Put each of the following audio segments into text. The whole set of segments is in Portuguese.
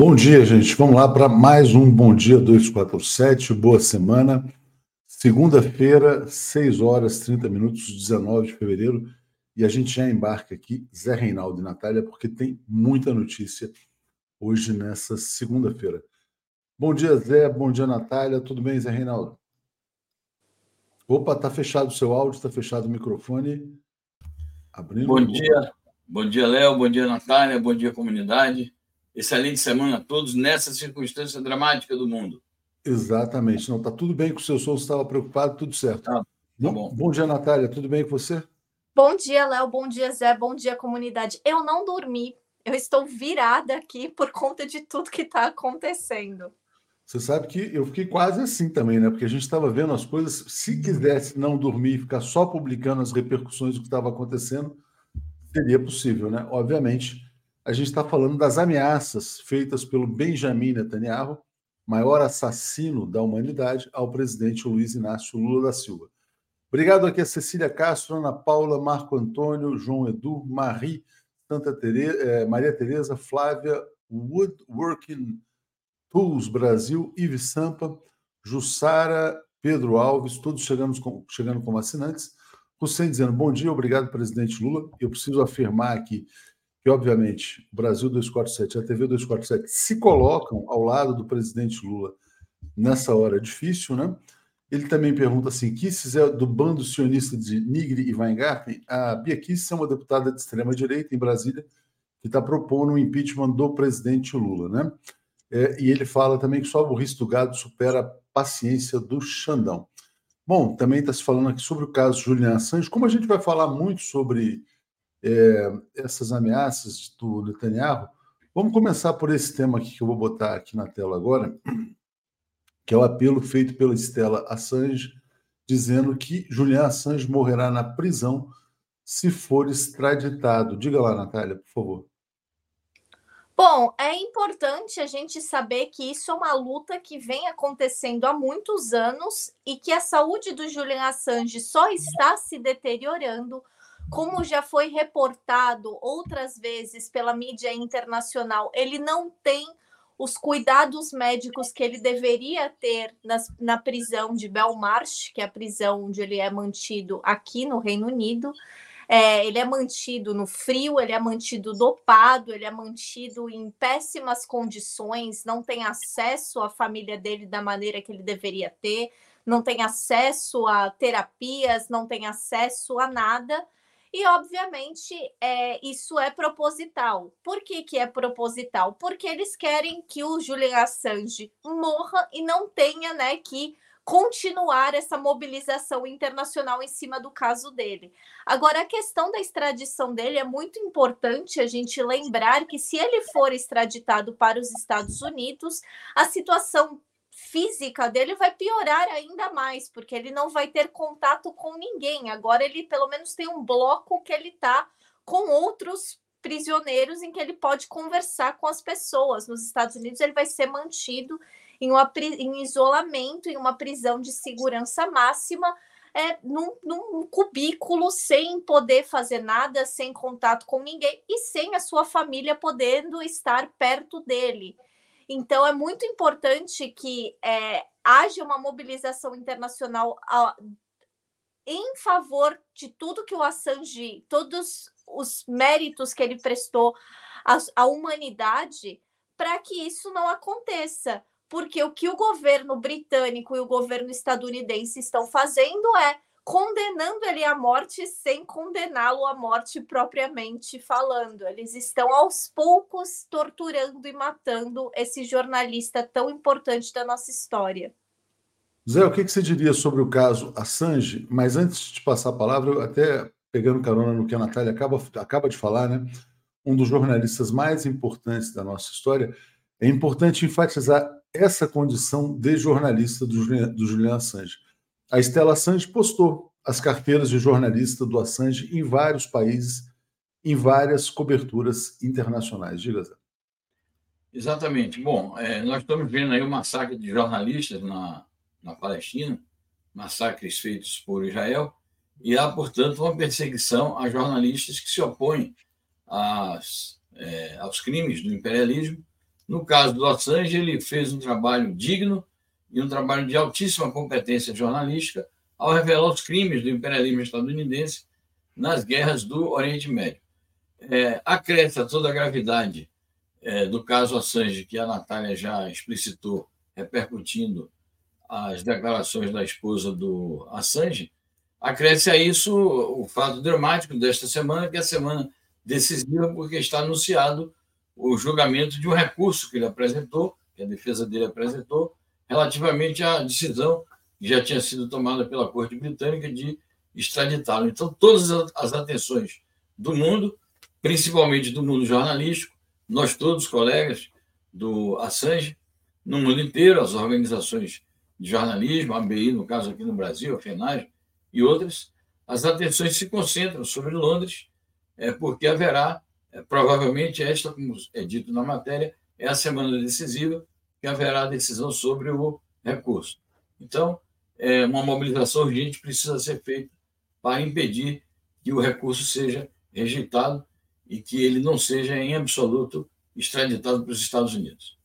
Bom dia, gente. Vamos lá para mais um Bom Dia 247. Boa semana. Segunda-feira, 6 horas 30 minutos, 19 de fevereiro. E a gente já embarca aqui, Zé Reinaldo e Natália, porque tem muita notícia hoje nessa segunda-feira. Bom dia, Zé. Bom dia, Natália. Tudo bem, Zé Reinaldo? Opa, tá fechado o seu áudio, está fechado o microfone. Abrindo. Bom dia. Bom dia, Léo. Bom dia, Natália. Bom dia, comunidade. Excelente semana a todos nessa circunstância dramática do mundo. Exatamente. Não, está tudo bem com o seu som, estava preocupado, tudo certo. Ah, tá bom. bom dia, Natália. Tudo bem com você? Bom dia, Léo. Bom dia, Zé. Bom dia, comunidade. Eu não dormi. Eu estou virada aqui por conta de tudo que está acontecendo. Você sabe que eu fiquei quase assim também, né? Porque a gente estava vendo as coisas. Se quisesse não dormir e ficar só publicando as repercussões do que estava acontecendo, seria possível, né? Obviamente a gente está falando das ameaças feitas pelo Benjamin Netanyahu, maior assassino da humanidade, ao presidente Luiz Inácio Lula da Silva. Obrigado aqui a Cecília Castro, Ana Paula, Marco Antônio, João Edu, Marie, Santa eh, Maria Tereza, Flávia, Woodworking Tools Brasil, Ives Sampa, Jussara, Pedro Alves, todos chegando, com, chegando como assinantes. Hussein dizendo bom dia, obrigado, presidente Lula. Eu preciso afirmar aqui que, obviamente, o Brasil 247 e a TV 247 se colocam ao lado do presidente Lula nessa hora difícil, né? Ele também pergunta assim: Kisses é do bando sionista de Nigri e Weingarten? A Bia Kisses é uma deputada de extrema-direita em Brasília que está propondo o impeachment do presidente Lula, né? É, e ele fala também que só a burrice do gado supera a paciência do Xandão. Bom, também está se falando aqui sobre o caso Julian Assange. Como a gente vai falar muito sobre é, essas ameaças do Netanyahu. Vamos começar por esse tema aqui que eu vou botar aqui na tela agora, que é o apelo feito pela Estela Assange, dizendo que Julian Assange morrerá na prisão se for extraditado. Diga lá, Natália, por favor. Bom, é importante a gente saber que isso é uma luta que vem acontecendo há muitos anos e que a saúde do Julian Assange só está se deteriorando como já foi reportado outras vezes pela mídia internacional, ele não tem os cuidados médicos que ele deveria ter nas, na prisão de Belmarsh, que é a prisão onde ele é mantido aqui no Reino Unido. É, ele é mantido no frio, ele é mantido dopado, ele é mantido em péssimas condições, não tem acesso à família dele da maneira que ele deveria ter, não tem acesso a terapias, não tem acesso a nada. E, obviamente, é, isso é proposital. Por que, que é proposital? Porque eles querem que o Julian Assange morra e não tenha né, que continuar essa mobilização internacional em cima do caso dele. Agora, a questão da extradição dele é muito importante a gente lembrar que, se ele for extraditado para os Estados Unidos, a situação física dele vai piorar ainda mais, porque ele não vai ter contato com ninguém. Agora ele pelo menos tem um bloco que ele tá com outros prisioneiros em que ele pode conversar com as pessoas. Nos Estados Unidos ele vai ser mantido em, uma, em isolamento, em uma prisão de segurança máxima, é, num, num cubículo, sem poder fazer nada, sem contato com ninguém e sem a sua família podendo estar perto dele. Então, é muito importante que é, haja uma mobilização internacional a, em favor de tudo que o Assange, todos os méritos que ele prestou à, à humanidade, para que isso não aconteça. Porque o que o governo britânico e o governo estadunidense estão fazendo é condenando ele à morte sem condená-lo à morte propriamente falando. Eles estão aos poucos torturando e matando esse jornalista tão importante da nossa história. Zé, o que você diria sobre o caso Assange? Mas antes de passar a palavra, até pegando carona no que a Natália acaba, acaba de falar, né? um dos jornalistas mais importantes da nossa história, é importante enfatizar essa condição de jornalista do do Julian Assange a Estela Assange postou as carteiras de jornalista do Assange em vários países, em várias coberturas internacionais. Diga, Zé. Exatamente. Bom, é, nós estamos vendo aí o massacre de jornalistas na, na Palestina, massacres feitos por Israel, e há, portanto, uma perseguição a jornalistas que se opõem às, é, aos crimes do imperialismo No caso do Assange, ele fez um trabalho digno e um trabalho de altíssima competência jornalística ao revelar os crimes do imperialismo estadunidense nas guerras do Oriente Médio. É, acresce toda a gravidade é, do caso Assange, que a Natália já explicitou, repercutindo as declarações da esposa do Assange, acresce a isso o fato dramático desta semana, que é a semana decisiva, porque está anunciado o julgamento de um recurso que ele apresentou, que a defesa dele apresentou, relativamente à decisão que já tinha sido tomada pela Corte Britânica de extraditá-lo. Então, todas as atenções do mundo, principalmente do mundo jornalístico, nós todos, colegas do Assange, no mundo inteiro, as organizações de jornalismo, a ABI, no caso aqui no Brasil, a FENAG e outras, as atenções se concentram sobre Londres, é, porque haverá, é, provavelmente, esta, como é dito na matéria, é a semana decisiva, que haverá decisão sobre o recurso. Então, é, uma mobilização urgente precisa ser feita para impedir que o recurso seja rejeitado e que ele não seja, em absoluto, extraditado para os Estados Unidos.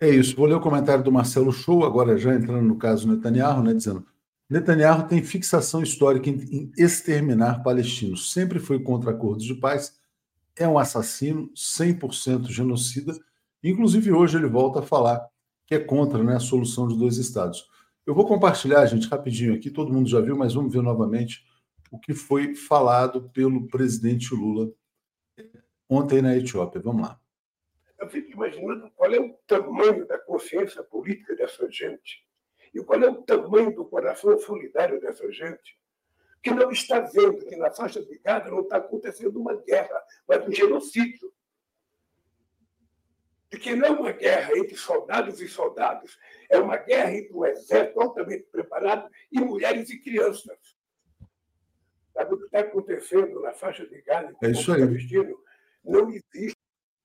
É isso. Vou ler o comentário do Marcelo Show, agora já entrando no caso Netanyahu, né, dizendo: Netanyahu tem fixação histórica em exterminar palestinos, sempre foi contra acordos de paz, é um assassino, 100% genocida. Inclusive, hoje ele volta a falar que é contra né, a solução de dois estados. Eu vou compartilhar, gente, rapidinho aqui, todo mundo já viu, mas vamos ver novamente o que foi falado pelo presidente Lula ontem na Etiópia. Vamos lá. Eu fico imaginando qual é o tamanho da consciência política dessa gente e qual é o tamanho do coração solidário dessa gente que não está vendo que na faixa de Gaza não está acontecendo uma guerra, mas um genocídio de que não é uma guerra entre soldados e soldados, é uma guerra entre um exército altamente preparado e mulheres e crianças. Sabe o que está acontecendo na faixa de Gaza é isso aí. palestino? Não existe.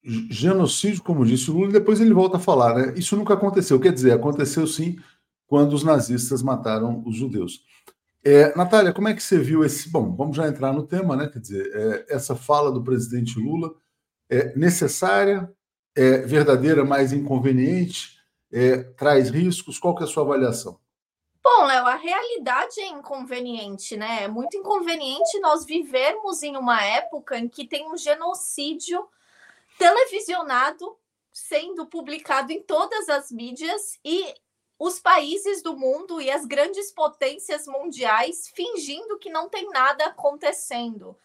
Genocídio, como disse o Lula, e depois ele volta a falar, né? Isso nunca aconteceu. Quer dizer, aconteceu sim quando os nazistas mataram os judeus. É, Natália, como é que você viu esse. Bom, vamos já entrar no tema, né? Quer dizer, é, essa fala do presidente Lula é necessária, é verdadeira, mas inconveniente? É, traz riscos? Qual que é a sua avaliação? Bom, Léo, a realidade é inconveniente, né? É muito inconveniente nós vivermos em uma época em que tem um genocídio televisionado sendo publicado em todas as mídias e os países do mundo e as grandes potências mundiais fingindo que não tem nada acontecendo.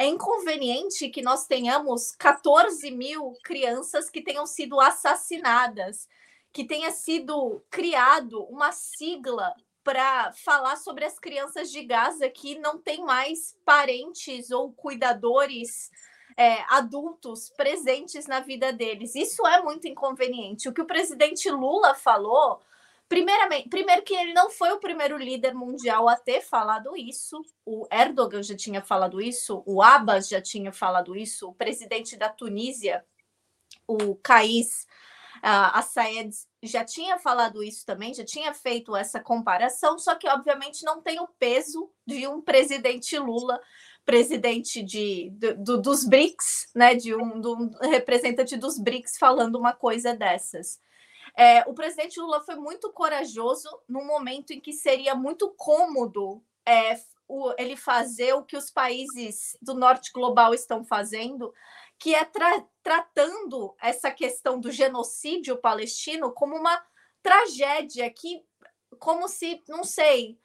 É inconveniente que nós tenhamos 14 mil crianças que tenham sido assassinadas, que tenha sido criado uma sigla para falar sobre as crianças de Gaza que não tem mais parentes ou cuidadores é, adultos presentes na vida deles. Isso é muito inconveniente. O que o presidente Lula falou Primeiramente, primeiro que ele não foi o primeiro líder mundial a ter falado isso. O Erdogan já tinha falado isso, o Abbas já tinha falado isso, o presidente da Tunísia, o Kais uh, Assayed, já tinha falado isso também, já tinha feito essa comparação, só que obviamente não tem o peso de um presidente Lula, presidente de, do, dos BRICS, né, de um, de um representante dos BRICS falando uma coisa dessas. É, o presidente Lula foi muito corajoso num momento em que seria muito cômodo é, o, ele fazer o que os países do norte global estão fazendo, que é tra tratando essa questão do genocídio palestino como uma tragédia, que como se, não sei,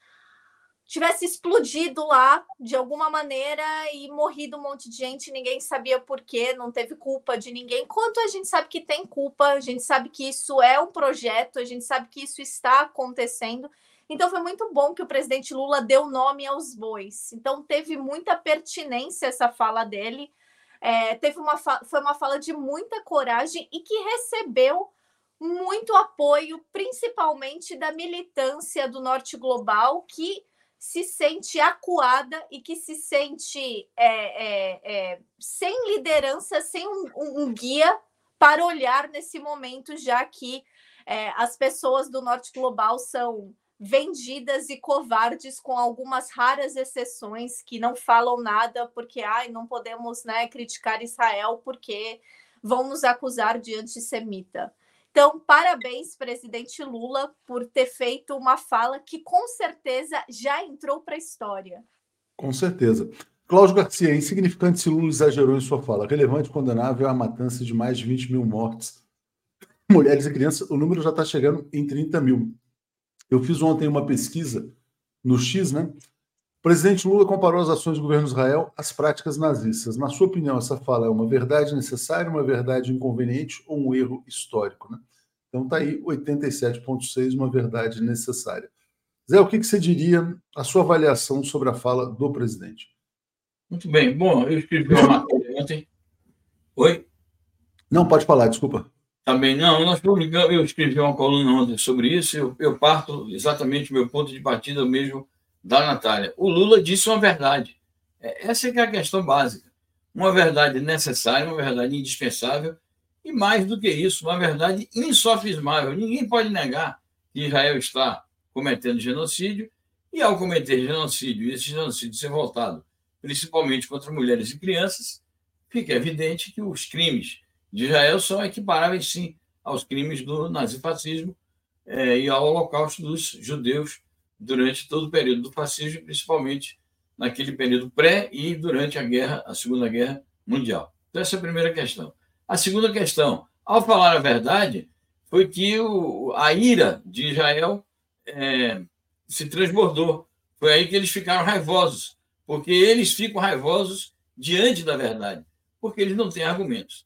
tivesse explodido lá de alguma maneira e morrido um monte de gente, ninguém sabia por quê, não teve culpa de ninguém. Quanto a gente sabe que tem culpa, a gente sabe que isso é um projeto, a gente sabe que isso está acontecendo. Então foi muito bom que o presidente Lula deu nome aos bois. Então teve muita pertinência essa fala dele. É, teve uma foi uma fala de muita coragem e que recebeu muito apoio, principalmente da militância do Norte Global, que se sente acuada e que se sente é, é, é, sem liderança, sem um, um, guia para olhar nesse momento, já que é, as pessoas do norte global são vendidas e covardes, com algumas raras exceções que não falam nada porque ai, não podemos né, criticar Israel porque vão nos acusar de antissemita. Então, parabéns, presidente Lula, por ter feito uma fala que com certeza já entrou para a história. Com certeza. Cláudio Garcia, é insignificante se Lula exagerou em sua fala. Relevante e condenável a matança de mais de 20 mil mortes, mulheres e crianças. O número já está chegando em 30 mil. Eu fiz ontem uma pesquisa no X, né? O presidente Lula comparou as ações do governo de Israel às práticas nazistas. Na sua opinião, essa fala é uma verdade necessária, uma verdade inconveniente ou um erro histórico? Né? Então está aí 87,6, uma verdade necessária. Zé, o que, que você diria, a sua avaliação sobre a fala do presidente? Muito bem. Bom, eu escrevi uma matéria ontem. Oi? Não, pode falar, desculpa. Também não, nós publicamos, eu escrevi uma coluna ontem sobre isso, eu, eu parto exatamente meu ponto de partida mesmo da Natália. O Lula disse uma verdade. É, essa é, é a questão básica. Uma verdade necessária, uma verdade indispensável, e mais do que isso, uma verdade insofismável. Ninguém pode negar que Israel está cometendo genocídio, e ao cometer genocídio, e esse genocídio ser voltado principalmente contra mulheres e crianças, fica evidente que os crimes de Israel são equiparáveis, sim, aos crimes do nazifascismo é, e ao holocausto dos judeus durante todo o período do fascismo, principalmente naquele período pré e durante a guerra, a Segunda Guerra Mundial. Então, essa é a primeira questão. A segunda questão, ao falar a verdade, foi que o, a ira de Israel é, se transbordou. Foi aí que eles ficaram raivosos porque eles ficam raivosos diante da verdade, porque eles não têm argumentos.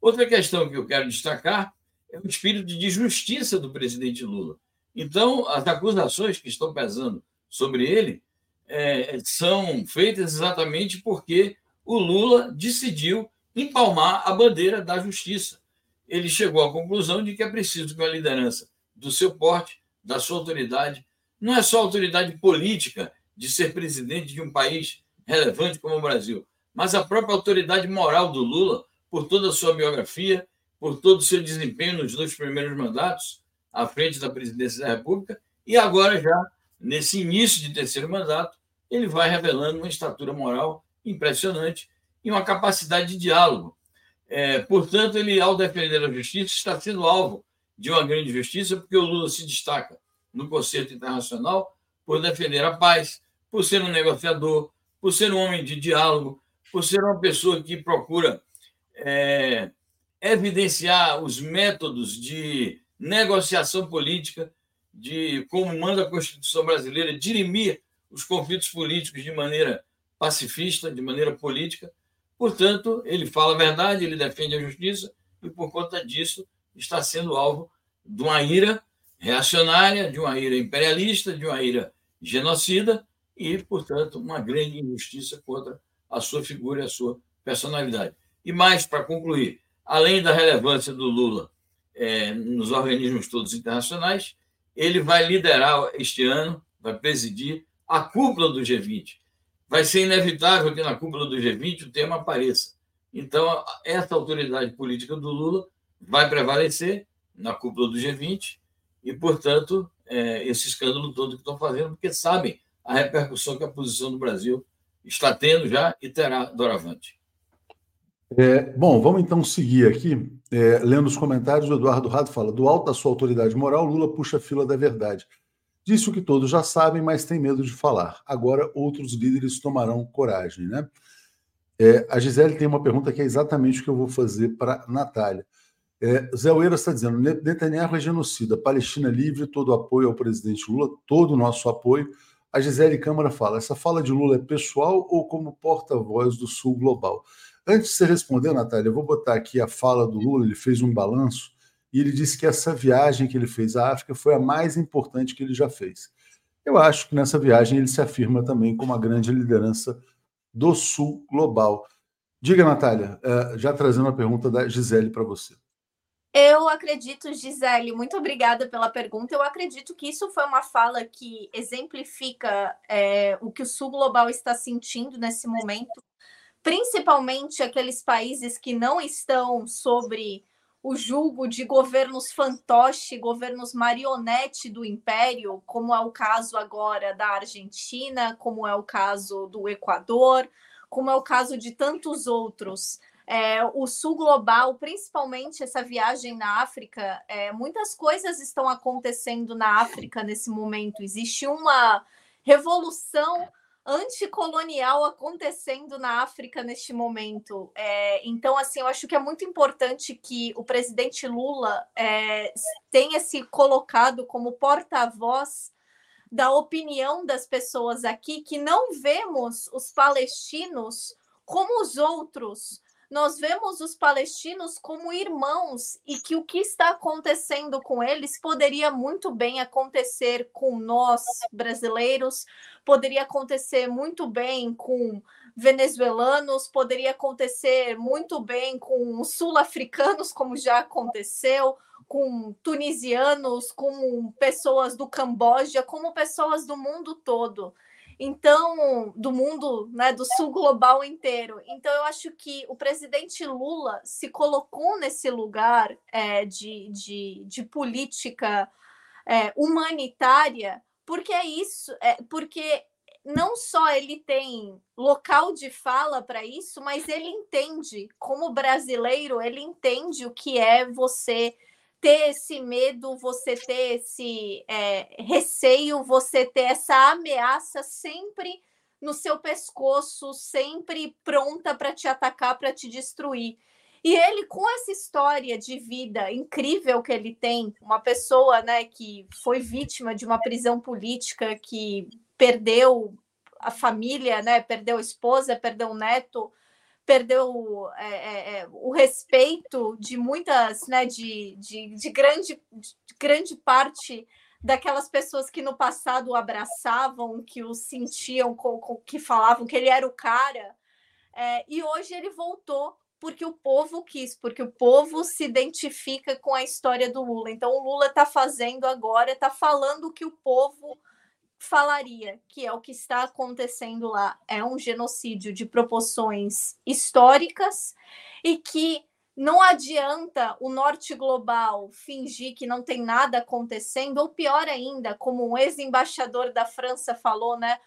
Outra questão que eu quero destacar é o espírito de justiça do presidente Lula. Então, as acusações que estão pesando sobre ele é, são feitas exatamente porque o Lula decidiu empalmar a bandeira da justiça. Ele chegou à conclusão de que é preciso que a liderança do seu porte, da sua autoridade, não é só autoridade política de ser presidente de um país relevante como o Brasil, mas a própria autoridade moral do Lula, por toda a sua biografia, por todo o seu desempenho nos dois primeiros mandatos à frente da presidência da República, e agora já nesse início de terceiro mandato, ele vai revelando uma estatura moral impressionante e uma capacidade de diálogo. É, portanto, ele, ao defender a justiça, está sendo alvo de uma grande justiça, porque o Lula se destaca no conceito internacional por defender a paz, por ser um negociador, por ser um homem de diálogo, por ser uma pessoa que procura é, evidenciar os métodos de negociação política, de como manda a Constituição brasileira, dirimir os conflitos políticos de maneira pacifista, de maneira política. Portanto, ele fala a verdade, ele defende a justiça e, por conta disso, está sendo alvo de uma ira reacionária, de uma ira imperialista, de uma ira genocida e, portanto, uma grande injustiça contra a sua figura e a sua personalidade. E mais, para concluir, além da relevância do Lula é, nos organismos todos internacionais, ele vai liderar este ano, vai presidir a cúpula do G20. Vai ser inevitável que na cúpula do G20 o tema apareça. Então, essa autoridade política do Lula vai prevalecer na cúpula do G20 e, portanto, é, esse escândalo todo que estão fazendo, porque sabem a repercussão que a posição do Brasil está tendo já e terá doravante. É, bom, vamos então seguir aqui, é, lendo os comentários. O Eduardo Rado fala: do alto da sua autoridade moral, Lula puxa a fila da verdade. Disse o que todos já sabem, mas tem medo de falar. Agora outros líderes tomarão coragem, né? É, a Gisele tem uma pergunta que é exatamente o que eu vou fazer para Natália. É, Zé Oeira está dizendo: Netanyahu é genocida, Palestina livre, todo apoio ao presidente Lula, todo o nosso apoio. A Gisele Câmara fala: essa fala de Lula é pessoal ou como porta-voz do Sul Global? Antes de você responder, Natália, eu vou botar aqui a fala do Lula. Ele fez um balanço e ele disse que essa viagem que ele fez à África foi a mais importante que ele já fez. Eu acho que nessa viagem ele se afirma também como a grande liderança do Sul Global. Diga, Natália, eh, já trazendo a pergunta da Gisele para você. Eu acredito, Gisele, muito obrigada pela pergunta. Eu acredito que isso foi uma fala que exemplifica é, o que o Sul Global está sentindo nesse momento, principalmente aqueles países que não estão sobre o julgo de governos fantoche, governos marionete do império, como é o caso agora da Argentina, como é o caso do Equador, como é o caso de tantos outros é, o sul global, principalmente essa viagem na África, é, muitas coisas estão acontecendo na África nesse momento. Existe uma revolução anticolonial acontecendo na África neste momento. É, então, assim, eu acho que é muito importante que o presidente Lula é, tenha se colocado como porta-voz da opinião das pessoas aqui, que não vemos os palestinos como os outros, nós vemos os palestinos como irmãos e que o que está acontecendo com eles poderia muito bem acontecer com nós brasileiros, poderia acontecer muito bem com venezuelanos, poderia acontecer muito bem com sul-africanos, como já aconteceu, com tunisianos, com pessoas do Camboja, como pessoas do mundo todo. Então, do mundo, né, do sul global inteiro. Então, eu acho que o presidente Lula se colocou nesse lugar é, de, de, de política é, humanitária, porque é isso, é, porque não só ele tem local de fala para isso, mas ele entende, como brasileiro, ele entende o que é você ter esse medo, você ter esse é, receio, você ter essa ameaça sempre no seu pescoço, sempre pronta para te atacar, para te destruir. E ele, com essa história de vida incrível que ele tem, uma pessoa né, que foi vítima de uma prisão política, que perdeu a família, né, perdeu a esposa, perdeu o neto, perdeu é, é, é, o respeito de muitas, né, de, de, de, grande, de grande parte daquelas pessoas que no passado o abraçavam, que o sentiam, com, com, que falavam que ele era o cara. É, e hoje ele voltou porque o povo quis, porque o povo se identifica com a história do Lula. Então o Lula está fazendo agora, está falando o que o povo falaria que é o que está acontecendo lá é um genocídio de proporções históricas e que não adianta o norte global fingir que não tem nada acontecendo, ou pior ainda, como um ex-embaixador da França falou, né?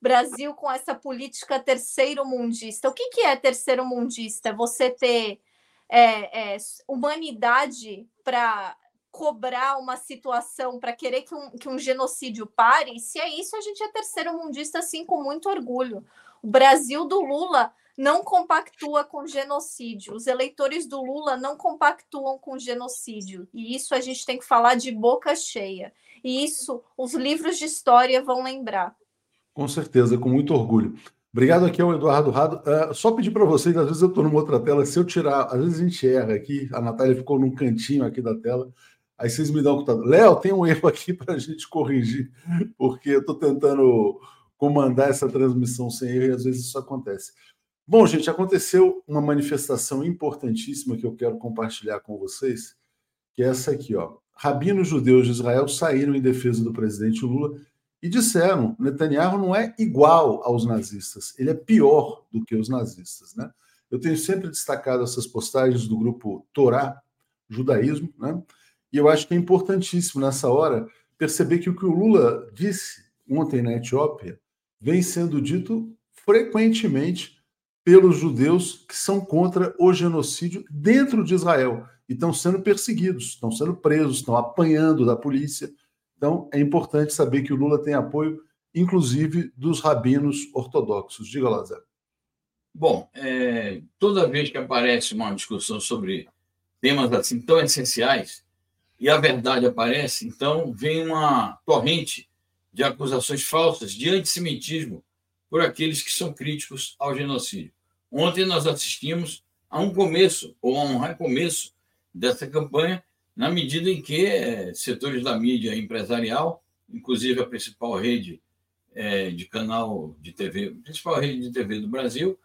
Brasil com essa política terceiro mundista. O que, que é terceiro mundista? Você ter é, é, humanidade para cobrar uma situação para querer que um, que um genocídio pare, se é isso, a gente é terceiro mundista, assim, com muito orgulho. O Brasil do Lula não compactua com genocídio. Os eleitores do Lula não compactuam com genocídio. E isso a gente tem que falar de boca cheia. E isso os livros de história vão lembrar. Com certeza, com muito orgulho. Obrigado aqui ao Eduardo Rado. Uh, só pedir para vocês, às vezes eu estou numa outra tela, se eu tirar, às vezes a gente erra aqui, a Natália ficou num cantinho aqui da tela. Aí vocês me dão o computador. Léo, tem um erro aqui para a gente corrigir, porque eu estou tentando comandar essa transmissão sem erro e às vezes isso acontece. Bom, gente, aconteceu uma manifestação importantíssima que eu quero compartilhar com vocês, que é essa aqui, ó. Rabinos judeus de Israel saíram em defesa do presidente Lula e disseram: Netanyahu não é igual aos nazistas, ele é pior do que os nazistas, né? Eu tenho sempre destacado essas postagens do grupo Torá, Judaísmo, né? E eu acho que é importantíssimo nessa hora perceber que o que o Lula disse ontem na Etiópia vem sendo dito frequentemente pelos judeus que são contra o genocídio dentro de Israel e estão sendo perseguidos, estão sendo presos, estão apanhando da polícia. Então é importante saber que o Lula tem apoio, inclusive dos rabinos ortodoxos. Diga lá, Zé. Bom, é, toda vez que aparece uma discussão sobre temas assim tão essenciais, e a verdade aparece, então vem uma torrente de acusações falsas de antissemitismo por aqueles que são críticos ao genocídio. Ontem nós assistimos a um começo, ou a um recomeço dessa campanha, na medida em que é, setores da mídia empresarial, inclusive a principal rede é, de canal de TV, principal rede de TV do Brasil,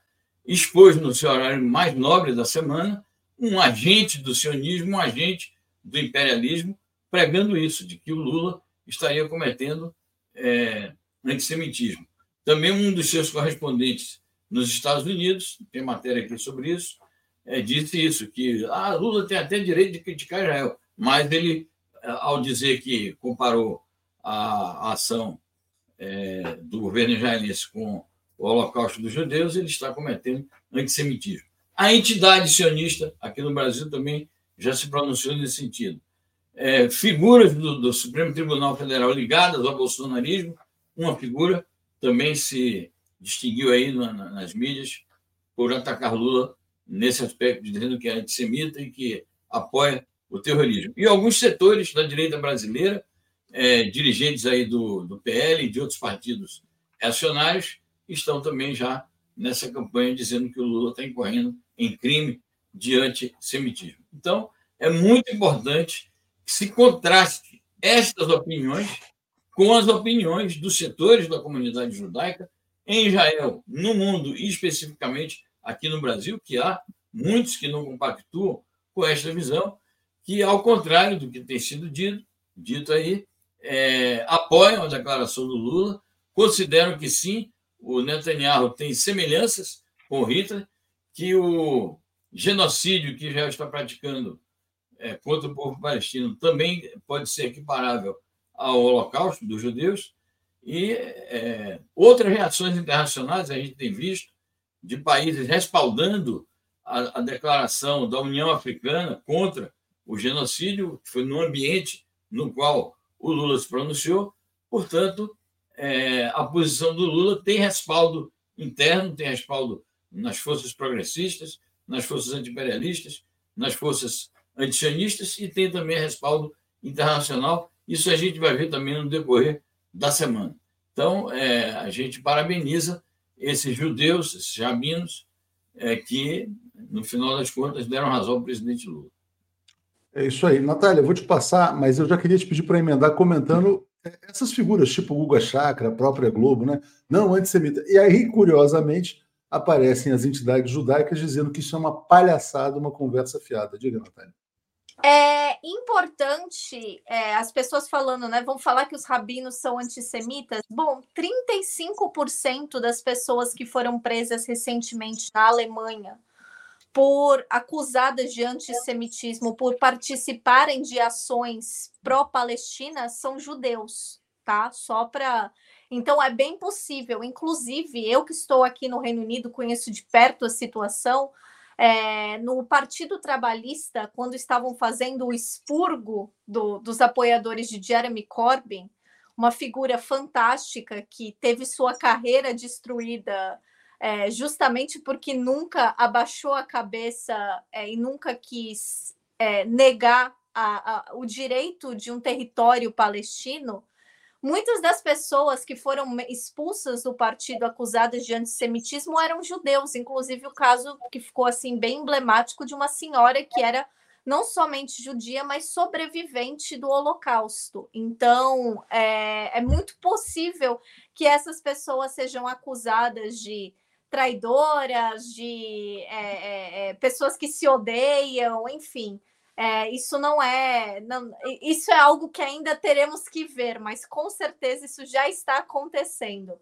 expôs no seu horário mais nobre da semana um agente do sionismo, um agente do imperialismo, pregando isso, de que o Lula estaria cometendo é, antissemitismo. Também um dos seus correspondentes nos Estados Unidos, tem matéria aqui sobre isso, é, disse isso, que ah, Lula tem até direito de criticar Israel, mas ele, ao dizer que comparou a, a ação é, do governo israelense com o holocausto dos judeus, ele está cometendo antissemitismo. A entidade sionista, aqui no Brasil, também já se pronunciou nesse sentido. É, figuras do, do, Supremo Tribunal Federal ligadas ao bolsonarismo, uma figura também se distinguiu aí na, na, nas mídias por atacar Lula nesse aspecto, dizendo que é antissemita e que apoia o terrorismo. E alguns setores da direita brasileira, é, dirigentes aí do, do PL e de outros partidos reacionários, estão também já nessa campanha dizendo que o Lula está incorrendo em crime de antissemitismo. Então, é muito importante que se contraste estas opiniões com as opiniões dos setores da comunidade judaica em Israel, no mundo e especificamente aqui no Brasil, que há muitos que não compactuam com esta visão, que, ao contrário do que tem sido dito, dito aí, é, apoiam a declaração do Lula, consideram que sim, o Netanyahu tem semelhanças com Hitler, que o genocídio que Israel está praticando é, contra o povo palestino também pode ser equiparável ao Holocausto dos judeus. E é, outras reações internacionais a gente tem visto de países respaldando a, a declaração da União Africana contra o genocídio, que foi no ambiente no qual o Lula se pronunciou. Portanto, é, a posição do Lula tem respaldo interno, tem respaldo nas forças progressistas, nas forças antiimperialistas, nas forças antisionistas e tem também respaldo internacional. Isso a gente vai ver também no decorrer da semana. Então, é, a gente parabeniza esses judeus, esses rabinos, é, que, no final das contas, deram razão ao presidente Lula. É isso aí. Natália, eu vou te passar, mas eu já queria te pedir para emendar comentando é, essas figuras, tipo Guga Chakra, a própria Globo, né? Não antissemita. E aí, curiosamente, aparecem as entidades judaicas dizendo que isso é uma palhaçada, uma conversa fiada. Diga, Natália. É importante é, as pessoas falando, né? Vão falar que os rabinos são antissemitas. Bom, 35% das pessoas que foram presas recentemente na Alemanha por acusadas de antissemitismo, por participarem de ações pró-Palestina, são judeus, tá? Só para. Então é bem possível. Inclusive, eu que estou aqui no Reino Unido, conheço de perto a situação. É, no Partido Trabalhista, quando estavam fazendo o expurgo do, dos apoiadores de Jeremy Corbyn, uma figura fantástica que teve sua carreira destruída é, justamente porque nunca abaixou a cabeça é, e nunca quis é, negar a, a, o direito de um território palestino, muitas das pessoas que foram expulsas do partido acusadas de antissemitismo eram judeus, inclusive o caso que ficou assim bem emblemático de uma senhora que era não somente judia, mas sobrevivente do Holocausto. Então, é, é muito possível que essas pessoas sejam acusadas de traidoras, de é, é, é, pessoas que se odeiam, enfim. É, isso não é. Não, isso é algo que ainda teremos que ver, mas com certeza isso já está acontecendo.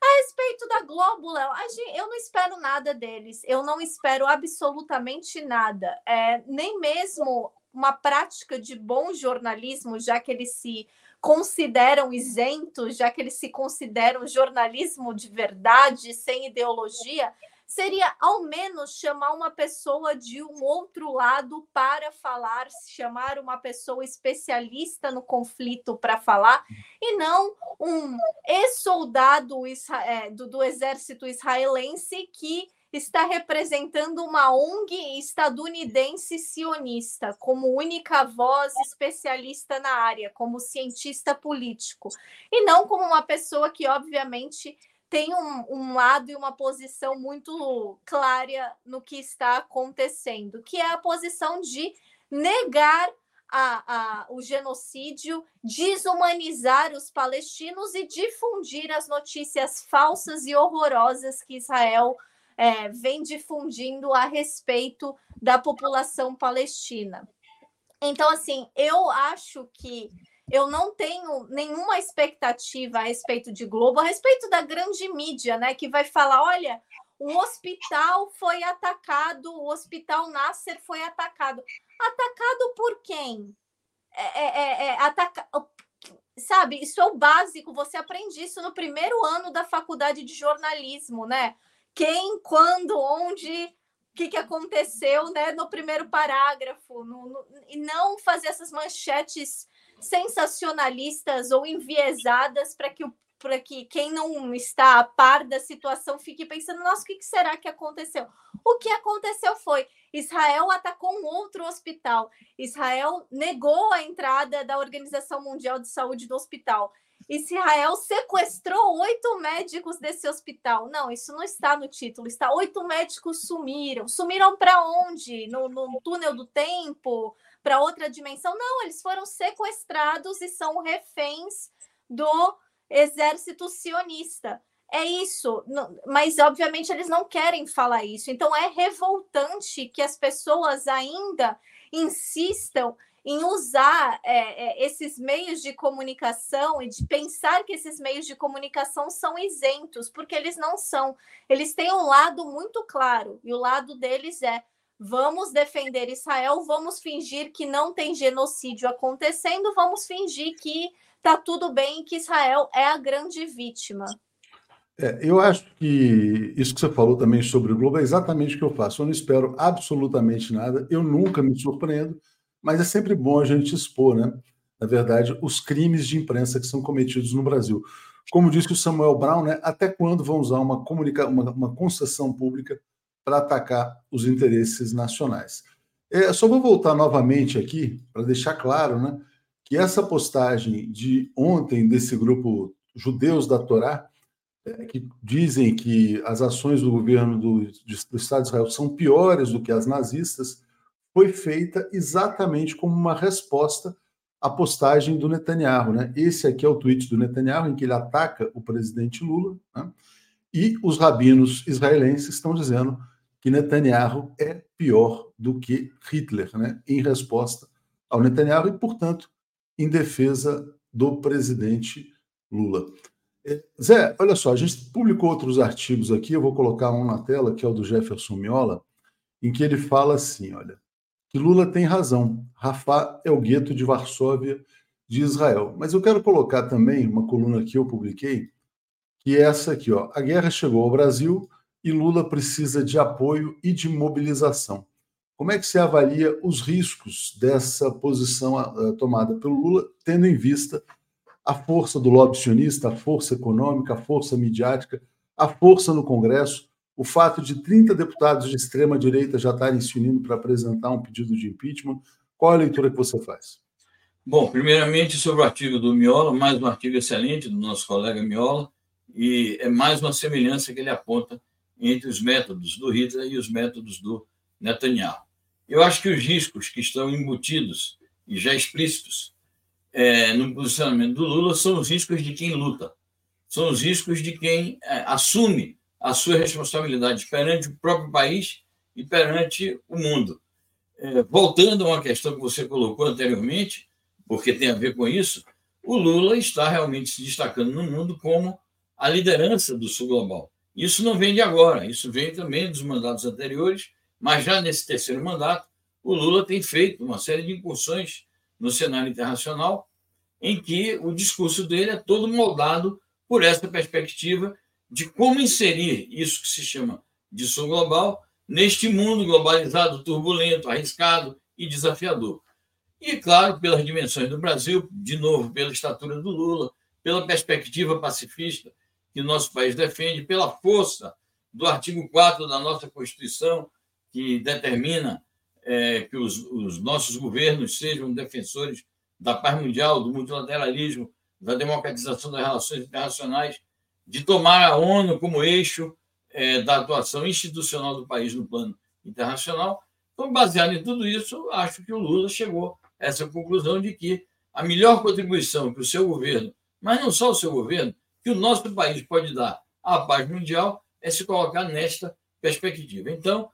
A respeito da Globo, Léo, eu não espero nada deles. Eu não espero absolutamente nada. É, nem mesmo uma prática de bom jornalismo, já que eles se consideram isentos, já que eles se consideram jornalismo de verdade, sem ideologia, seria ao menos chamar uma pessoa de um outro lado para falar, chamar uma pessoa especialista no conflito para falar, e não um ex-soldado é, do, do exército israelense que está representando uma ONG estadunidense sionista como única voz especialista na área, como cientista político, e não como uma pessoa que, obviamente, tem um, um lado e uma posição muito clara no que está acontecendo, que é a posição de negar a, a, o genocídio, desumanizar os palestinos e difundir as notícias falsas e horrorosas que Israel é, vem difundindo a respeito da população palestina. Então, assim, eu acho que eu não tenho nenhuma expectativa a respeito de Globo, a respeito da grande mídia, né? Que vai falar: olha, o hospital foi atacado, o hospital Nasser foi atacado. Atacado por quem? É, é, é, é ataca... Sabe, isso é o básico, você aprende isso no primeiro ano da faculdade de jornalismo, né? quem, quando, onde que, que aconteceu né, no primeiro parágrafo, no, no, e não fazer essas manchetes sensacionalistas ou enviesadas para que, para que quem não está a par da situação fique pensando: nossa, o que, será que aconteceu? O que aconteceu foi Israel atacou um outro hospital. Israel negou a entrada da Organização Mundial de Saúde do hospital. Israel sequestrou oito médicos desse hospital. Não, isso não está no título. Está oito médicos sumiram. Sumiram para onde? No, no, túnel do tempo? Para outra dimensão? Não, eles foram sequestrados e são reféns do exército sionista. É isso, mas obviamente eles não querem falar isso. Então é revoltante que as pessoas ainda insistam em usar é, é, esses meios de comunicação e de pensar que esses meios de comunicação são isentos, porque eles não são. Eles têm um lado muito claro, e o lado deles é: vamos defender Israel, vamos fingir que não tem genocídio acontecendo, vamos fingir que está tudo bem, que Israel é a grande vítima. É, eu acho que isso que você falou também sobre o Globo é exatamente o que eu faço. Eu não espero absolutamente nada, eu nunca me surpreendo mas é sempre bom a gente expor, né? Na verdade, os crimes de imprensa que são cometidos no Brasil. Como disse o Samuel Brown, né? Até quando vão usar uma, comunica uma, uma concessão pública para atacar os interesses nacionais? É, só vou voltar novamente aqui para deixar claro, né? Que essa postagem de ontem desse grupo Judeus da Torá, é, que dizem que as ações do governo do, do Estado de Israel são piores do que as nazistas, foi feita exatamente como uma resposta à postagem do Netanyahu. Né? Esse aqui é o tweet do Netanyahu, em que ele ataca o presidente Lula, né? e os rabinos israelenses estão dizendo que Netanyahu é pior do que Hitler, né? em resposta ao Netanyahu e, portanto, em defesa do presidente Lula. É, Zé, olha só, a gente publicou outros artigos aqui, eu vou colocar um na tela, que é o do Jefferson Miola, em que ele fala assim, olha, que Lula tem razão. Rafah é o gueto de Varsóvia de Israel. Mas eu quero colocar também uma coluna que eu publiquei, que é essa aqui, ó. A guerra chegou ao Brasil e Lula precisa de apoio e de mobilização. Como é que se avalia os riscos dessa posição uh, tomada pelo Lula, tendo em vista a força do lobby sionista, a força econômica, a força midiática, a força no Congresso, o fato de 30 deputados de extrema-direita já estarem se unindo para apresentar um pedido de impeachment. Qual a leitura que você faz? Bom, primeiramente sobre o artigo do Miola, mais um artigo excelente do nosso colega Miola, e é mais uma semelhança que ele aponta entre os métodos do Hitler e os métodos do Netanyahu. Eu acho que os riscos que estão embutidos e já explícitos é, no posicionamento do Lula são os riscos de quem luta, são os riscos de quem é, assume a sua responsabilidade perante o próprio país e perante o mundo. É, voltando a uma questão que você colocou anteriormente, porque tem a ver com isso, o Lula está realmente se destacando no mundo como a liderança do Sul Global. Isso não vem de agora, isso vem também dos mandatos anteriores, mas já nesse terceiro mandato, o Lula tem feito uma série de incursões no cenário internacional, em que o discurso dele é todo moldado por essa perspectiva de como inserir isso que se chama de sul global neste mundo globalizado, turbulento, arriscado e desafiador. E, claro, pelas dimensões do Brasil, de novo, pela estatura do Lula, pela perspectiva pacifista que nosso país defende, pela força do artigo 4 da nossa Constituição, que determina é, que os, os nossos governos sejam defensores da paz mundial, do multilateralismo, da democratização das relações internacionais de tomar a ONU como eixo é, da atuação institucional do país no plano internacional. Então, baseado em tudo isso, acho que o Lula chegou a essa conclusão de que a melhor contribuição que o seu governo, mas não só o seu governo, que o nosso país pode dar à paz mundial é se colocar nesta perspectiva. Então,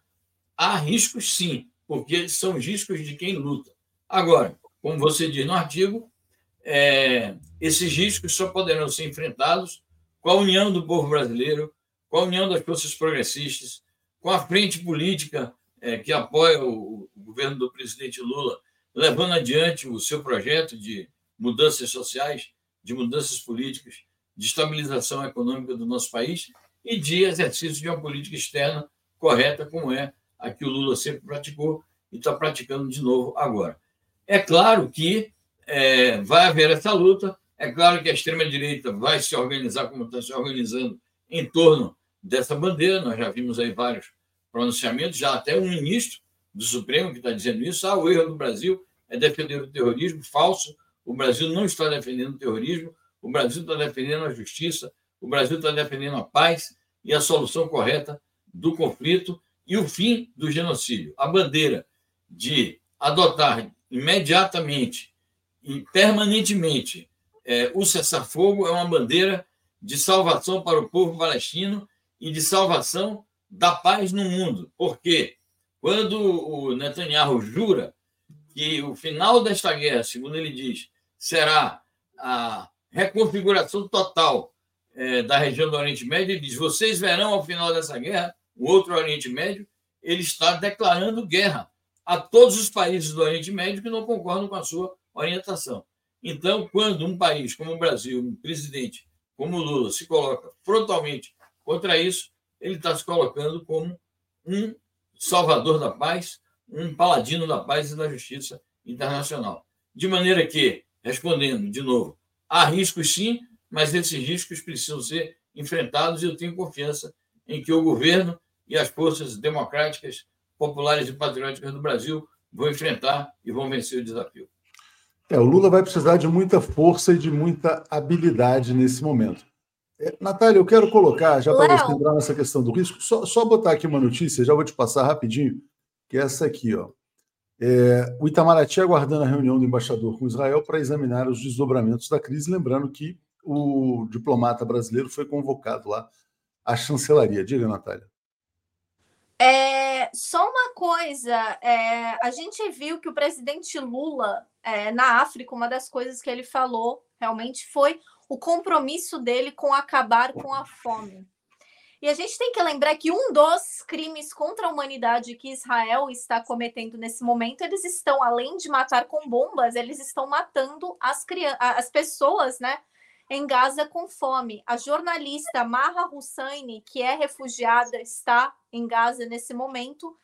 há riscos, sim, porque são riscos de quem luta. Agora, como você diz no artigo, é, esses riscos só poderão ser enfrentados com a união do povo brasileiro, com a união das forças progressistas, com a frente política é, que apoia o, o governo do presidente Lula, levando adiante o seu projeto de mudanças sociais, de mudanças políticas, de estabilização econômica do nosso país e de exercício de uma política externa correta, como é a que o Lula sempre praticou e está praticando de novo agora. É claro que é, vai haver essa luta, é claro que a extrema-direita vai se organizar como está se organizando em torno dessa bandeira, nós já vimos aí vários pronunciamentos, já até um ministro do Supremo que está dizendo isso, ah, o erro do Brasil é defender o terrorismo, falso, o Brasil não está defendendo o terrorismo, o Brasil está defendendo a justiça, o Brasil está defendendo a paz e a solução correta do conflito e o fim do genocídio. A bandeira de adotar imediatamente e permanentemente é, o cessar-fogo é uma bandeira de salvação para o povo palestino e de salvação da paz no mundo. Porque quando o Netanyahu jura que o final desta guerra, segundo ele diz, será a reconfiguração total é, da região do Oriente Médio, ele diz: vocês verão ao final dessa guerra o outro Oriente Médio. Ele está declarando guerra a todos os países do Oriente Médio que não concordam com a sua orientação. Então, quando um país como o Brasil, um presidente como o Lula, se coloca frontalmente contra isso, ele está se colocando como um salvador da paz, um paladino da paz e da justiça internacional. De maneira que, respondendo de novo, há riscos sim, mas esses riscos precisam ser enfrentados e eu tenho confiança em que o governo e as forças democráticas, populares e patrióticas do Brasil vão enfrentar e vão vencer o desafio. É, o Lula vai precisar de muita força e de muita habilidade nesse momento. É, Natália, eu quero colocar, já para você entrar nessa questão do risco, só, só botar aqui uma notícia, já vou te passar rapidinho, que é essa aqui, ó. É, o Itamaraty aguardando a reunião do embaixador com Israel para examinar os desdobramentos da crise, lembrando que o diplomata brasileiro foi convocado lá à chancelaria. Diga, Natália. É, só uma coisa, é, a gente viu que o presidente Lula, é, na África, uma das coisas que ele falou realmente foi o compromisso dele com acabar com a fome. E a gente tem que lembrar que um dos crimes contra a humanidade que Israel está cometendo nesse momento, eles estão, além de matar com bombas, eles estão matando as, as pessoas, né? em Gaza com fome. A jornalista Marra Hussaini, que é refugiada, está em Gaza nesse momento.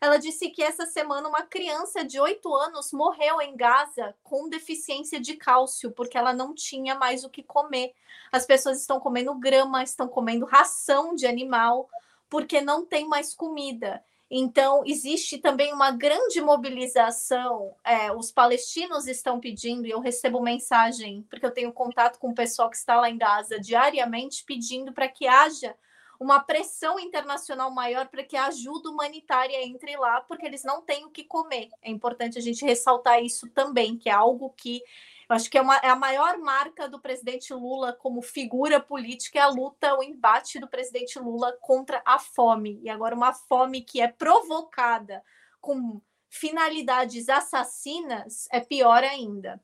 Ela disse que essa semana uma criança de 8 anos morreu em Gaza com deficiência de cálcio, porque ela não tinha mais o que comer. As pessoas estão comendo grama, estão comendo ração de animal, porque não tem mais comida. Então, existe também uma grande mobilização. É, os palestinos estão pedindo, e eu recebo mensagem, porque eu tenho contato com o pessoal que está lá em Gaza diariamente, pedindo para que haja uma pressão internacional maior para que a ajuda humanitária entre lá, porque eles não têm o que comer. É importante a gente ressaltar isso também, que é algo que eu acho que é, uma, é a maior marca do presidente Lula como figura política é a luta, o embate do presidente Lula contra a fome. E agora uma fome que é provocada com finalidades assassinas é pior ainda.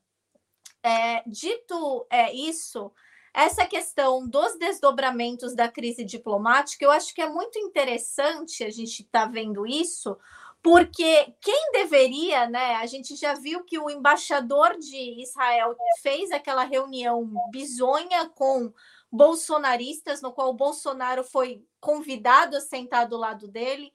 É, dito é, isso, essa questão dos desdobramentos da crise diplomática, eu acho que é muito interessante a gente estar tá vendo isso, porque quem deveria, né? A gente já viu que o embaixador de Israel fez aquela reunião bizonha com bolsonaristas, no qual o Bolsonaro foi convidado a sentar do lado dele,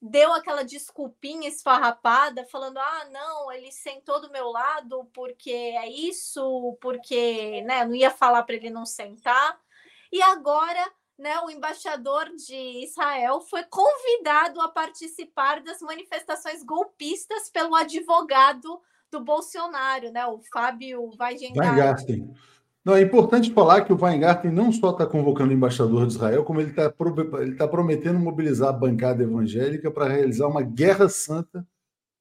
deu aquela desculpinha esfarrapada, falando: ah, não, ele sentou do meu lado porque é isso, porque né, não ia falar para ele não sentar. E agora né, o embaixador de Israel foi convidado a participar das manifestações golpistas pelo advogado do Bolsonaro, né, o Fábio Weingarten. Não, é importante falar que o Weingarten não só está convocando o embaixador de Israel, como ele está tá prometendo mobilizar a bancada evangélica para realizar uma guerra santa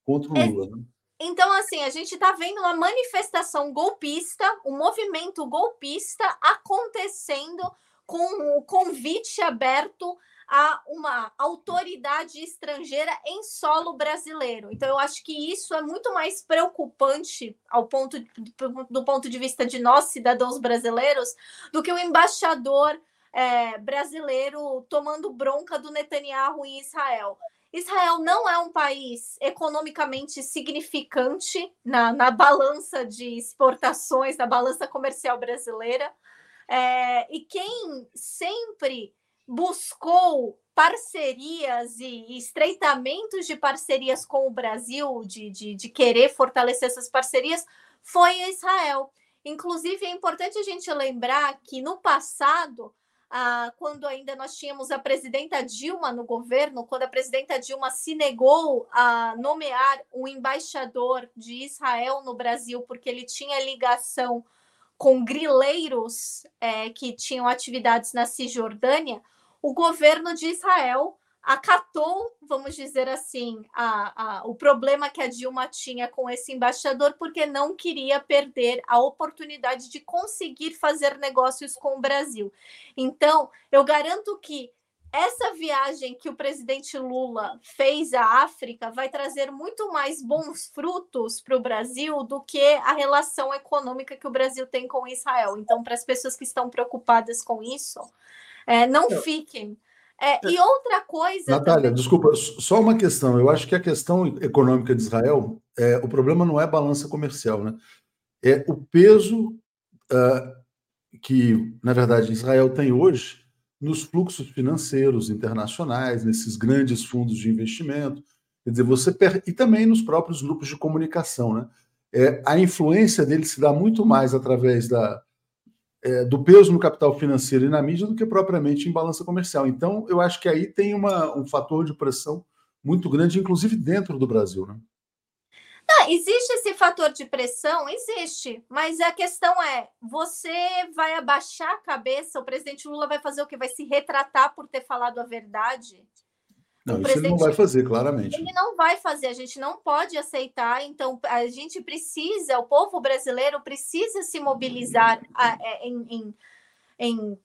contra o é, Lula. Né? Então, assim, a gente está vendo uma manifestação golpista, um movimento golpista acontecendo com o convite aberto a uma autoridade estrangeira em solo brasileiro. Então, eu acho que isso é muito mais preocupante ao ponto do ponto de vista de nós, cidadãos brasileiros, do que o embaixador é, brasileiro tomando bronca do Netanyahu em Israel. Israel não é um país economicamente significante na, na balança de exportações, na balança comercial brasileira. É, e quem sempre buscou parcerias e estreitamentos de parcerias com o Brasil, de, de, de querer fortalecer essas parcerias, foi Israel. Inclusive, é importante a gente lembrar que no passado, ah, quando ainda nós tínhamos a presidenta Dilma no governo, quando a presidenta Dilma se negou a nomear um embaixador de Israel no Brasil, porque ele tinha ligação com grileiros é, que tinham atividades na Cisjordânia, o governo de Israel acatou, vamos dizer assim, a, a, o problema que a Dilma tinha com esse embaixador, porque não queria perder a oportunidade de conseguir fazer negócios com o Brasil. Então, eu garanto que essa viagem que o presidente Lula fez à África vai trazer muito mais bons frutos para o Brasil do que a relação econômica que o Brasil tem com Israel. Então, para as pessoas que estão preocupadas com isso, é, não fiquem é, e outra coisa. Natália, também... desculpa, só uma questão. Eu acho que a questão econômica de Israel, é, o problema não é balança comercial, né? É o peso uh, que, na verdade, Israel tem hoje nos fluxos financeiros internacionais, nesses grandes fundos de investimento. Quer dizer, você per... e também nos próprios grupos de comunicação, né? É, a influência dele se dá muito mais através da, é, do peso no capital financeiro e na mídia do que propriamente em balança comercial. Então, eu acho que aí tem uma, um fator de pressão muito grande, inclusive dentro do Brasil. Né? Não, existe esse fator de pressão? Existe. Mas a questão é: você vai abaixar a cabeça, o presidente Lula vai fazer o que? Vai se retratar por ter falado a verdade? Não, isso ele não vai fazer, claramente. Ele não vai fazer, a gente não pode aceitar. Então, a gente precisa, o povo brasileiro precisa se mobilizar é, em, em, em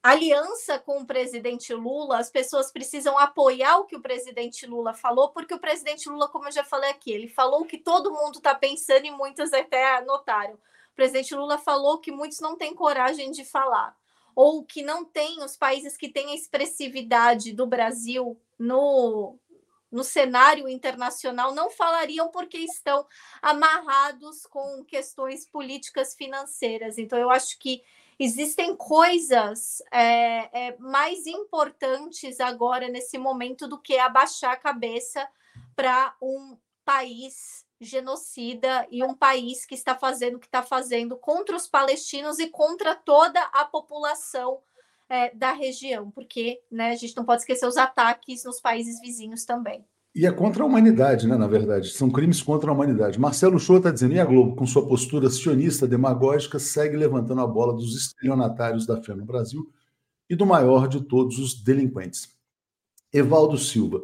aliança com o presidente Lula, as pessoas precisam apoiar o que o presidente Lula falou, porque o presidente Lula, como eu já falei aqui, ele falou o que todo mundo está pensando e muitas até anotaram. O presidente Lula falou que muitos não têm coragem de falar ou que não tem os países que têm a expressividade do Brasil no, no cenário internacional não falariam porque estão amarrados com questões políticas financeiras. Então, eu acho que existem coisas é, é, mais importantes agora nesse momento do que abaixar a cabeça para um país genocida e um país que está fazendo o que está fazendo contra os palestinos e contra toda a população é, da região, porque né, a gente não pode esquecer os ataques nos países vizinhos também. E é contra a humanidade, né, na verdade. São crimes contra a humanidade. Marcelo Shoa está dizendo, e a Globo, com sua postura sionista demagógica, segue levantando a bola dos estelionatários da fé no Brasil e do maior de todos os delinquentes. Evaldo Silva.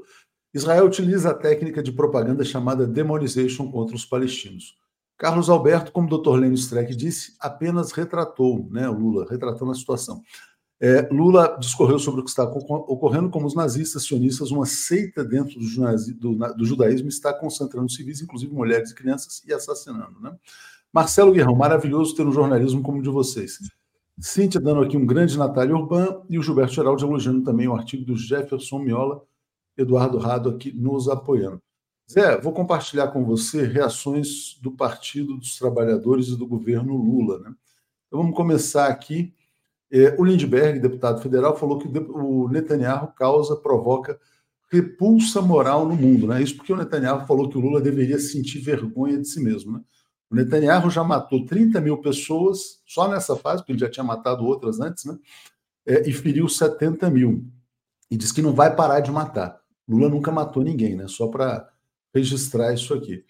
Israel utiliza a técnica de propaganda chamada demonization contra os palestinos. Carlos Alberto, como o Dr. Lênin Streck disse, apenas retratou, né, Lula, retratando a situação. É, Lula discorreu sobre o que está ocorrendo, como os nazistas sionistas, uma seita dentro do, do, do, judaísmo, está concentrando civis, inclusive mulheres e crianças, e assassinando. Né? Marcelo Guerrão, maravilhoso ter um jornalismo como o de vocês. Cíntia dando aqui um grande Natália Urbana e o Gilberto Geraldo elogiando também o artigo do Jefferson Miola, Eduardo Rado aqui nos apoiando. Zé, vou compartilhar com você reações do Partido dos Trabalhadores e do governo Lula. Né? Então vamos começar aqui. É, o Lindbergh, deputado federal, falou que o Netanyahu causa, provoca repulsa moral no mundo. Né? Isso porque o Netanyahu falou que o Lula deveria sentir vergonha de si mesmo. Né? O Netanyahu já matou 30 mil pessoas só nessa fase, porque ele já tinha matado outras antes, né? É, e feriu 70 mil. E diz que não vai parar de matar. Lula nunca matou ninguém, né? Só para registrar isso aqui.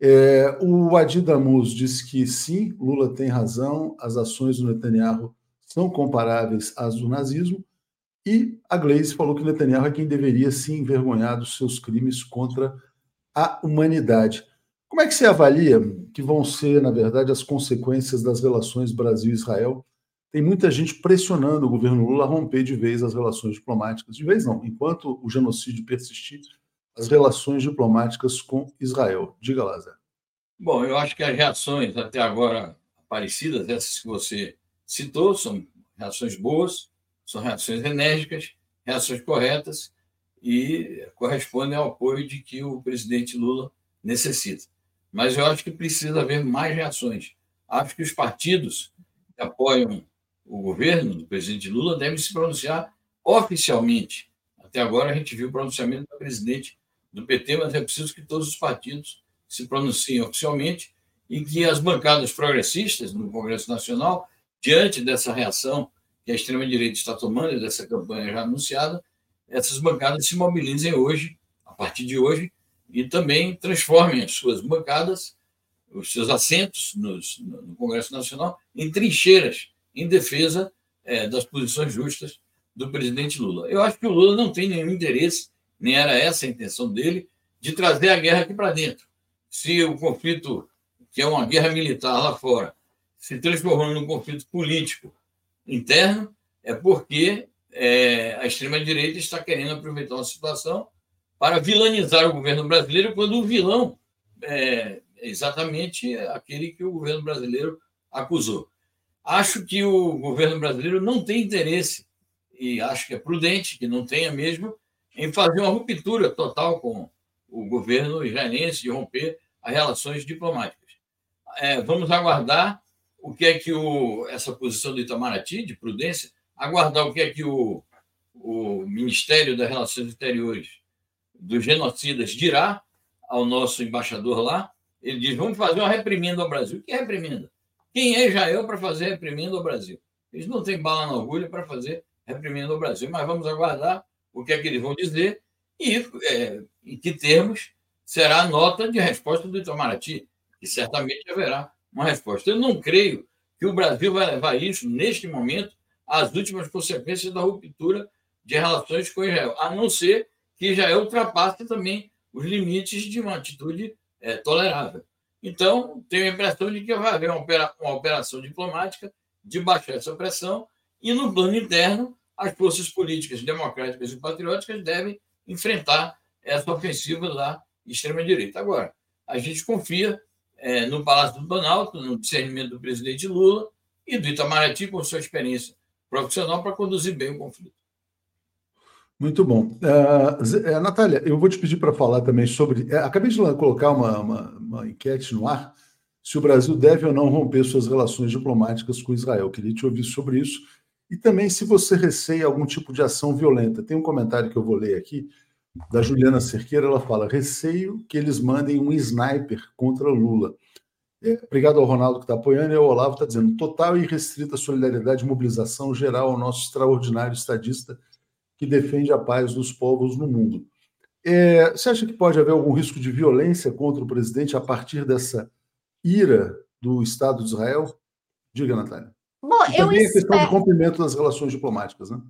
É, o Adi Damus disse que sim, Lula tem razão, as ações do Netanyahu são comparáveis às do nazismo, e a Gleisi falou que Netanyahu é quem deveria se envergonhar dos seus crimes contra a humanidade. Como é que você avalia que vão ser, na verdade, as consequências das relações Brasil-Israel tem muita gente pressionando o governo Lula a romper de vez as relações diplomáticas. De vez não, enquanto o genocídio persistir, as relações diplomáticas com Israel. Diga lá, Zé. Bom, eu acho que as reações até agora aparecidas, essas que você citou, são reações boas, são reações enérgicas, reações corretas e correspondem ao apoio de que o presidente Lula necessita. Mas eu acho que precisa haver mais reações. Acho que os partidos que apoiam o governo do presidente Lula deve se pronunciar oficialmente. Até agora a gente viu o pronunciamento do presidente do PT, mas é preciso que todos os partidos se pronunciem oficialmente e que as bancadas progressistas no Congresso Nacional, diante dessa reação que a extrema-direita está tomando, dessa campanha já anunciada, essas bancadas se mobilizem hoje, a partir de hoje, e também transformem as suas bancadas, os seus assentos no Congresso Nacional, em trincheiras em defesa é, das posições justas do presidente Lula. Eu acho que o Lula não tem nenhum interesse, nem era essa a intenção dele, de trazer a guerra aqui para dentro. Se o conflito, que é uma guerra militar lá fora, se transformou num conflito político interno, é porque é, a extrema-direita está querendo aproveitar uma situação para vilanizar o governo brasileiro, quando o vilão é exatamente aquele que o governo brasileiro acusou. Acho que o governo brasileiro não tem interesse, e acho que é prudente que não tenha mesmo, em fazer uma ruptura total com o governo israelense, de romper as relações diplomáticas. É, vamos aguardar o que é que o, essa posição do Itamaraty, de prudência, aguardar o que é que o, o Ministério das Relações Exteriores dos genocidas dirá ao nosso embaixador lá. Ele diz: vamos fazer uma reprimenda ao Brasil. Que reprimenda? Quem é Israel para fazer reprimenda ao Brasil? Eles não têm bala na agulha para fazer reprimenda ao Brasil, mas vamos aguardar o que é que eles vão dizer e é, em que termos será a nota de resposta do Itamaraty, que certamente haverá uma resposta. Eu não creio que o Brasil vai levar isso, neste momento, às últimas consequências da ruptura de relações com Israel, a não ser que Israel ultrapasse também os limites de uma atitude é, tolerável. Então, tenho a impressão de que vai haver uma, uma operação diplomática de baixar essa pressão e, no plano interno, as forças políticas democráticas e patrióticas devem enfrentar essa ofensiva da extrema-direita. Agora, a gente confia é, no Palácio do Planalto, no discernimento do presidente Lula e do Itamaraty, com sua experiência profissional, para conduzir bem o conflito. Muito bom. Uh, Natália, eu vou te pedir para falar também sobre. Uh, acabei de colocar uma, uma, uma, enquete no ar se o Brasil deve ou não romper suas relações diplomáticas com Israel. Queria te ouvir sobre isso. E também se você receia algum tipo de ação violenta. Tem um comentário que eu vou ler aqui, da Juliana Cerqueira. Ela fala: receio que eles mandem um sniper contra Lula. É, obrigado ao Ronaldo que está apoiando e ao Olavo está dizendo: total e restrita solidariedade e mobilização geral ao nosso extraordinário estadista que defende a paz dos povos no mundo. É, você acha que pode haver algum risco de violência contra o presidente a partir dessa ira do Estado de Israel? Diga, Natália. Bom, e também eu a questão do cumprimento das relações diplomáticas, né?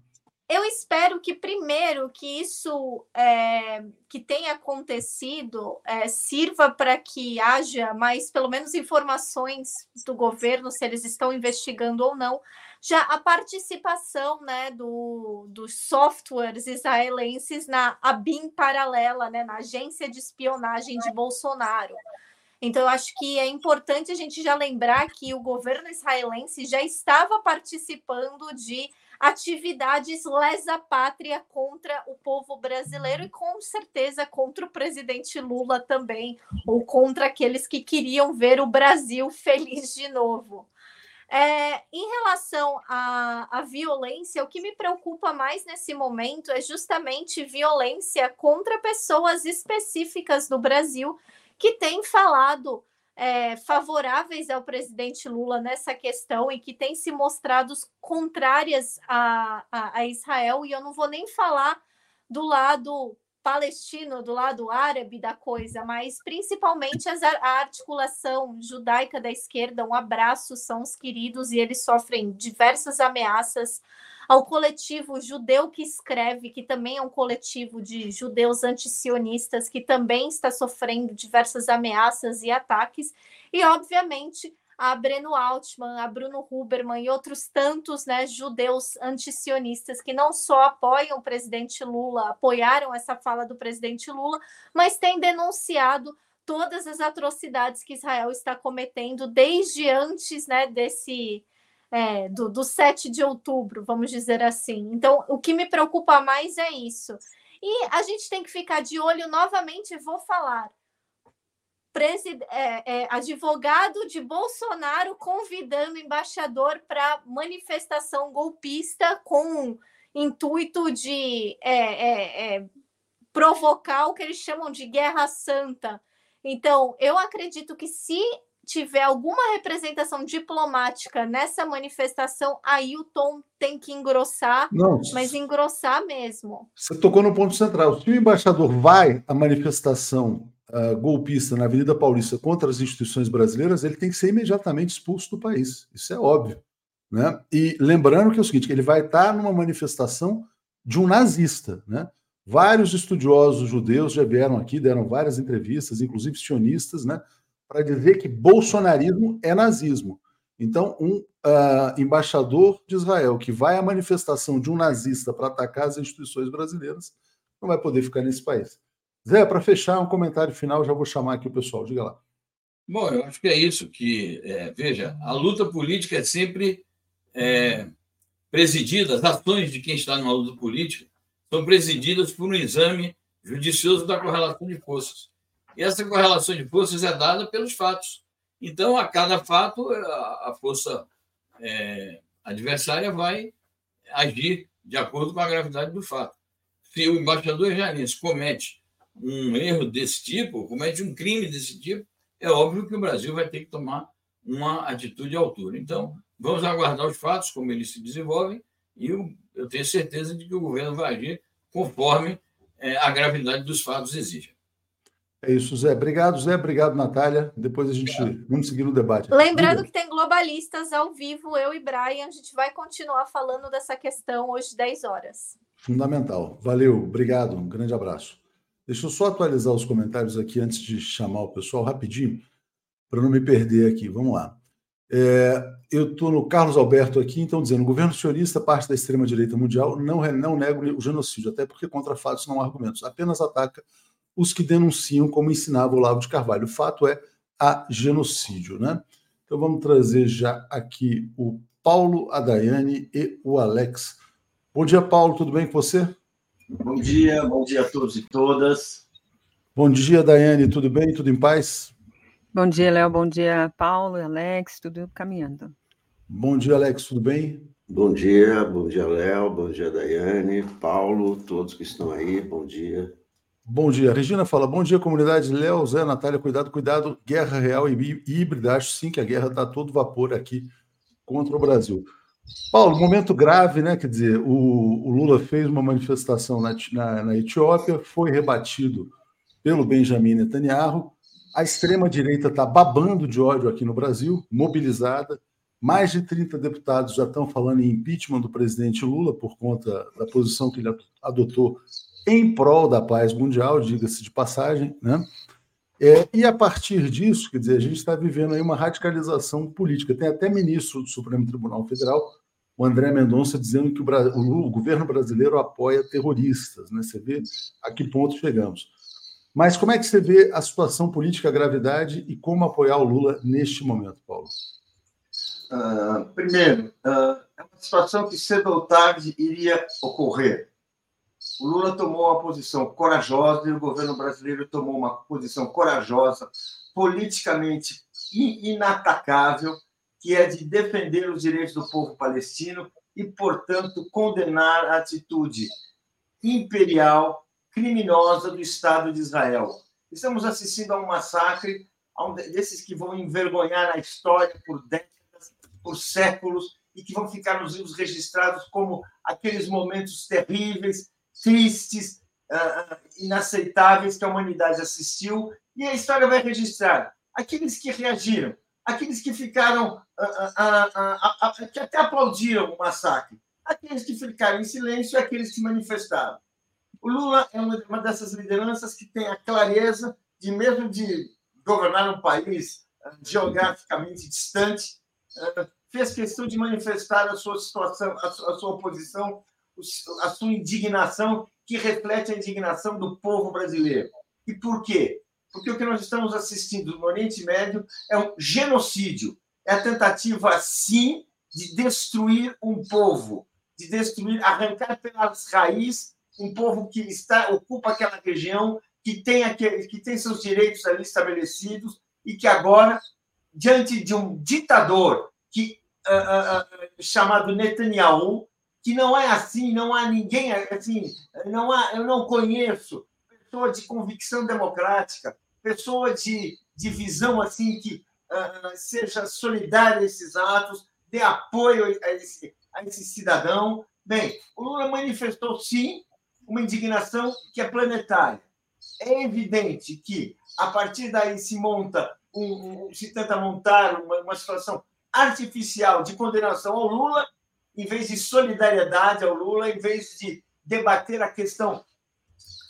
Eu espero que primeiro que isso é, que tenha acontecido é, sirva para que haja mais, pelo menos, informações do governo se eles estão investigando ou não, já a participação né, do, dos softwares israelenses na ABIN paralela, né, na agência de espionagem de Bolsonaro. Então, eu acho que é importante a gente já lembrar que o governo israelense já estava participando de atividades lesa pátria contra o povo brasileiro e com certeza contra o presidente Lula também, ou contra aqueles que queriam ver o Brasil feliz de novo. É, em relação à, à violência, o que me preocupa mais nesse momento é justamente violência contra pessoas específicas do Brasil que têm falado é, favoráveis ao presidente Lula nessa questão e que têm se mostrado contrárias a, a, a Israel. E eu não vou nem falar do lado palestino, do lado árabe da coisa, mas principalmente a articulação judaica da esquerda. Um abraço, são os queridos, e eles sofrem diversas ameaças ao coletivo judeu que escreve, que também é um coletivo de judeus antisionistas, que também está sofrendo diversas ameaças e ataques, e obviamente a Breno Altman, a Bruno Huberman e outros tantos né, judeus antisionistas que não só apoiam o presidente Lula, apoiaram essa fala do presidente Lula, mas têm denunciado todas as atrocidades que Israel está cometendo desde antes né, desse é, do, do 7 de outubro, vamos dizer assim. Então, o que me preocupa mais é isso. E a gente tem que ficar de olho novamente, vou falar. É, é, advogado de Bolsonaro convidando embaixador para manifestação golpista com intuito de é, é, é, provocar o que eles chamam de guerra santa. Então, eu acredito que se tiver alguma representação diplomática nessa manifestação, aí o tom tem que engrossar, Não, mas engrossar mesmo. Você tocou no ponto central. Se o embaixador vai à manifestação uh, golpista na Avenida Paulista contra as instituições brasileiras, ele tem que ser imediatamente expulso do país. Isso é óbvio. Né? E lembrando que é o seguinte: ele vai estar numa manifestação de um nazista. Né? Vários estudiosos judeus já vieram aqui, deram várias entrevistas, inclusive sionistas, né? para dizer que bolsonarismo é nazismo. Então, um uh, embaixador de Israel que vai à manifestação de um nazista para atacar as instituições brasileiras não vai poder ficar nesse país. Zé, para fechar, um comentário final, já vou chamar aqui o pessoal, diga lá. Bom, eu acho que é isso que, é, veja, a luta política é sempre é, presidida, as ações de quem está numa luta política são presididas por um exame judicioso da correlação de forças. E essa correlação de forças é dada pelos fatos. Então, a cada fato, a força é, adversária vai agir de acordo com a gravidade do fato. Se o embaixador Janins comete um erro desse tipo, comete um crime desse tipo, é óbvio que o Brasil vai ter que tomar uma atitude à altura. Então, vamos aguardar os fatos, como eles se desenvolvem, e eu, eu tenho certeza de que o governo vai agir conforme é, a gravidade dos fatos exige. É isso, Zé. Obrigado, Zé. Obrigado, Natália. Depois a gente Obrigado. vamos seguir no debate. Lembrando que tem globalistas ao vivo, eu e Brian. A gente vai continuar falando dessa questão hoje, 10 horas. Fundamental. Valeu, obrigado. Um grande abraço. Deixa eu só atualizar os comentários aqui antes de chamar o pessoal rapidinho, para não me perder aqui. Vamos lá. É, eu estou no Carlos Alberto aqui, então, dizendo: o governo sionista, parte da extrema-direita mundial, não, não nega o genocídio, até porque contra fatos não há argumentos, apenas ataca os que denunciam, como ensinava o Lavo de Carvalho. O fato é a genocídio, né? Então vamos trazer já aqui o Paulo, a Daiane e o Alex. Bom dia, Paulo, tudo bem com você? Bom dia, bom dia a todos e todas. Bom dia, Daiane, tudo bem? Tudo em paz? Bom dia, Léo, bom dia, Paulo, Alex, tudo caminhando. Bom dia, Alex, tudo bem? Bom dia, bom dia, Léo, bom dia, Daiane, Paulo, todos que estão aí, bom dia. Bom dia. Regina fala: bom dia, comunidade. Léo, Zé, Natália, cuidado, cuidado. Guerra real e híbrida. Acho sim que a guerra está todo vapor aqui contra o Brasil. Paulo, momento grave, né? Quer dizer, o, o Lula fez uma manifestação na, na, na, Etiópia, foi rebatido pelo Benjamin Netanyahu. A extrema-direita está babando de ódio aqui no Brasil, mobilizada. Mais de 30 deputados já estão falando em impeachment do presidente Lula por conta da posição que ele adotou em prol da paz mundial, diga-se de passagem, né? É, e a partir disso, quer dizer, a gente está vivendo aí uma radicalização política. Tem até ministro do Supremo Tribunal Federal, o André Mendonça, dizendo que o, o, governo brasileiro apoia terroristas. Né? Você vê a que ponto chegamos. Mas como é que você vê a situação política, a gravidade e como apoiar o Lula neste momento, Paulo? Uh, primeiro, uh, é uma situação que cedo ou tarde iria ocorrer. O Lula tomou uma posição corajosa e o governo brasileiro tomou uma posição corajosa, politicamente inatacável, que é de defender os direitos do povo palestino e, portanto, condenar a atitude imperial, criminosa do Estado de Israel. Estamos assistindo a um massacre a um desses que vão envergonhar a história por décadas, por séculos, e que vão ficar nos livros registrados como aqueles momentos terríveis tristes, uh, inaceitáveis que a humanidade assistiu, e a história vai registrar aqueles que reagiram, aqueles que ficaram, uh, uh, que até aplaudiram o massacre, aqueles que ficaram em silêncio e aqueles que manifestaram. O Lula é uma, uma dessas lideranças que tem a clareza de, mesmo de governar um país geograficamente distante, fez questão de manifestar a sua situação, a sua oposição a sua indignação, que reflete a indignação do povo brasileiro. E por quê? Porque o que nós estamos assistindo no Oriente Médio é um genocídio. É a tentativa, sim, de destruir um povo, de destruir, arrancar pelas raízes um povo que está ocupa aquela região, que tem, aquele, que tem seus direitos ali estabelecidos e que agora, diante de um ditador que, uh, uh, chamado Netanyahu, que não é assim, não há ninguém assim, não há, eu não conheço pessoa de convicção democrática, pessoa de, de visão assim que uh, seja solidária a esses atos, dê apoio a esse, a esse cidadão. Bem, o Lula manifestou sim uma indignação que é planetária. É evidente que a partir daí se monta um, um, se tenta montar uma, uma situação artificial de condenação ao Lula, em vez de solidariedade ao Lula, em vez de debater a questão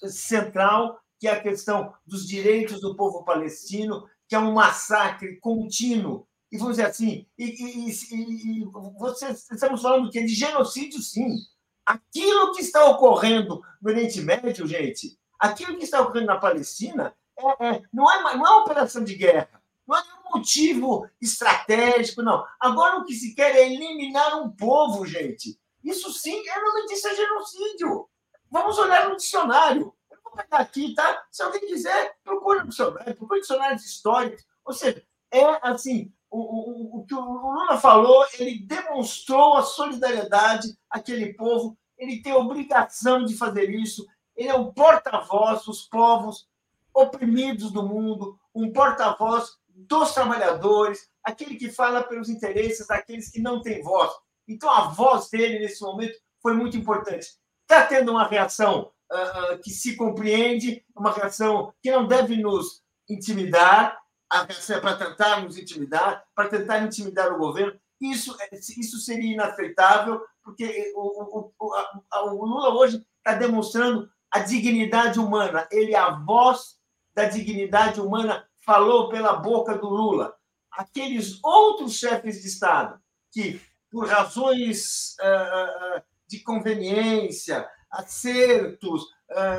central, que é a questão dos direitos do povo palestino, que é um massacre contínuo. E vamos dizer assim, e, e, e, e vocês, estamos falando que de genocídio, sim. Aquilo que está ocorrendo no Oriente Médio, gente, aquilo que está ocorrendo na Palestina, é, é, não, é, não é uma operação de guerra, não é motivo estratégico, não. Agora o que se quer é eliminar um povo, gente. Isso sim, é disso é genocídio. Vamos olhar no dicionário. Eu vou pegar aqui, tá? Se alguém quiser, procure no dicionário, procure dicionários históricos. Ou seja, é assim, o, o, o que o Lula falou, ele demonstrou a solidariedade àquele povo, ele tem obrigação de fazer isso, ele é o porta-voz dos povos oprimidos do mundo, um porta-voz dos trabalhadores, aquele que fala pelos interesses daqueles que não têm voz. Então, a voz dele, nesse momento, foi muito importante. Está tendo uma reação uh, que se compreende, uma reação que não deve nos intimidar, a reação é para tentar nos intimidar, para tentar intimidar o governo. Isso, isso seria inaceitável, porque o, o, o, o Lula hoje está demonstrando a dignidade humana. Ele é a voz da dignidade humana falou pela boca do Lula. Aqueles outros chefes de Estado que, por razões uh, de conveniência, acertos,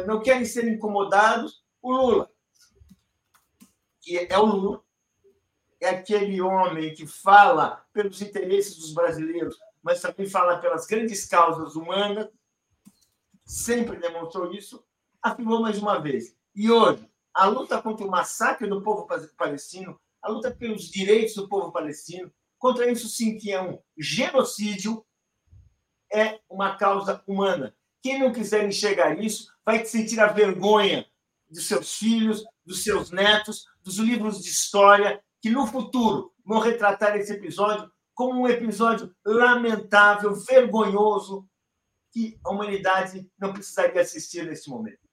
não querem ser incomodados, o Lula, que é o Lula, é aquele homem que fala pelos interesses dos brasileiros, mas também fala pelas grandes causas humanas, sempre demonstrou isso, afirmou mais uma vez. E hoje, a luta contra o massacre do povo palestino, a luta pelos direitos do povo palestino, contra isso sim que é um genocídio, é uma causa humana. Quem não quiser enxergar isso vai sentir a vergonha dos seus filhos, dos seus netos, dos livros de história que no futuro vão retratar esse episódio como um episódio lamentável, vergonhoso, que a humanidade não precisaria assistir nesse momento.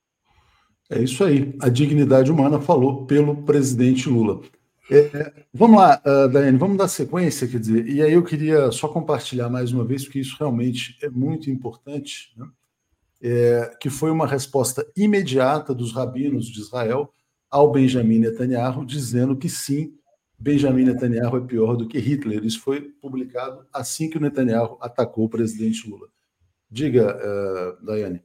É isso aí. A dignidade humana falou pelo presidente Lula. É, é, vamos lá, uh, Daiane, vamos dar sequência, quer dizer, e aí eu queria só compartilhar mais uma vez, porque isso realmente é muito importante, né? é, que foi uma resposta imediata dos rabinos de Israel ao Benjamin Netanyahu, dizendo que sim, Benjamin Netanyahu é pior do que Hitler. Isso foi publicado assim que o Netanyahu atacou o presidente Lula. Diga, uh, Daiane.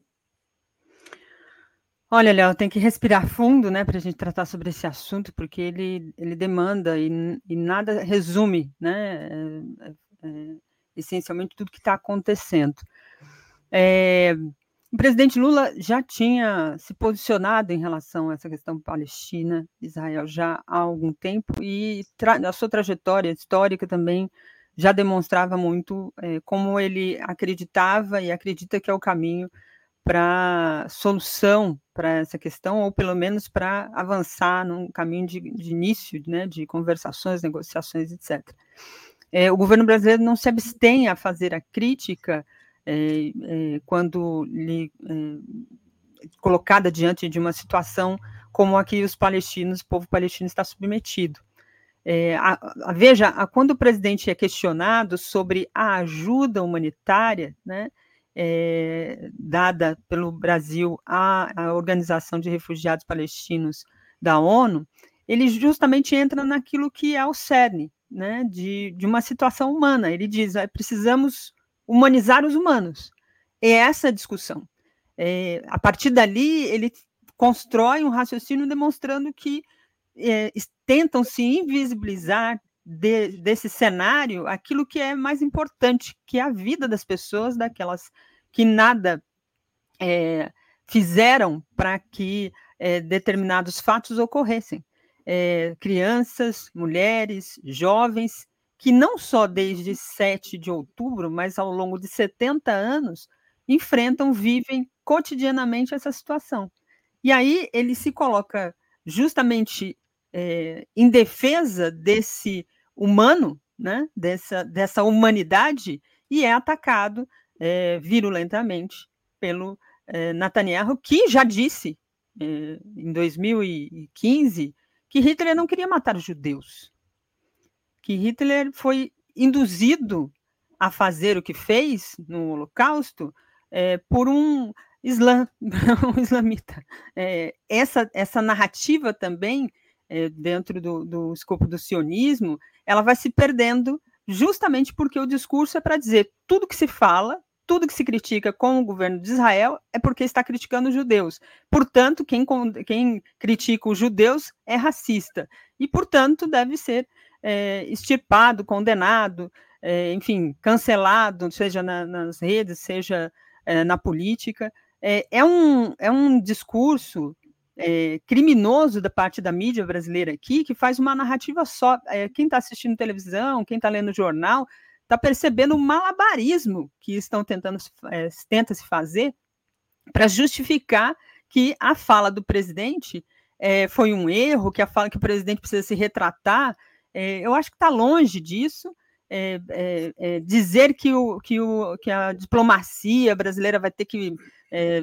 Olha, Léo, tem que respirar fundo, né, para a gente tratar sobre esse assunto, porque ele, ele demanda e, e nada resume, né, é, é, essencialmente tudo que está acontecendo. É, o presidente Lula já tinha se posicionado em relação a essa questão palestina, Israel, já há algum tempo, e a sua trajetória histórica também já demonstrava muito é, como ele acreditava e acredita que é o caminho para solução para essa questão, ou pelo menos para avançar num caminho de, de, início né, de conversações, negociações, etc. É, o governo brasileiro não se abstém a fazer a crítica é, é, quando lhe, é, colocada diante de uma situação como a que os palestinos, o povo palestino está submetido. É, a, a, veja, a, quando o presidente é questionado sobre a ajuda humanitária, né, é, dada pelo Brasil à, à Organização de Refugiados Palestinos da ONU, ele justamente entra naquilo que é o cerne né, de, de uma situação humana. Ele diz: é, precisamos humanizar os humanos. É essa a discussão. É, a partir dali, ele constrói um raciocínio demonstrando que é, tentam se invisibilizar de, desse cenário aquilo que é mais importante, que é a vida das pessoas, daquelas que nada é, fizeram para que é, determinados fatos ocorressem. É, crianças, mulheres, jovens que não só desde 7 de outubro, mas ao longo de 70 anos, enfrentam, vivem cotidianamente essa situação. E aí ele se coloca justamente é, em defesa desse humano, né, dessa, dessa humanidade, e é atacado é, virulentamente pelo é, Netanyahu, que já disse é, em 2015 que Hitler não queria matar os judeus, que Hitler foi induzido a fazer o que fez no Holocausto é, por um islã, um islamita. É, essa, essa narrativa também, é, dentro do, do escopo do sionismo, ela vai se perdendo justamente porque o discurso é para dizer tudo que se fala, tudo que se critica com o governo de Israel é porque está criticando os judeus. Portanto, quem, quem critica os judeus é racista e, portanto, deve ser é, extirpado, condenado, é, enfim, cancelado, seja na, nas redes, seja é, na política. É, é, um, é um discurso é, criminoso da parte da mídia brasileira aqui, que faz uma narrativa só. É, quem está assistindo televisão, quem está lendo jornal, está percebendo o malabarismo que estão tentando é, tenta se fazer para justificar que a fala do presidente é, foi um erro, que a fala que o presidente precisa se retratar. É, eu acho que está longe disso. É, dizer que, o, que, o, que a diplomacia brasileira vai ter que é,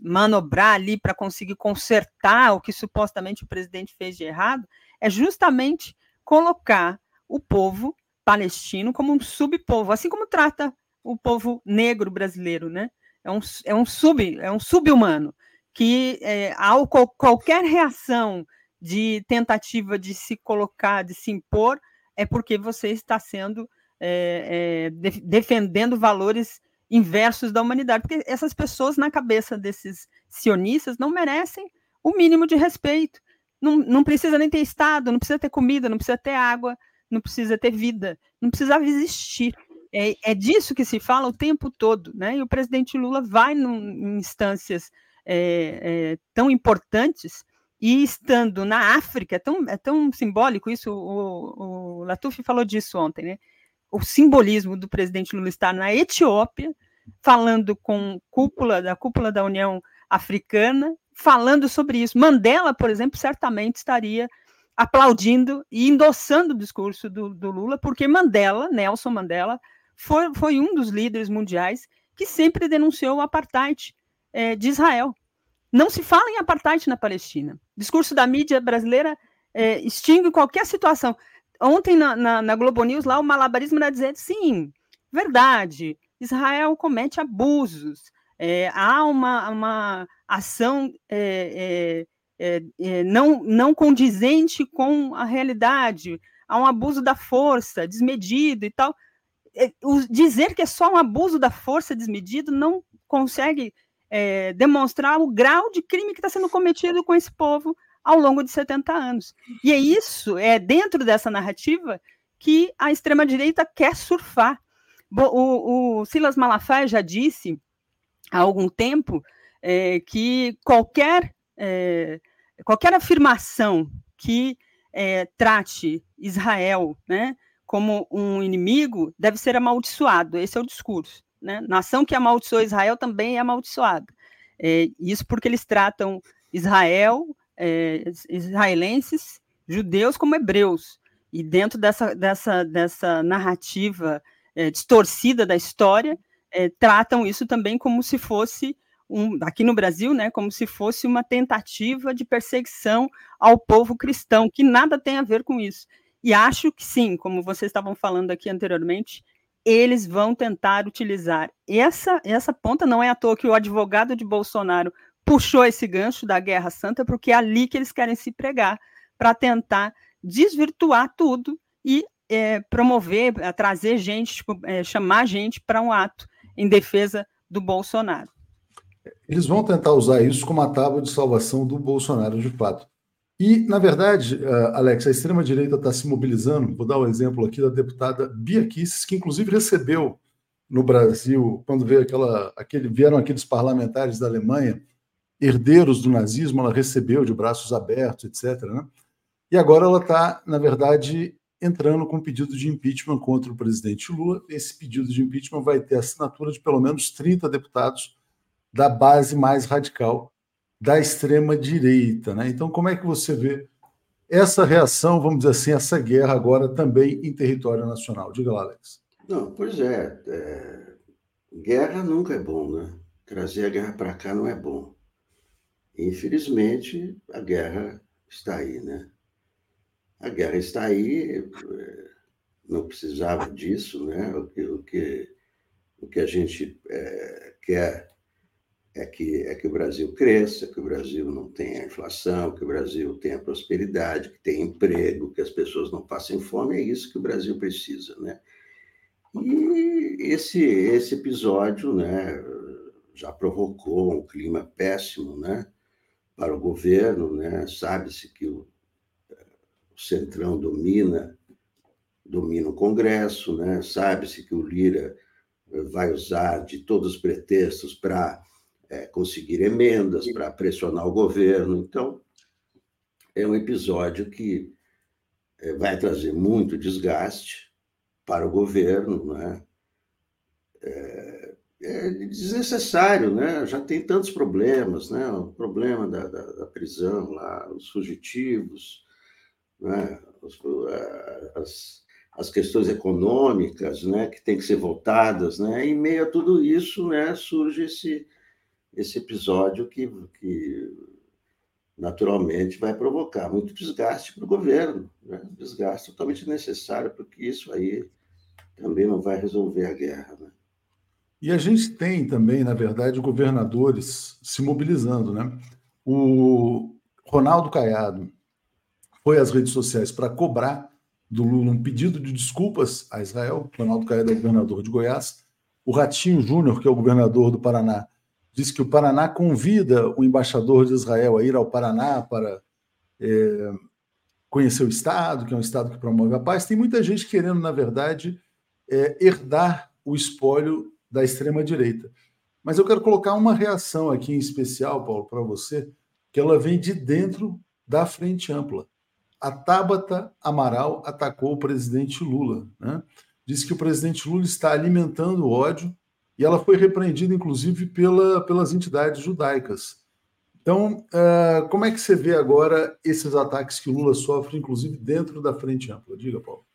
manobrar ali para conseguir consertar o que supostamente o presidente fez de errado, é justamente colocar o povo palestino como um subpovo, assim como trata o povo negro brasileiro, né? É um, é um sub, é um subhumano que é, ao qualquer reação de tentativa de se colocar, de se impor, é porque você está sendo é, é, de, defendendo valores inversos da humanidade, porque essas pessoas na cabeça desses sionistas não merecem o mínimo de respeito. Não, não precisa nem ter estado, não precisa ter comida, não precisa ter água, não precisa ter vida, não precisava existir. É, é disso que se fala o tempo todo, né? E o presidente Lula vai num, em instâncias é, é, tão importantes e estando na África, é tão, é tão simbólico isso, o, o Latuf falou disso ontem, né? O simbolismo do presidente Lula estar na Etiópia, falando com cúpula da cúpula da União Africana, falando sobre isso. Mandela, por exemplo, certamente estaria aplaudindo e endossando o discurso do, do Lula, porque Mandela, Nelson Mandela, foi, foi um dos líderes mundiais que sempre denunciou o apartheid é, de Israel. Não se fala em apartheid na Palestina. O discurso da mídia brasileira é, extingue qualquer situação. Ontem, na, na, na, Globo News, lá o malabarismo era dizer, sim, verdade, Israel comete abusos, é, há uma, uma ação é, é, é, não, não condizente com a realidade, há um abuso da força desmedido e tal. É, dizer que é só um abuso da força desmedido não consegue é, demonstrar o grau de crime que está sendo cometido com esse povo ao longo de 70 anos. E é isso, é dentro dessa narrativa que a extrema-direita quer surfar. O, o, Silas Malafaia já disse há algum tempo é, que qualquer, é, qualquer afirmação que é, trate Israel né, como um inimigo deve ser amaldiçoado. Esse é o discurso. Né? Nação que amaldiçoa Israel também é amaldiçoada. É, isso porque eles tratam Israel, é, israelenses, judeus como hebreus. E dentro dessa, dessa, dessa narrativa é, distorcida da história, é, tratam isso também como se fosse um, aqui no Brasil, né, como se fosse uma tentativa de perseguição ao povo cristão, que nada tem a ver com isso. E acho que sim, como vocês estavam falando aqui anteriormente, eles vão tentar utilizar essa essa ponta. Não é à toa que o advogado de Bolsonaro puxou esse gancho da Guerra Santa, porque é ali que eles querem se pregar para tentar desvirtuar tudo e é, promover, é, trazer gente, tipo, é, chamar gente para um ato em defesa do Bolsonaro. Eles vão tentar usar isso como a tábua de salvação do Bolsonaro, de fato. E, na verdade, uh, Alex, a extrema-direita está se mobilizando. Vou dar o um exemplo aqui da deputada Bia Kicis, que inclusive recebeu no Brasil, quando veio aquela, aquele, vieram aqueles parlamentares da Alemanha, herdeiros do nazismo, ela recebeu de braços abertos, etc. Né? E agora ela está, na verdade, entrando com pedido de impeachment contra o presidente Lula. Esse pedido de impeachment vai ter assinatura de pelo menos 30 deputados da base mais radical da extrema-direita. Né? Então, como é que você vê essa reação, vamos dizer assim, essa guerra agora também em território nacional? Diga lá, Alex. Não, pois é, é... guerra nunca é bom, né? Trazer a guerra para cá não é bom. Infelizmente, a guerra está aí, né? A guerra está aí, é, não precisava disso, né? O que, o que, o que a gente é, quer é que, é que o Brasil cresça, que o Brasil não tenha inflação, que o Brasil tenha prosperidade, que tenha emprego, que as pessoas não passem fome, é isso que o Brasil precisa, né? E esse, esse episódio, né, já provocou um clima péssimo, né, para o governo, né? Sabe-se que o, o Centrão domina domina o Congresso, né? Sabe-se que o Lira vai usar de todos os pretextos para é, conseguir emendas, para pressionar o governo. Então, é um episódio que é, vai trazer muito desgaste para o governo, né? É, é desnecessário, né? Já tem tantos problemas, né? O problema da, da, da prisão lá, os fugitivos, né? As, as questões econômicas, né? Que têm que ser votadas, né? E em meio a tudo isso, né? Surge esse esse episódio que, que naturalmente vai provocar muito desgaste para o governo, né? desgaste totalmente necessário, porque isso aí também não vai resolver a guerra. Né? E a gente tem também, na verdade, governadores se mobilizando. Né? O Ronaldo Caiado foi às redes sociais para cobrar do Lula um pedido de desculpas a Israel. Ronaldo Caiado é governador de Goiás. O Ratinho Júnior, que é o governador do Paraná, diz que o Paraná convida o embaixador de Israel a ir ao Paraná para é, conhecer o Estado, que é um Estado que promove a paz. Tem muita gente querendo, na verdade, é, herdar o espólio da extrema-direita. Mas eu quero colocar uma reação aqui em especial, Paulo, para você, que ela vem de dentro da Frente Ampla. A Tabata Amaral atacou o presidente Lula. Né? Diz que o presidente Lula está alimentando o ódio e ela foi repreendida, inclusive, pela, pelas entidades judaicas. Então, uh, como é que você vê agora esses ataques que o Lula sofre, inclusive dentro da frente ampla? Diga, Paulo.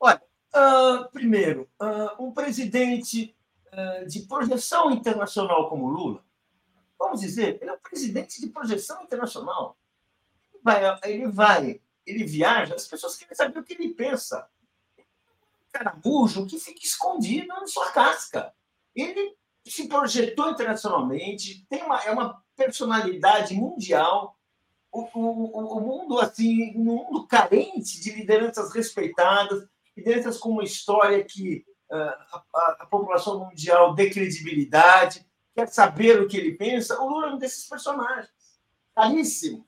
Olha, uh, primeiro, uh, um presidente de projeção internacional como Lula, vamos dizer, ele é um presidente de projeção internacional. Ele vai, ele, vai, ele viaja, as pessoas querem saber o que ele pensa caramujo que fica escondido na sua casca. Ele se projetou internacionalmente, tem uma, é uma personalidade mundial. O, o, o mundo, assim, um mundo carente de lideranças respeitadas, lideranças com uma história que uh, a, a, população mundial dê credibilidade, quer saber o que ele pensa. O Lula é um desses personagens. Caríssimo.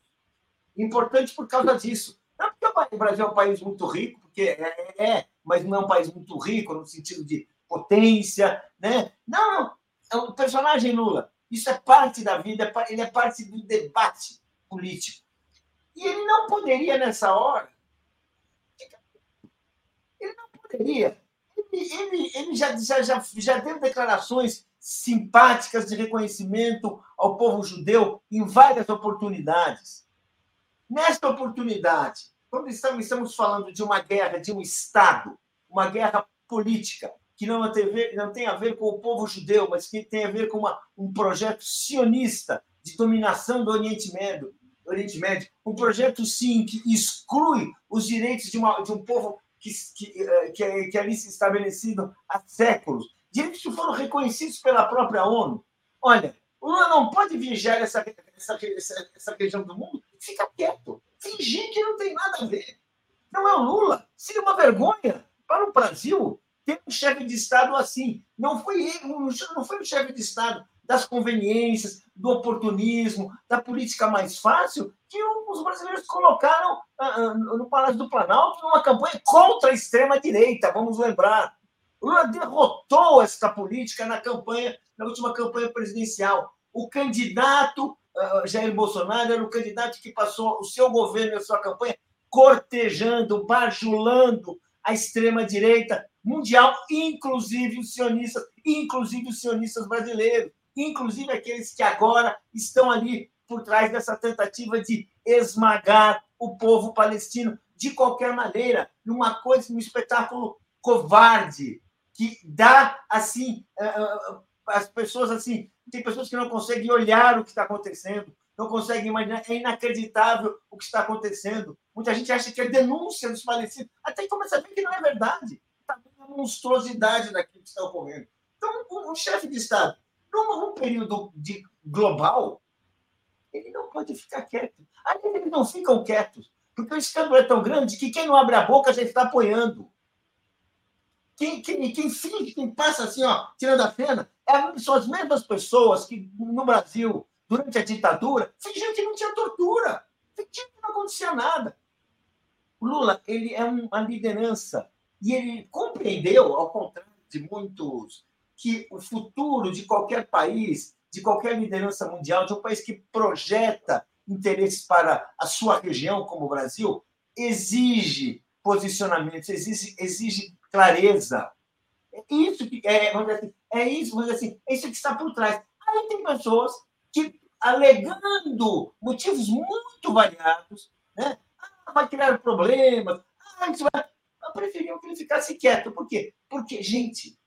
Importante por causa disso. Não porque o Brasil é um país muito rico, porque é, é mas não é um país muito rico no sentido de potência, né? Não, não. É o personagem Lula. Isso é parte da vida, é ele é parte do debate político. E ele não poderia, nessa hora, ele ele, ele já, já, já, já deu declarações simpáticas de reconhecimento ao povo judeu em várias oportunidades. Nesta oportunidade, quando estamos, estamos falando de uma guerra de um Estado, uma guerra política, que não tem, a ver, não tem a ver com o povo judeu, mas que tem a ver com uma, um projeto sionista de dominação do Oriente Médio, Oriente Médio, um projeto, sim, que exclui os direitos de, uma, de um povo que, que, eh, que, é, que ali estabelecido há séculos, direitos que foram reconhecidos pela própria ONU. Olha, o Lula não pode viajar essa, essa, essa, essa região do mundo ficar quieto fingir que não tem nada a ver. Não é o Lula. Seria uma vergonha para o Brasil ter um chefe de Estado assim. Não foi ele, não foi o chefe de Estado das conveniências, do oportunismo, da política mais fácil que os brasileiros colocaram ah, ah, no Palácio do Planalto numa campanha contra a extrema-direita, vamos lembrar. O Lula derrotou essa política na campanha, na última campanha presidencial. O candidato uh, Jair Bolsonaro era o candidato que passou o seu governo e a sua campanha cortejando, bajulando a extrema-direita mundial, inclusive os sionistas, inclusive os sionistas brasileiros, inclusive aqueles que agora estão ali por trás dessa tentativa de esmagar o povo palestino de qualquer maneira, numa coisa, num espetáculo covarde, que dá assim eh, eh, as pessoas assim, tem pessoas que não conseguem olhar o que está acontecendo, não conseguem imaginar, é inacreditável o que está acontecendo. Muita gente acha que é denúncia dos palestinos, até que começa a ver que não é verdade. Está uma monstruosidade daquilo que está ocorrendo. Então, um, um chefe de Estado, num, período de global, ele não pode ficar quieto. Aí eles não ficam quietos, porque o escândalo é tão grande que quem não abre a boca já está apoiando. Quem, quem, quem finge, quem passa assim, ó, tirando a pena, é, são as mesmas pessoas que no Brasil, durante a ditadura, fingiam que não tinha tortura, fingiam que não acontecia nada. O Lula, ele é uma liderança e ele compreendeu, ao contrário de muitos, que o futuro de qualquer país, de qualquer liderança mundial, de um país que projeta interesses para a sua região, como o Brasil, exige posicionamentos, exige, exige clareza. É isso que é, vamos dizer assim, é isso, vamos dizer assim, é isso que está por trás. Aí tem pessoas que, alegando motivos muito variados, né? Ah, vai criar problemas, ah, isso vai... preferiam que ele ficasse quieto. Por quê? Porque, gente,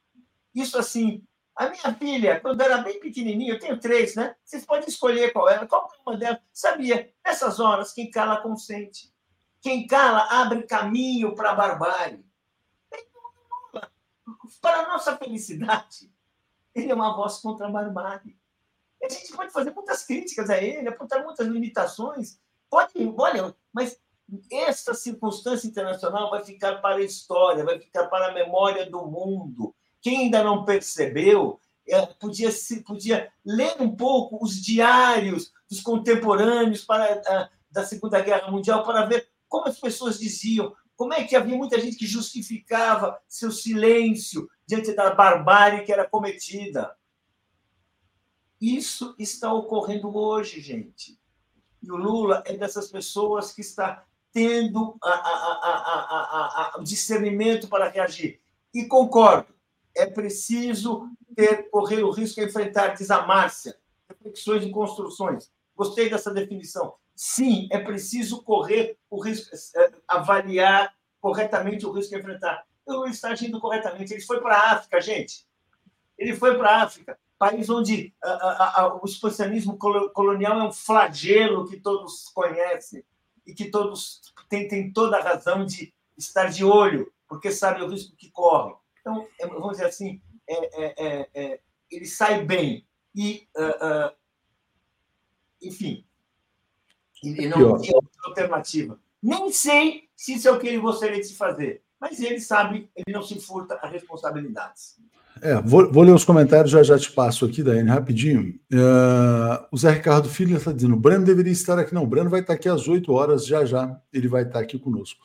isso assim, a minha filha, quando era bem pequenininha, eu tenho três, né? Vocês podem escolher qual era, qual é uma delas. Sabia, nessas horas, quem cala consente. Quem cala abre caminho para a barbárie. Para a nossa felicidade, ele é uma voz contra a barbárie. A gente pode fazer muitas críticas a ele, apontar muitas limitações. Pode, olha, mas essa circunstância internacional vai ficar para a história, vai ficar para a memória do mundo. Quem ainda não percebeu, é, podia, podia ler um pouco os diários dos contemporâneos para, da Segunda Guerra Mundial para ver como as pessoas diziam, como é que havia muita gente que justificava seu silêncio diante da barbárie que era cometida. Isso está ocorrendo hoje, gente. E o Lula é dessas pessoas que está tendo a, a, a, o discernimento para reagir. E concordo, é preciso ter, correr o risco de enfrentar, diz a Márcia, reflexões e construções. Gostei dessa definição. Sim, é preciso correr o risco, é, avaliar corretamente o risco de enfrentar. Lula está agindo corretamente. Ele foi para a África, gente. Ele foi para a África, país onde a, a, a, o expansionismo colonial é um flagelo que todos conhecem e que todos têm, têm toda a razão de estar de olho, porque sabe o risco que corre. Então, é, vamos dizer assim, é, é, é, é ele sai bem. E, uh, uh, enfim, e não tinha outra alternativa. Nem sei se isso é o que ele gostaria de se fazer, mas ele sabe, ele não se furta a responsabilidades. É, vou, vou, ler os comentários, já já te passo aqui, Daiane, rapidinho. Uh, o Zé Ricardo Filho está dizendo: o Breno deveria estar aqui. Não, o Breno vai estar aqui às 8 horas, já já ele vai estar aqui conosco.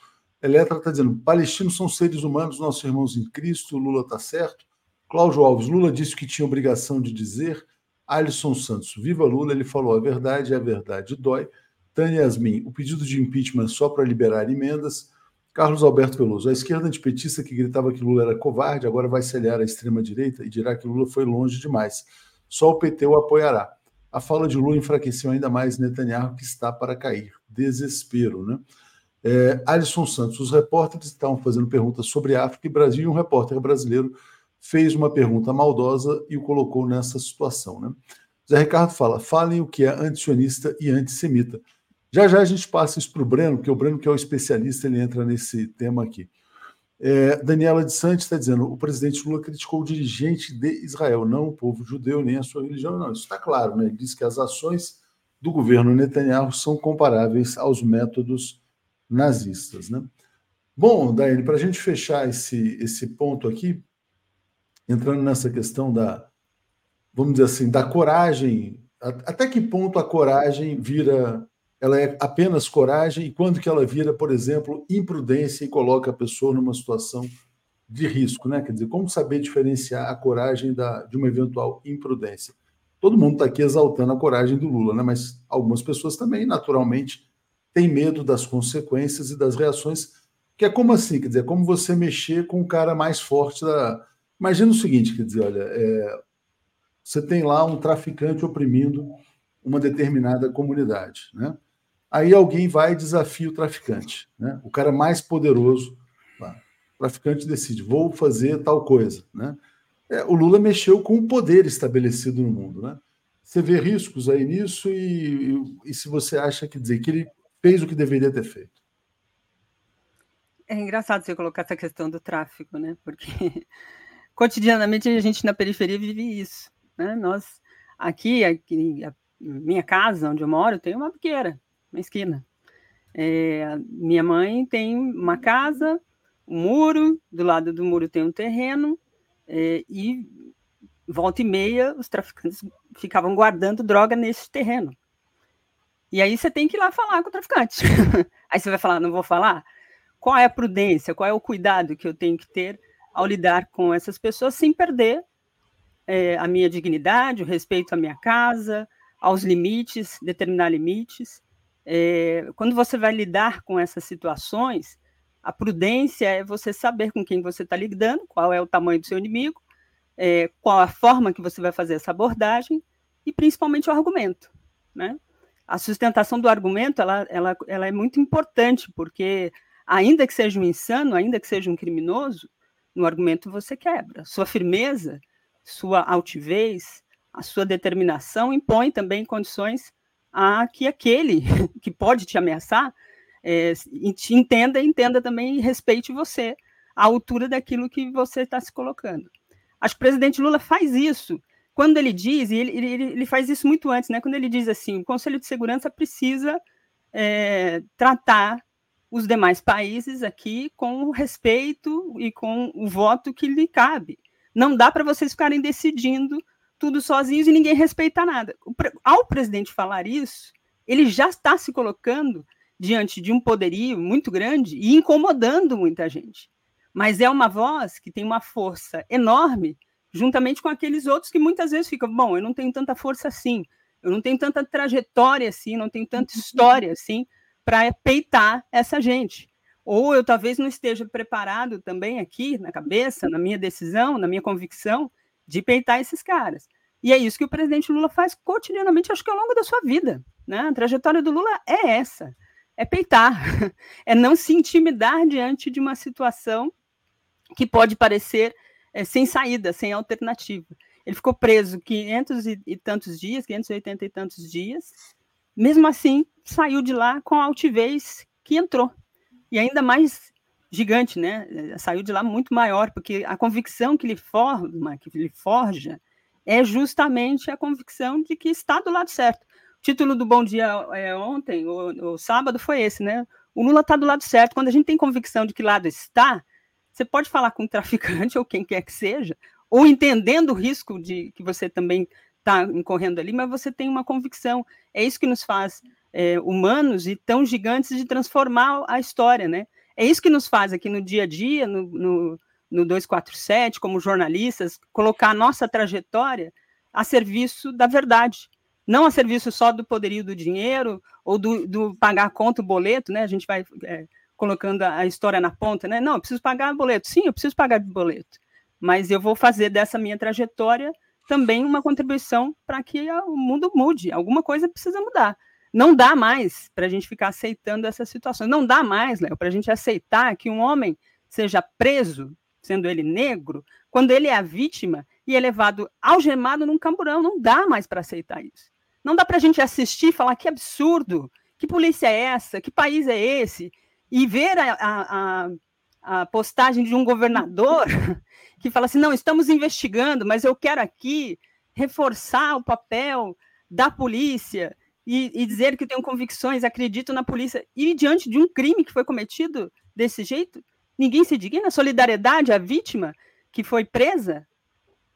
Eletra está dizendo: palestinos são seres humanos, nossos irmãos em Cristo, Lula está certo. Cláudio Alves, Lula disse que tinha obrigação de dizer. Alisson Santos, viva Lula, ele falou a verdade, a verdade dói. Tânia Yasmin, o pedido de impeachment só para liberar emendas. Carlos Alberto Veloso, a esquerda antipetista que gritava que Lula era covarde, agora vai se aliar à extrema-direita e dirá que Lula foi longe demais. Só o PT o apoiará. A fala de Lula enfraqueceu ainda mais Netanyahu, que está para cair. Desespero, né? É, Alisson Santos, os repórteres estavam fazendo perguntas sobre África e Brasil, e um repórter brasileiro fez uma pergunta maldosa e o colocou nessa situação. Né? Zé Ricardo fala: falem o que é antisionista e antissemita. Já já a gente passa isso para o Breno, porque o Breno, que é o especialista, ele entra nesse tema aqui. É, Daniela de Santos está dizendo: o presidente Lula criticou o dirigente de Israel, não o povo judeu nem a sua religião. Não, isso está claro, né? Ele diz que as ações do governo Netanyahu são comparáveis aos métodos nazistas. Né? Bom, Daiane, para a gente fechar esse, esse ponto aqui, entrando nessa questão da, vamos dizer assim, da coragem, até que ponto a coragem vira ela é apenas coragem e quando que ela vira, por exemplo, imprudência e coloca a pessoa numa situação de risco, né? Quer dizer, como saber diferenciar a coragem da, de uma eventual imprudência? Todo mundo está aqui exaltando a coragem do Lula, né? Mas algumas pessoas também, naturalmente, tem medo das consequências e das reações, que é como assim, quer dizer, é como você mexer com o cara mais forte da. Imagina o seguinte, quer dizer, olha, é... você tem lá um traficante oprimindo uma determinada comunidade, né? Aí alguém vai e desafia o traficante, né? O cara mais poderoso, lá. o traficante decide, vou fazer tal coisa, né? É, o Lula mexeu com o poder estabelecido no mundo, né? Você vê riscos aí nisso e, e, e se você acha que dizer que ele fez o que deveria ter feito. É engraçado você colocar essa questão do tráfico, né? Porque cotidianamente a gente na periferia vive isso, né? Nós aqui, aqui a minha casa onde eu moro tem uma biqueira, uma esquina. É, minha mãe tem uma casa, um muro, do lado do muro tem um terreno é, e volta e meia os traficantes ficavam guardando droga nesse terreno. E aí você tem que ir lá falar com o traficante. aí você vai falar, não vou falar? Qual é a prudência, qual é o cuidado que eu tenho que ter ao lidar com essas pessoas sem perder é, a minha dignidade, o respeito à minha casa, aos limites, determinar limites. É, quando você vai lidar com essas situações, a prudência é você saber com quem você está lidando, qual é o tamanho do seu inimigo, é, qual a forma que você vai fazer essa abordagem e principalmente o argumento, né? A sustentação do argumento ela, ela, ela é muito importante, porque ainda que seja um insano, ainda que seja um criminoso, no argumento você quebra. Sua firmeza, sua altivez, a sua determinação impõe também condições a que aquele que pode te ameaçar é, te entenda entenda também e respeite você à altura daquilo que você está se colocando. Acho que o presidente Lula faz isso quando ele diz, e ele, ele, ele, faz isso muito antes, né? Quando ele diz assim, o Conselho de Segurança precisa é, tratar os demais países aqui com o respeito e com o voto que lhe cabe. Não dá para vocês ficarem decidindo tudo sozinhos e ninguém respeitar nada. Ao presidente falar isso, ele já está se colocando diante de um poderio muito grande e incomodando muita gente. Mas é uma voz que tem uma força enorme juntamente com aqueles outros que muitas vezes ficam, bom, eu não tenho tanta força assim, eu não tenho tanta trajetória assim, não tenho tanta história assim para peitar essa gente. Ou eu talvez não esteja preparado também aqui na cabeça, na minha decisão, na minha convicção de peitar esses caras. E é isso que o presidente Lula faz cotidianamente, acho que ao longo da sua vida. Né? A trajetória do Lula é essa: é peitar, é não se intimidar diante de uma situação que pode parecer é, sem saída, sem alternativa. Ele ficou preso 500 e, tantos dias, 580 e tantos dias. Mesmo assim, saiu de lá com a altivez que entrou. E ainda mais gigante, né? Saiu de lá muito maior, porque a convicção que ele forma, que ele forja, é justamente a convicção de que está do lado certo. O título do Bom Dia é, ontem, o, o sábado, foi esse, né? O Lula está do lado certo. Quando a gente tem convicção de que lado está, você pode falar com um traficante ou quem quer que seja, ou entendendo o risco de que você também está incorrendo ali, mas você tem uma convicção. É isso que nos faz é, humanos e tão gigantes de transformar a história, né? É isso que nos faz aqui no dia a dia, no, no, no 247, como jornalistas, colocar a nossa trajetória a serviço da verdade, não a serviço só do poderio do dinheiro ou do, do pagar conta, o boleto, né? A gente vai é, colocando a história na ponta, né? Não, eu preciso pagar boleto. Sim, eu preciso pagar boleto. Mas eu vou fazer dessa minha trajetória também uma contribuição para que o mundo mude. Alguma coisa precisa mudar. Não dá mais para a gente ficar aceitando essa situação. Não dá mais, Léo, para a gente aceitar que um homem seja preso, sendo ele negro, quando ele é a vítima e é levado algemado num camburão. Não dá mais para aceitar isso. Não dá para a gente assistir e falar que absurdo, que polícia é essa, que país é esse, e ver a, a, a, postagem de um governador que fala assim: não, estamos investigando, mas eu quero aqui reforçar o papel da polícia e, e dizer que tenho convicções, acredito na polícia, e diante de um crime que foi cometido desse jeito, ninguém se digna. Solidariedade à vítima que foi presa?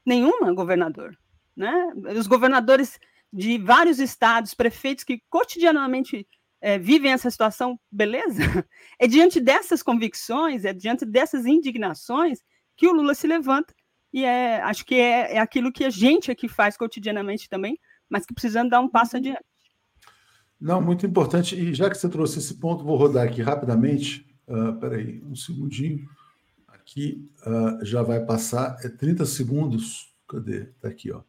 Nenhuma, governador. Né? Os governadores de vários estados, prefeitos que cotidianamente é, vivem essa situação, beleza? É diante dessas convicções, é diante dessas indignações que o Lula se levanta e é, acho que é, é aquilo que a gente aqui faz cotidianamente também, mas que precisamos dar um passo uhum. adiante. Não, muito importante. E já que você trouxe esse ponto, vou rodar aqui rapidamente. Uh, peraí, um segundinho. Aqui uh, já vai passar. É 30 segundos. Cadê? Está aqui, ó.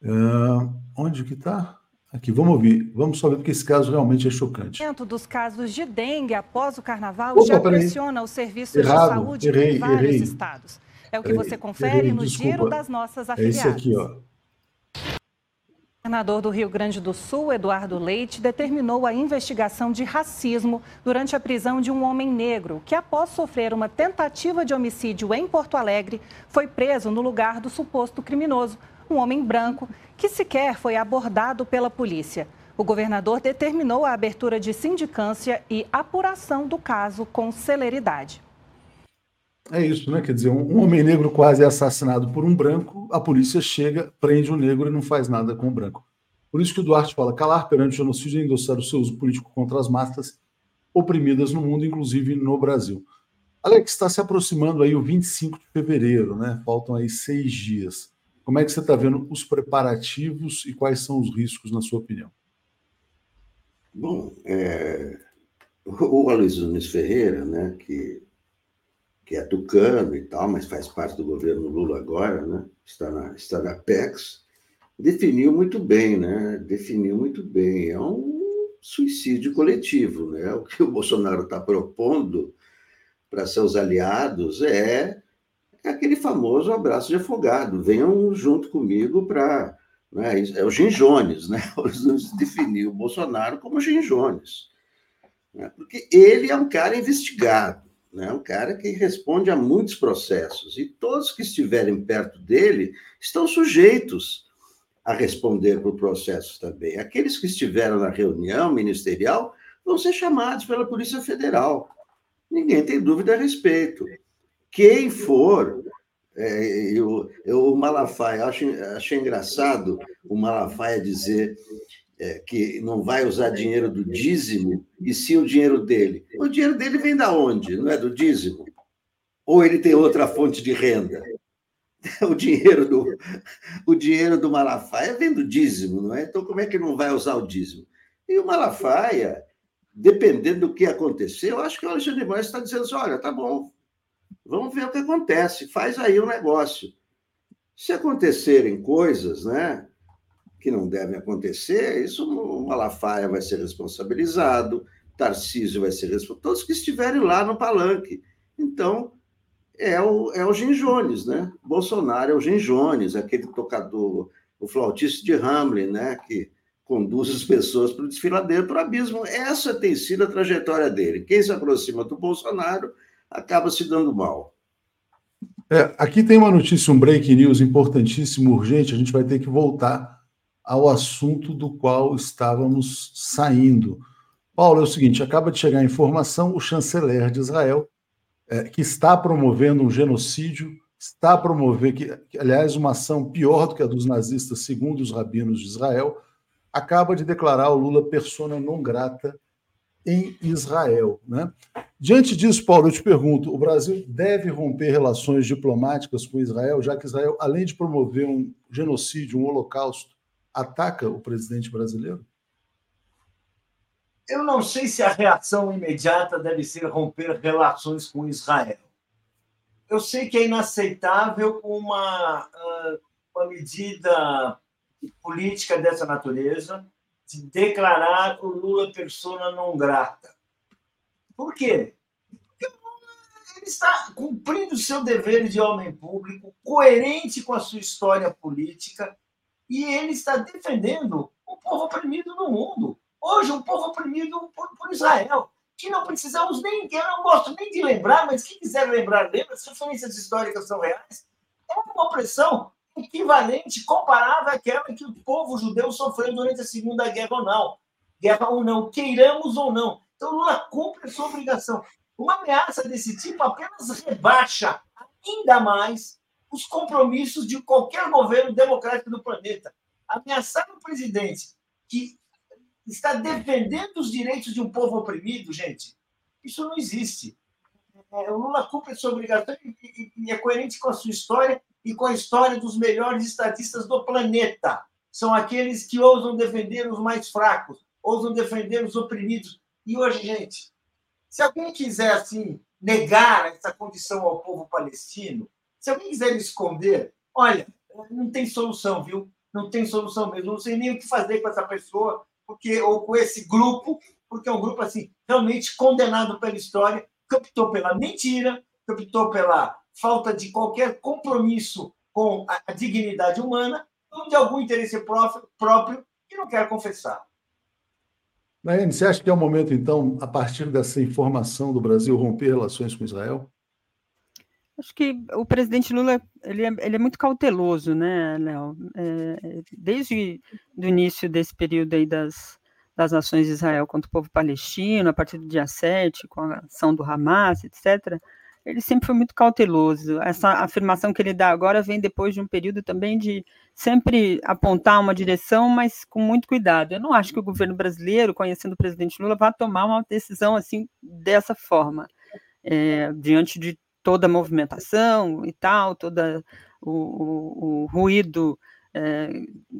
Uh, onde que está? Aqui, vamos ouvir. Vamos só ver, porque esse caso realmente é chocante. O dos casos de dengue após o carnaval Opa, já pressiona os serviços Errado, de saúde errei, em vários errei. estados. É o que você confere errei, no desculpa. giro das nossas afiliadas. É esse aqui, ó. O governador do Rio Grande do Sul, Eduardo Leite, determinou a investigação de racismo durante a prisão de um homem negro que, após sofrer uma tentativa de homicídio em Porto Alegre, foi preso no lugar do suposto criminoso, um homem branco, que sequer foi abordado pela polícia. O governador determinou a abertura de sindicância e apuração do caso com celeridade. É isso, né? Quer dizer, um homem negro quase é assassinado por um branco, a polícia chega, prende o negro e não faz nada com o branco. Por isso que o Duarte fala: calar perante o genocídio e endossar o seu uso político contra as massas oprimidas no mundo, inclusive no Brasil. Alex, está se aproximando aí o 25 de fevereiro, né? Faltam aí seis dias. Como é que você está vendo os preparativos e quais são os riscos, na sua opinião? Bom, é... o Aloysio Nunes Ferreira, né, que que é tucano e tal, mas faz parte do governo Lula agora, né? está, na, está na PEX, definiu muito bem, né? definiu muito bem. É um suicídio coletivo. Né? O que o Bolsonaro está propondo para seus aliados é, é aquele famoso abraço de afogado. Venham junto comigo para. Né? É o Ginjones, né? definiu o Bolsonaro como Ginjones. Né? Porque ele é um cara investigado né? um cara que responde a muitos processos, e todos que estiverem perto dele estão sujeitos a responder por processos também. Aqueles que estiveram na reunião ministerial vão ser chamados pela Polícia Federal. Ninguém tem dúvida a respeito. Quem for, é, eu, eu, o Malafaia, acho, achei engraçado o Malafaia dizer é, que não vai usar dinheiro do dízimo, e sim o dinheiro dele. O dinheiro dele vem da onde? Não é do dízimo? Ou ele tem outra fonte de renda? O dinheiro do, o dinheiro do Malafaia vem do dízimo, não é? Então, como é que não vai usar o dízimo? E o Malafaia, dependendo do que acontecer, eu acho que o Alexandre Moraes está dizendo assim: olha, tá bom, vamos ver o que acontece, faz aí o um negócio. Se acontecerem coisas, né? que não devem acontecer, isso o Malafaia vai ser responsabilizado, Tarcísio vai ser responsabilizado, todos que estiverem lá no palanque. Então, é o, é o Jim Jones, né? Bolsonaro é o Jim Jones, aquele tocador, o flautista de Hamlin, né? Que conduz as pessoas para o desfiladeiro, para o abismo. Essa tem sido a trajetória dele. Quem se aproxima do Bolsonaro acaba se dando mal. É, aqui tem uma notícia, um break news importantíssimo, urgente. A gente vai ter que voltar ao assunto do qual estávamos saindo. Paulo, é o seguinte: acaba de chegar a informação, o chanceler de Israel, é, que está promovendo um genocídio, está promovendo, que, que, aliás, uma ação pior do que a dos nazistas, segundo os rabinos de Israel, acaba de declarar o Lula persona não grata em Israel. Né? Diante disso, Paulo, eu te pergunto: o Brasil deve romper relações diplomáticas com Israel, já que Israel, além de promover um genocídio, um holocausto, ataca o presidente brasileiro? Eu não sei se a reação imediata deve ser romper relações com Israel. Eu sei que é inaceitável uma, ah, uma medida política dessa natureza de declarar o Lula persona não grata. Por quê? Porque ele está cumprindo o seu dever de homem público, coerente com a sua história política, e ele está defendendo o povo oprimido no mundo. Hoje, um povo oprimido por, por, Israel, que não precisamos nem, eu não gosto nem de lembrar, mas quem quiser lembrar, lembra, as referências históricas são reais. É uma opressão equivalente, comparável àquela que o povo judeu sofreu durante a Segunda Guerra ou não. Guerra ou não, queiramos ou não. Então, Lula cumpre a sua obrigação. Uma ameaça desse tipo apenas rebaixa ainda mais os compromissos de qualquer governo democrático do planeta. Ameaçar um presidente que está defendendo os direitos de um povo oprimido, gente, isso não existe. É, o Lula cumpre a sua obrigação e é coerente com a sua história e com a história dos melhores estatistas do planeta. São aqueles que ousam defender os mais fracos, ousam defender os oprimidos. E hoje, gente, se alguém quiser assim negar essa condição ao povo palestino, se alguém quiser esconder, olha, não tem solução, viu? Não tem solução mesmo. Não sei nem o que fazer com essa pessoa, porque ou com esse grupo, porque é um grupo assim realmente condenado pela história, que optou pela mentira, que optou pela falta de qualquer compromisso com a dignidade humana, ou de algum interesse próprio que não quer confessar. Naine, você acha que é o momento, então, a partir dessa informação do Brasil, romper relações com Israel? Acho que o presidente Lula ele é, ele é muito cauteloso, né, Léo? É, desde o início desse período aí das, das ações de Israel contra o povo palestino, a partir do dia 7, com a ação do Hamas, etc., ele sempre foi muito cauteloso. Essa afirmação que ele dá agora vem depois de um período também de sempre apontar uma direção, mas com muito cuidado. Eu não acho que o governo brasileiro, conhecendo o presidente Lula, vá tomar uma decisão assim dessa forma, é, diante de toda a movimentação e tal, todo o, o, o, ruído é,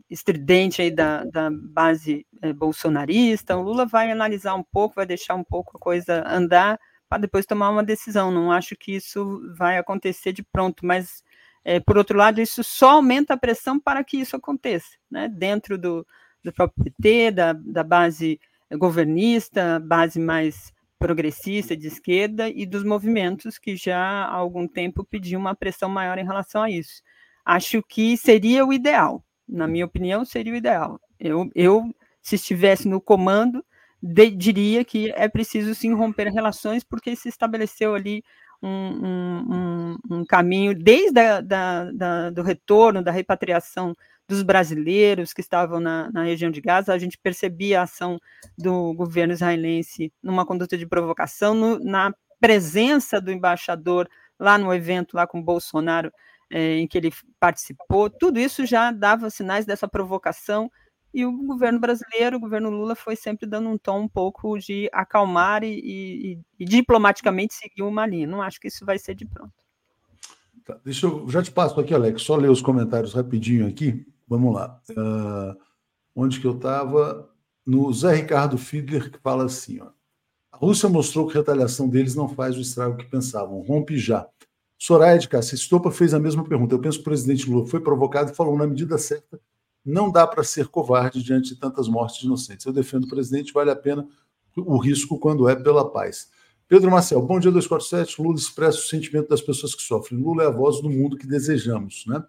estridente aí da, da base é, bolsonarista. O Lula vai analisar um pouco, vai deixar um pouco a coisa andar para depois tomar uma decisão. Não acho que isso vai acontecer de pronto, mas é, por outro lado, isso só aumenta a pressão para que isso aconteça, né? Dentro do, do próprio PT, da, da base governista, base mais progressista de esquerda e dos movimentos que já há algum tempo pediam uma pressão maior em relação a isso. Acho que seria o ideal, na minha opinião, seria o ideal. Eu, eu se estivesse no comando, de, diria que é preciso sim romper relações, porque se estabeleceu ali um, um, um, caminho desde a, da, da, do retorno, da repatriação dos brasileiros que estavam na, na, região de Gaza, a gente percebia a ação do governo israelense numa conduta de provocação, no, na presença do embaixador lá no evento lá com Bolsonaro, é, em que ele participou, tudo isso já dava sinais dessa provocação e o governo brasileiro, o governo Lula, foi sempre dando um tom um pouco de acalmar e, e, e diplomaticamente seguir uma linha. Não acho que isso vai ser de pronto. Tá, deixa eu já te passo aqui, Alex, só ler os comentários rapidinho aqui. Vamos lá. Uh, onde que eu estava? No Zé Ricardo Fiedler, que fala assim: ó, a Rússia mostrou que a retaliação deles não faz o estrago que pensavam. Rompe já. Soraya de Cássia Estopa fez a mesma pergunta. Eu penso que o presidente Lula foi provocado e falou na medida certa não dá para ser covarde diante de tantas mortes inocentes. Eu defendo o presidente, vale a pena o risco quando é pela paz. Pedro Marcel, bom dia 247. Lula expressa o sentimento das pessoas que sofrem. Lula é a voz do mundo que desejamos. Né?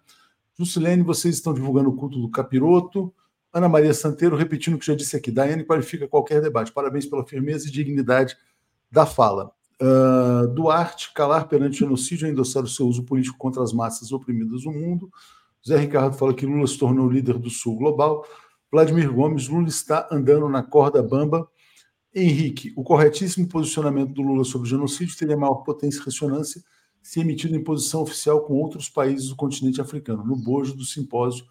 Juscelene, vocês estão divulgando o culto do capiroto. Ana Maria Santeiro, repetindo o que já disse aqui. Daiane qualifica qualquer debate. Parabéns pela firmeza e dignidade da fala. Uh, Duarte, calar perante o genocídio e endossar o seu uso político contra as massas oprimidas do mundo. Zé Ricardo fala que Lula se tornou líder do Sul global. Vladimir Gomes, Lula está andando na corda bamba. Henrique, o corretíssimo posicionamento do Lula sobre o genocídio teria maior potência e ressonância se emitido em posição oficial com outros países do continente africano, no bojo do simpósio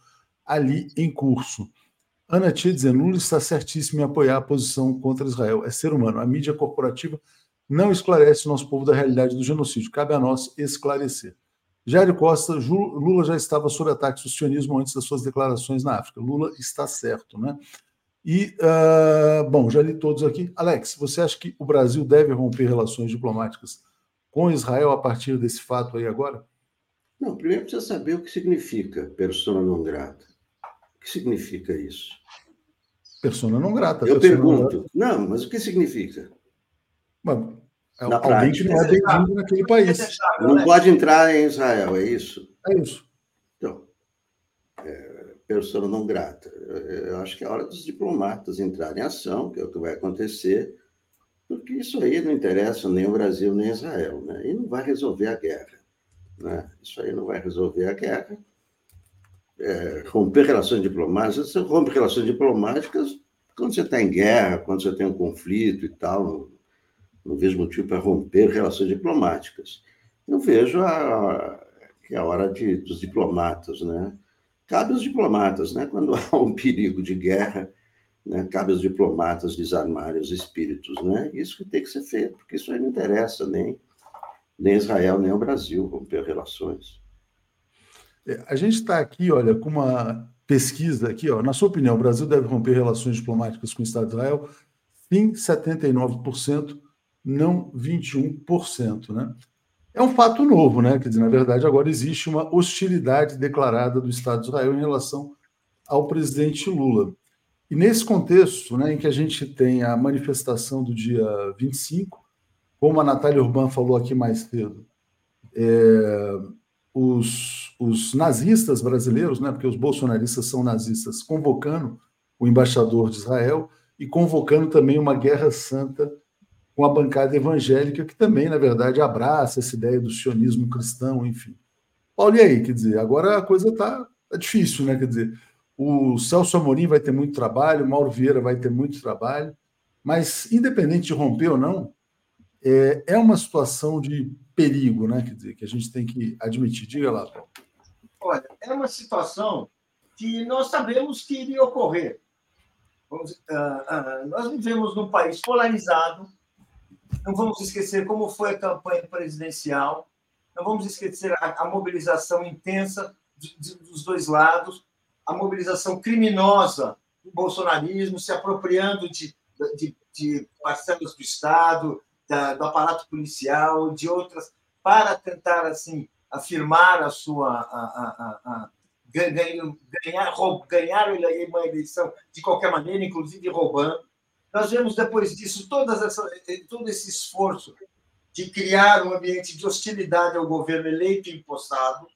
ali em curso. Ana Tia dizendo, Lula está certíssimo em apoiar a posição contra Israel. É ser humano. A mídia corporativa não esclarece o nosso povo da realidade do genocídio. Cabe a nós esclarecer. Jair Costa, Lula já estava sob ataque do sionismo antes das suas declarações na África. Lula está certo, né? E, uh, bom, já li todos aqui. Alex, você acha que o Brasil deve romper relações diplomáticas com Israel a partir desse fato aí agora? Não, primeiro precisa saber o que significa persona não grata. O que significa isso? Persona não grata. Eu pergunto. Não, não, mas o que significa? Mas, Na alguém prática. que não é bem-vindo naquele país. Não né? pode entrar em Israel, é isso? É isso. Então, é, persona não grata. Eu acho que é hora dos diplomatas entrarem em ação, que é o que vai acontecer, porque isso aí não interessa nem o Brasil nem Israel, né? E não vai resolver a guerra. Né? Isso aí não vai resolver a guerra. É, romper relações diplomáticas, você rompe relações diplomáticas quando você está em guerra, quando você tem um conflito e tal, não vejo motivo para romper relações diplomáticas. Eu vejo a, que é a hora de, dos diplomatas, né? Cabe aos diplomatas, né? Quando há um perigo de guerra, né? cabe aos diplomatas desarmarem os espíritos, né? Isso que tem que ser feito, porque isso aí não interessa nem, nem Israel, nem o Brasil romper relações. É, a gente está aqui, olha, com uma pesquisa aqui, ó, na sua opinião, o Brasil deve romper relações diplomáticas com o Estado de Israel? Sim, 79%, não 21%, né? É um fato novo, né? Quer dizer, na verdade, agora existe uma hostilidade declarada do Estado de Israel em relação ao presidente Lula. E nesse contexto, né, em que a gente tem a manifestação do dia 25, como a Natália Urban falou aqui mais cedo, é, os, os nazistas brasileiros, né, porque os bolsonaristas são nazistas, convocando o embaixador de Israel e convocando também uma guerra santa com a bancada evangélica, que também, na verdade, abraça essa ideia do sionismo cristão, enfim. Paulo, e aí? Quer dizer, agora a coisa está tá difícil, né? Quer dizer, o Celso Amorim vai ter muito trabalho, o Mauro Vieira vai ter muito trabalho, mas, independente de romper ou não, é, é uma situação de perigo, né? Quer dizer, que a gente tem que admitir. Diga lá, Paulo. Olha, é uma situação que nós sabemos que iria ocorrer. Vamos, uh, uh, nós vivemos num país polarizado, não vamos esquecer como foi a campanha presidencial, não vamos esquecer a, a mobilização intensa de, de, dos dois lados, a mobilização criminosa do bolsonarismo, se apropriando de, de, de parcelas do Estado, da, do aparato policial, de outras, para tentar assim afirmar a sua a, a, a, ganhar, ganhar, ganhar uma eleição de qualquer maneira, inclusive roubando. Nós vemos depois disso essa, todo esse esforço de criar um ambiente de hostilidade ao governo eleito e impostado.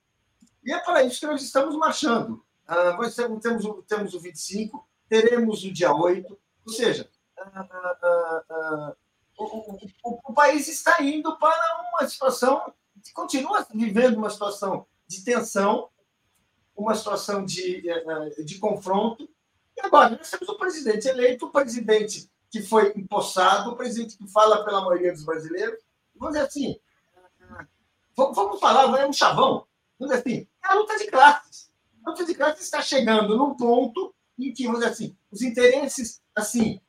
E é para isso que nós estamos marchando. Ah, nós temos, temos o 25, teremos o dia 8, ou seja, ah, ah, o, o, o, país está indo para uma situação, continua vivendo uma situação de tensão, uma situação de, eh, eh, de confronto. E agora, nós temos o presidente eleito, o presidente que foi empossado, o presidente que fala pela maioria dos brasileiros. Vamos dizer assim, vamos falar, é um chavão. Vamos dizer assim, é a luta de classes. A luta de classes está chegando num ponto em que, vamos dizer assim, os interesses assim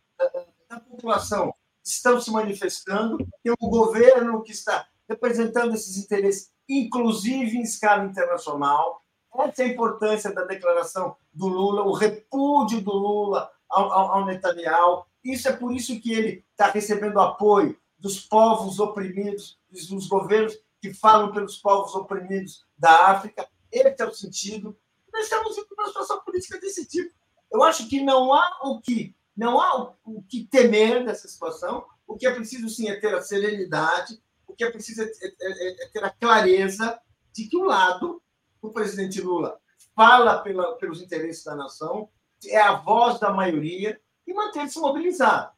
da população estão se manifestando, tem um governo que está representando esses interesses, inclusive em escala internacional. Essa é a importância da declaração do Lula, o repúdio do Lula ao, ao, ao Netanyahu. Isso é por isso que ele está recebendo apoio dos povos oprimidos, dos governos que falam pelos povos oprimidos da África. Esse é o sentido. Nós estamos em uma situação política desse tipo. Eu acho que não há o que não há o que temer dessa situação. O que é preciso, sim, é ter a serenidade, o que é preciso é, é, é, é ter a clareza de que um lado, o presidente Lula, fala pela, pelos interesses da nação, é a voz da maioria e manter-se mobilizado.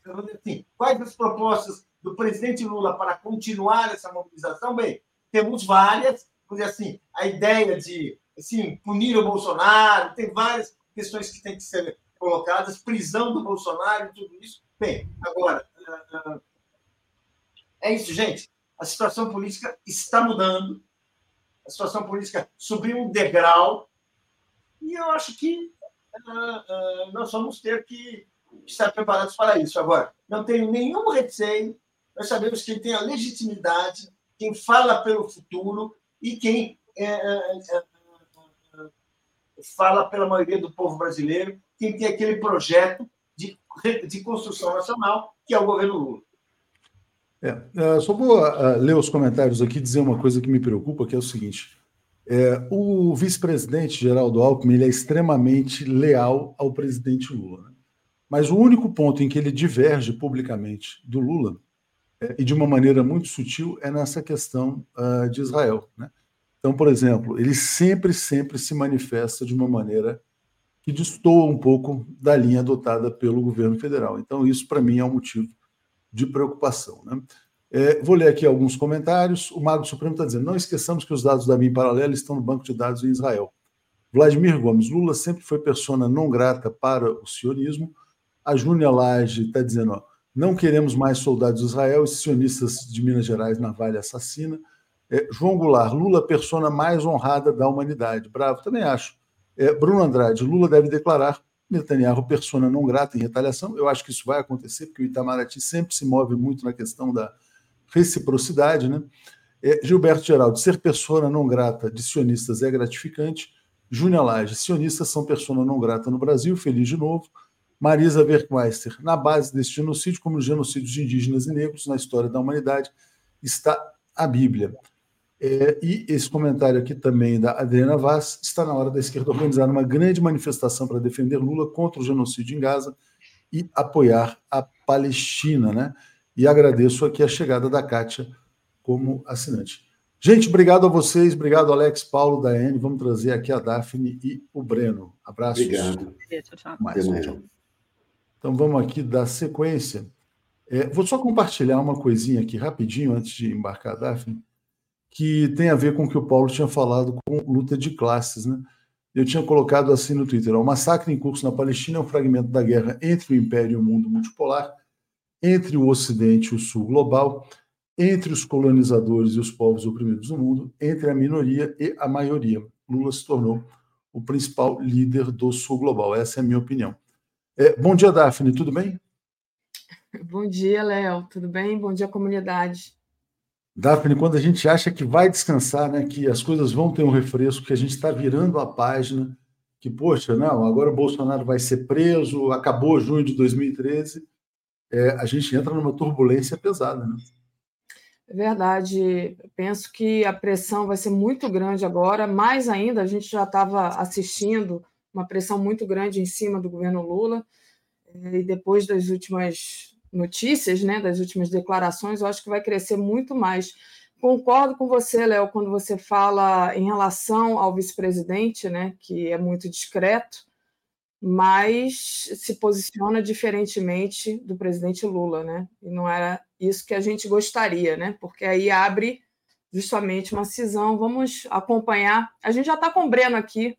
Então, assim, quais as propostas do presidente Lula para continuar essa mobilização? Bem, temos várias. Por assim, a ideia de assim, punir o Bolsonaro, tem várias questões que têm que ser colocadas, prisão do Bolsonaro tudo isso. Bem, agora, ah, ah, é isso, gente. A situação política está mudando, a situação política subiu um degrau, e eu acho que uh, uh, nós vamos ter que estar preparados para isso. Agora, não tenho nenhum receio, nós sabemos quem tem a legitimidade, quem fala pelo futuro e quem é, é, é, fala pela maioria do povo brasileiro quem tem aquele projeto de, de construção nacional, que é o governo Lula. É, é só vou uh, ler os comentários aqui e dizer uma coisa que me preocupa, que é o seguinte. É, o vice-presidente Geraldo Alckmin ele é extremamente leal ao presidente Lula. Né? Mas o único ponto em que ele diverge publicamente do Lula, é, e de uma maneira muito sutil, é nessa questão uh, de Israel. Né? Então, por exemplo, ele sempre, sempre se manifesta de uma maneira que destoa um pouco da linha adotada pelo governo federal. Então, isso, para mim, é um motivo de preocupação. Né? É, vou ler aqui alguns comentários. O Mago Supremo está dizendo: não esqueçamos que os dados da BIM Paralela estão no banco de dados em Israel. Vladimir Gomes, Lula sempre foi persona não grata para o sionismo. A Júnia Lage está dizendo: ó, não queremos mais soldados de Israel e sionistas de Minas Gerais na Vale assassina. É, João Goulart, Lula, persona mais honrada da humanidade. Bravo, também acho. É, Bruno Andrade, Lula deve declarar Netanyahu persona não grata em retaliação. Eu acho que isso vai acontecer, porque o Itamaraty sempre se move muito na questão da reciprocidade. Né? É, Gilberto Geraldo, ser persona não grata de sionistas é gratificante. Júnior Lage, sionistas são persona não grata no Brasil, feliz de novo. Marisa Werkmeister, na base desse genocídio, como os genocídios de indígenas e negros na história da humanidade, está a Bíblia. É, e esse comentário aqui também da Adriana Vaz, está na hora da esquerda organizar uma grande manifestação para defender Lula contra o genocídio em Gaza e apoiar a Palestina, né? E agradeço aqui a chegada da Kátia como assinante. Gente, obrigado a vocês, obrigado Alex, Paulo, Daiane. Vamos trazer aqui a Daphne e o Breno. Abraços. Obrigado. Mais, tchau. Então vamos aqui dar sequência. É, vou só compartilhar uma coisinha aqui rapidinho antes de embarcar, Daphne, que tem a ver com o que o Paulo tinha falado com luta de classes, né? Eu tinha colocado assim no Twitter: o massacre em curso na Palestina é um fragmento da guerra entre o Império e o mundo multipolar, entre o Ocidente e o Sul global, entre os colonizadores e os povos oprimidos do mundo, entre a minoria e a maioria. Lula se tornou o principal líder do Sul global. Essa é a minha opinião. É, bom dia, Daphne, tudo bem? Bom dia, Léo, tudo bem? Bom dia, comunidade. Daphne, quando a gente acha que vai descansar, né, que as coisas vão ter um refresco, que a gente está virando a página, que, poxa, não, agora o Bolsonaro vai ser preso, acabou junho de 2013, é, a gente entra numa turbulência pesada, né? É verdade. Penso que a pressão vai ser muito grande agora, mais ainda, a gente já estava assistindo uma pressão muito grande em cima do governo Lula. E depois das últimas notícias, né, das últimas declarações, eu acho que vai crescer muito mais. Concordo com você, Léo, quando você fala em relação ao vice-presidente, né, que é muito discreto, mas se posiciona diferentemente do presidente Lula, né? E não era isso que a gente gostaria, né? Porque aí abre justamente uma cisão. Vamos acompanhar. A gente já está com o Breno aqui,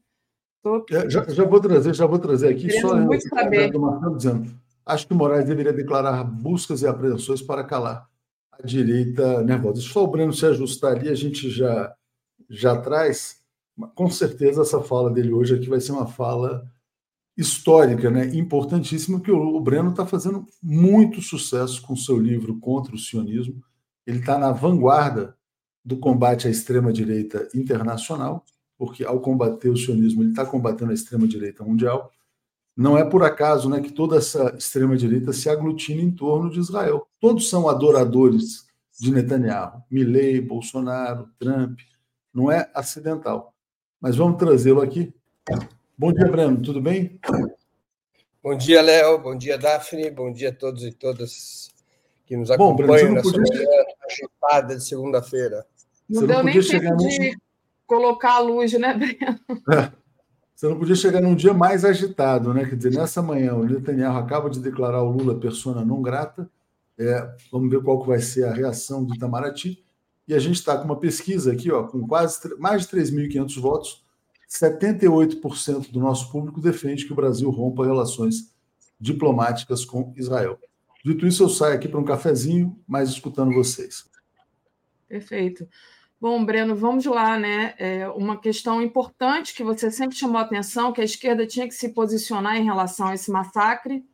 Tô... É, já, já, vou trazer, já vou trazer aqui Querendo só muito saber. do Marcelo dizendo. Acho que Moraes deveria declarar buscas e apreensões para calar a direita nervosa. Só o Breno se ajustar ali, a gente já já traz. Com certeza essa fala dele hoje aqui vai ser uma fala histórica, né? importantíssima, que o, o Breno está fazendo muito sucesso com seu livro contra o sionismo. Ele está na vanguarda do combate à extrema-direita internacional porque ao combater o sionismo, ele está combatendo a extrema-direita mundial. Não é por acaso né, que toda essa extrema-direita se aglutina em torno de Israel. Todos são adoradores de Netanyahu. Milley, Bolsonaro, Trump. Não é acidental. Mas vamos trazê-lo aqui. Bom dia, Breno. Tudo bem? Bom dia, Léo. Bom dia, Daphne. Bom dia a todos e todas que nos acompanham Bom, nessa podia... manhã agitada de segunda-feira. Não, não deu nem tempo de colocar a luz, né, Breno? É. Você não podia chegar num dia mais agitado, né? Quer dizer, nessa manhã, o Netanyahu acaba de declarar o Lula persona não grata. É, vamos ver qual que vai ser a reação do Itamaraty. E a gente está com uma pesquisa aqui, ó, com quase mais de 3.500 votos. 78% do nosso público defende que o Brasil rompa relações diplomáticas com Israel. Dito isso, eu saio aqui para um cafezinho, mas escutando vocês. Perfeito. Bom, Breno, vamos lá, né? É uma questão importante que você sempre chamou a atenção, que a esquerda tinha que se posicionar em relação a esse massacre.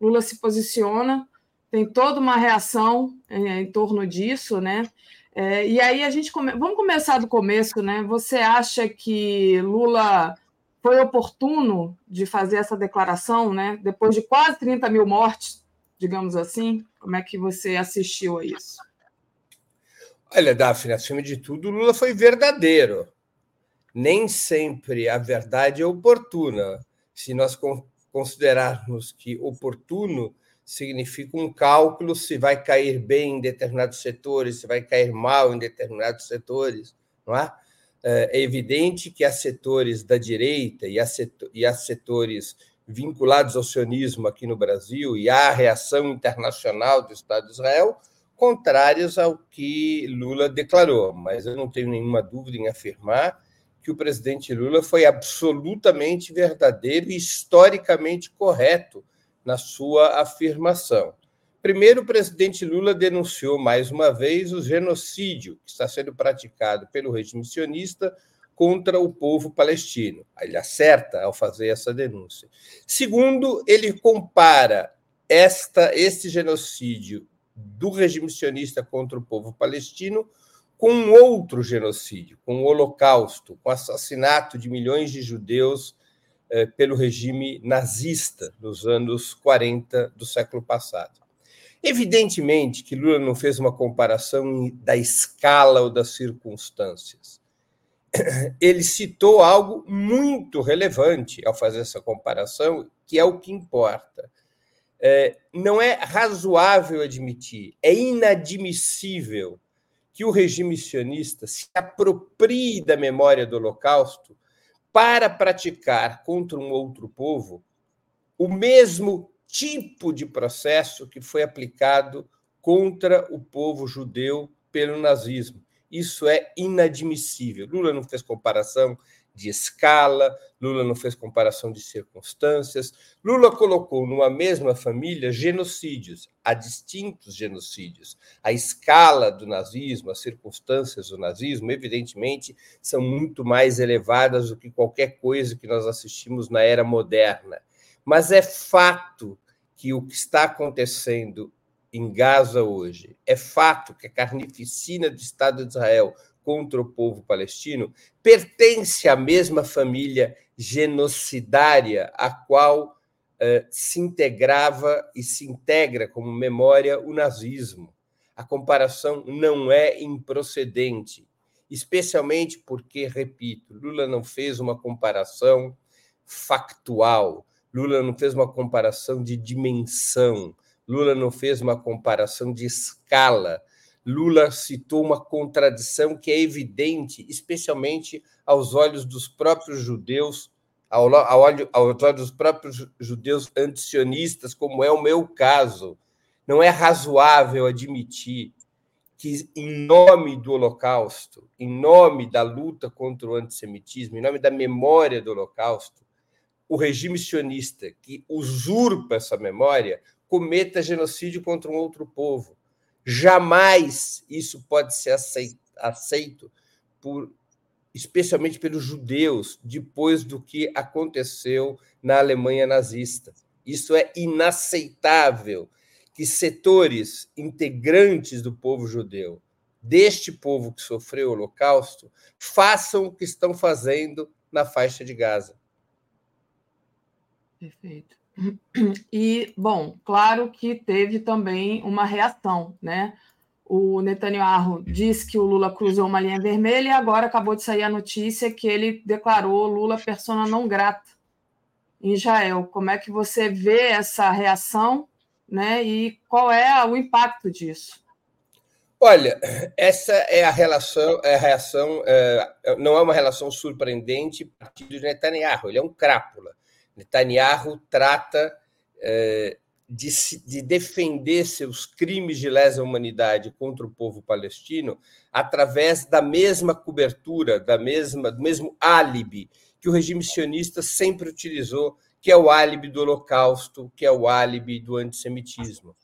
Lula se posiciona, tem toda uma reação é, em torno disso, né? É, e aí a gente come... vamos começar do começo, né? Você acha que Lula foi oportuno de fazer essa declaração, né? Depois de quase 30 mil mortes, digamos assim, como é que você assistiu a isso? Olha, Daphne, acima de tudo, Lula foi verdadeiro. Nem sempre a verdade é oportuna. Se nós considerarmos que oportuno significa um cálculo se vai cair bem em determinados setores, se vai cair mal em determinados setores, não é? É evidente que há setores da direita e e há setores vinculados ao sionismo aqui no Brasil e há a reação internacional do Estado de Israel contrárias ao que Lula declarou, mas eu não tenho nenhuma dúvida em afirmar que o presidente Lula foi absolutamente verdadeiro e historicamente correto na sua afirmação. Primeiro, o presidente Lula denunciou mais uma vez o genocídio que está sendo praticado pelo regime sionista contra o povo palestino. Ele acerta ao fazer essa denúncia. Segundo, ele compara esta este genocídio do regime sionista contra o povo palestino com um outro genocídio, com o Holocausto, com o assassinato de milhões de judeus eh, pelo regime nazista nos anos 40 do século passado. Evidentemente que Lula não fez uma comparação da escala ou das circunstâncias. Ele citou algo muito relevante ao fazer essa comparação, que é o que importa. É, não é razoável admitir, é inadmissível que o regime sionista se aproprie da memória do Holocausto para praticar contra um outro povo o mesmo tipo de processo que foi aplicado contra o povo judeu pelo nazismo. Isso é inadmissível. Lula não fez comparação de escala, Lula não fez comparação de circunstâncias. Lula colocou numa mesma família genocídios, há distintos genocídios. A escala do nazismo, as circunstâncias do nazismo, evidentemente, são muito mais elevadas do que qualquer coisa que nós assistimos na era moderna. Mas é fato que o que está acontecendo em Gaza hoje, é fato que a carnificina do Estado de Israel contra o povo palestino pertence à mesma família genocidária a qual uh, se integrava e se integra como memória o nazismo. A comparação não é improcedente, especialmente porque, repito, Lula não fez uma comparação factual, Lula não fez uma comparação de dimensão, Lula não fez uma comparação de escala, Lula citou uma contradição que é evidente, especialmente aos olhos dos próprios judeus, ao, ao, aos olhos dos próprios judeus antisionistas, como é o meu caso. Não é razoável admitir que, em nome do Holocausto, em nome da luta contra o antissemitismo, em nome da memória do Holocausto, o regime sionista que usurpa essa memória cometa genocídio contra um outro povo. Jamais isso pode ser aceito por especialmente pelos judeus depois do que aconteceu na Alemanha nazista. Isso é inaceitável que setores integrantes do povo judeu, deste povo que sofreu o Holocausto, façam o que estão fazendo na faixa de Gaza. Perfeito. E, bom, claro que teve também uma reação, né? O Netanyahu disse que o Lula cruzou uma linha vermelha e agora acabou de sair a notícia que ele declarou Lula persona não grata em Israel. Como é que você vê essa reação, né? E qual é o impacto disso? Olha, essa é a relação, é a reação, é, não é uma relação surpreendente de Netanyahu. Ele é um crápula. Netanyahu trata é, de, de, defender seus crimes de lesa humanidade contra o povo palestino através da mesma cobertura, da mesma, do mesmo álibi que o regime sionista sempre utilizou, que é o álibi do Holocausto, que é o álibi do antissemitismo.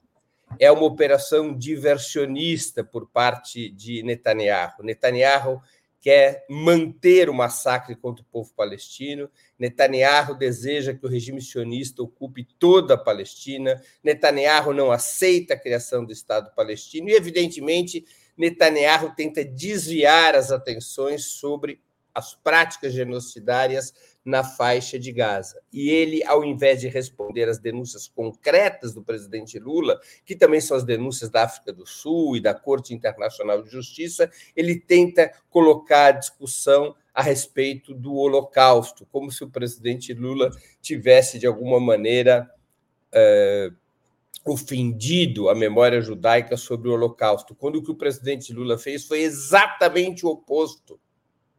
É uma operação diversionista por parte de Netanyahu. Netanyahu quer manter o massacre contra o povo palestino. Netanyahu deseja que o regime sionista ocupe toda a Palestina. Netanyahu não aceita a criação do Estado palestino e, evidentemente, Netanyahu tenta desviar as atenções sobre as práticas genocidárias na faixa de Gaza. E ele, ao invés de responder às denúncias concretas do presidente Lula, que também são as denúncias da África do Sul e da Corte Internacional de Justiça, ele tenta colocar a discussão a respeito do Holocausto, como se o presidente Lula tivesse, de alguma maneira, é, ofendido a memória judaica sobre o Holocausto, quando o que o presidente Lula fez foi exatamente o oposto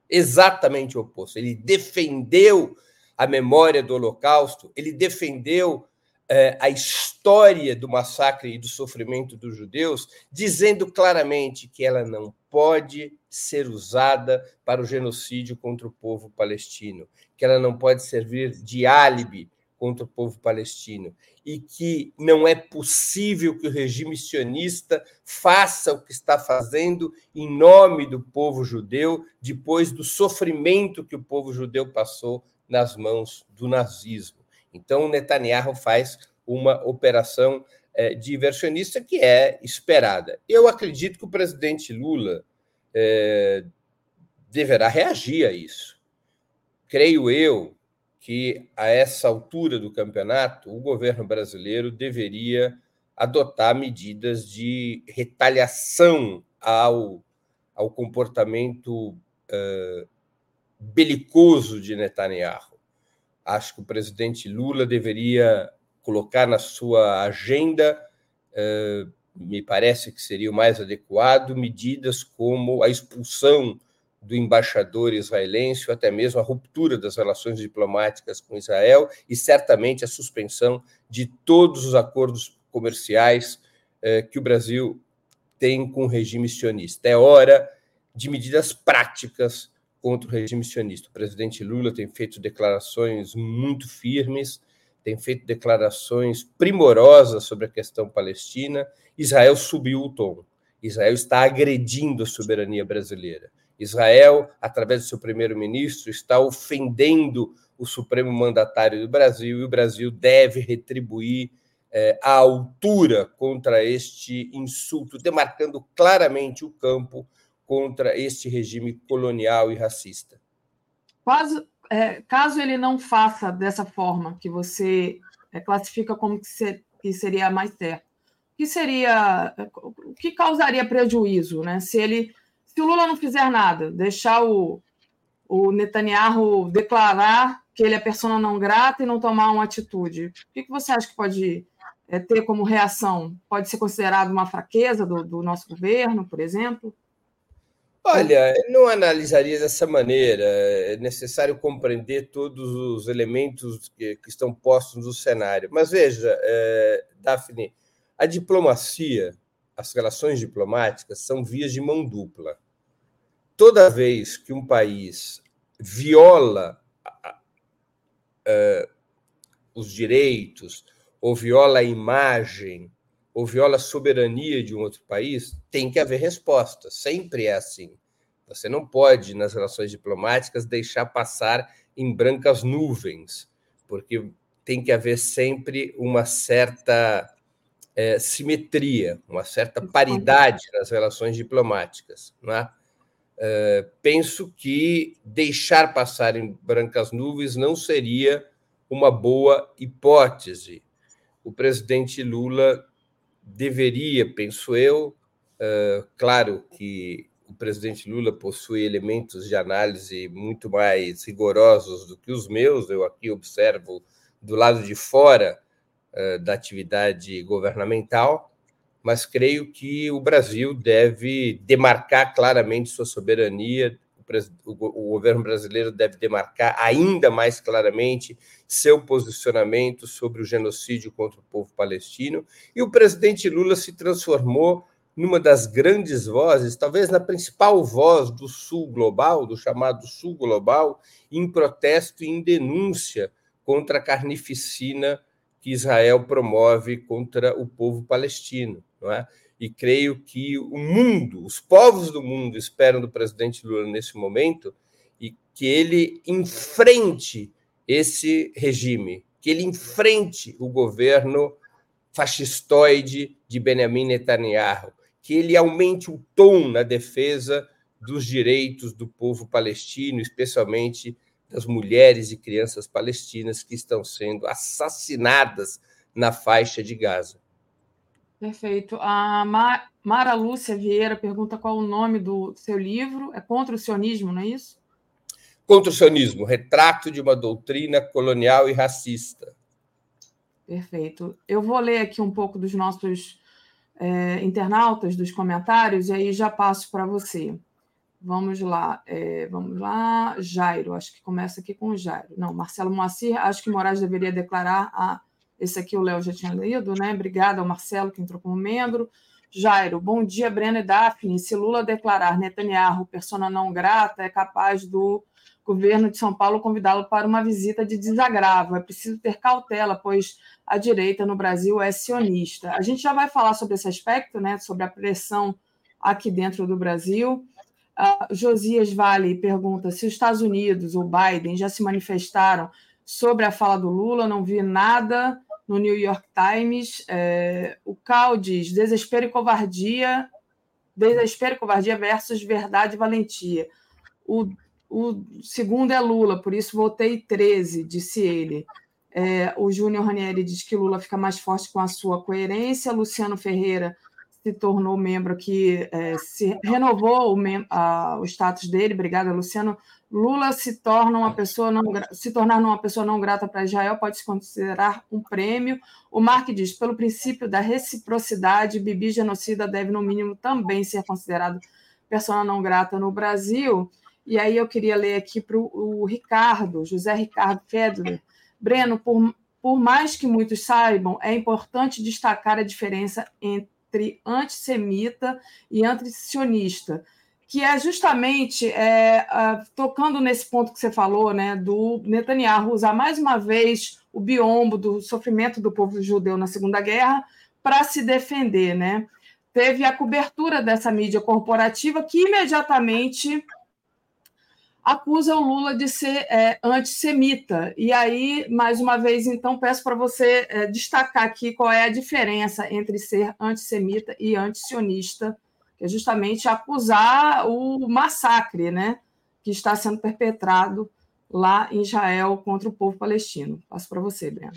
exatamente o oposto. Ele defendeu a memória do Holocausto, ele defendeu eh, a história do massacre e do sofrimento dos judeus, dizendo claramente que ela não pode ser usada para o genocídio contra o povo palestino, que ela não pode servir de álibi contra o povo palestino e que não é possível que o regime sionista faça o que está fazendo em nome do povo judeu depois do sofrimento que o povo judeu passou nas mãos do nazismo. Então, Netanyahu faz uma operação é, diversionista que é esperada. Eu acredito que o presidente Lula é, deverá reagir a isso. Creio eu que, a essa altura do campeonato, o governo brasileiro deveria adotar medidas de retaliação ao, ao comportamento uh, belicoso de Netanyahu. Acho que o presidente Lula deveria colocar na sua agenda, uh, me parece que seria o mais adequado, medidas como a expulsão do embaixador israelense, ou até mesmo a ruptura das relações diplomáticas com Israel e certamente a suspensão de todos os acordos comerciais eh, que o Brasil tem com o regime sionista. É hora de medidas práticas contra o regime sionista. O presidente Lula tem feito declarações muito firmes, tem feito declarações primorosas sobre a questão palestina. Israel subiu o tom. Israel está agredindo a soberania brasileira. Israel, através do seu primeiro-ministro, está ofendendo o supremo mandatário do Brasil e o Brasil deve retribuir é, à altura contra este insulto, demarcando claramente o campo contra este regime colonial e racista. Quase, é, caso ele não faça dessa forma que você é, classifica como que, ser, que seria mais certo, que seria o que causaria prejuízo, né? Se ele se o Lula não fizer nada, deixar o, o Netanyahu declarar que ele é persona não grata e não tomar uma atitude, o que, que você acha que pode é, ter como reação? Pode ser considerado uma fraqueza do, do nosso governo, por exemplo? Olha, não analisaria dessa maneira. É necessário compreender todos os elementos que, que estão postos no cenário. Mas veja, é, Daphne, a diplomacia, as relações diplomáticas são vias de mão dupla toda vez que um país viola uh, os direitos, ou viola a imagem, ou viola a soberania de um outro país, tem que haver resposta. Sempre é assim. Você não pode, nas relações diplomáticas, deixar passar em brancas nuvens, porque tem que haver sempre uma certa é, simetria, uma certa paridade nas relações diplomáticas. Não é? Uh, penso que deixar passar em brancas nuvens não seria uma boa hipótese. O presidente Lula deveria, penso eu, uh, claro que o presidente Lula possui elementos de análise muito mais rigorosos do que os meus, eu aqui observo do lado de fora uh, da atividade governamental, mas creio que o Brasil deve demarcar claramente sua soberania, o, governo brasileiro deve demarcar ainda mais claramente seu posicionamento sobre o genocídio contra o povo palestino, e o presidente Lula se transformou numa das grandes vozes, talvez na principal voz do Sul global, do chamado Sul global, em protesto e em denúncia contra a carnificina que Israel promove contra o povo palestino não é? E creio que o mundo, os povos do mundo esperam do presidente Lula nesse momento e que ele enfrente esse regime, que ele enfrente o governo fascistoide de Benjamin Netanyahu, que ele aumente o tom na defesa dos direitos do povo palestino, especialmente das mulheres e crianças palestinas que estão sendo assassinadas na faixa de Gaza. Perfeito. A Mara Lúcia Vieira pergunta qual o nome do seu livro. É contra o sionismo, não é isso? Contra o sionismo, retrato de uma doutrina colonial e racista. Perfeito. Eu vou ler aqui um pouco dos nossos é, internautas, dos comentários, e aí já passo para você. Vamos lá, é, vamos lá. Jairo, acho que começa aqui com o Jairo. Não, Marcelo Moacir, acho que Moraes deveria declarar a esse aqui o Léo já tinha lido, né? Obrigada ao Marcelo, que entrou como membro. Jairo, bom dia, Breno e Daphne. Se Lula declarar Netanyahu persona não grata, é capaz do governo de São Paulo convidá-lo para uma visita de desagravo. É preciso ter cautela, pois a direita no Brasil é sionista. A gente já vai falar sobre esse aspecto, né? Sobre a pressão aqui dentro do Brasil. Uh, Josias Vale pergunta se os Estados Unidos ou Biden já se manifestaram sobre a fala do Lula. Não vi nada no New York Times. É, o Cal diz: desespero e covardia desespero e covardia versus verdade e valentia. O, o segundo é Lula, por isso votei 13, disse ele. É, o Júnior Ranieri diz que Lula fica mais forte com a sua coerência. Luciano Ferreira se tornou membro que é, se renovou o, a, o status dele. Obrigada, Luciano. Lula se torna uma pessoa não se tornar uma pessoa não grata para Israel pode se considerar um prêmio. O Mark diz, pelo princípio da reciprocidade, Bibi genocida deve no mínimo também ser considerado pessoa não grata no Brasil. E aí eu queria ler aqui para o Ricardo, José Ricardo Fedler. Breno, por, por mais que muitos saibam, é importante destacar a diferença entre entre antissemita e antisionista, que é justamente é, tocando nesse ponto que você falou, né, do Netanyahu usar mais uma vez o biombo do sofrimento do povo judeu na Segunda Guerra para se defender, né? Teve a cobertura dessa mídia corporativa que imediatamente acusa o Lula de ser é, antissemita. E aí, mais uma vez, então, peço para você é, destacar aqui qual é a diferença entre ser antissemita e antisionista, que é justamente acusar o massacre né, que está sendo perpetrado lá em Israel contra o povo palestino. Passo para você, Breno.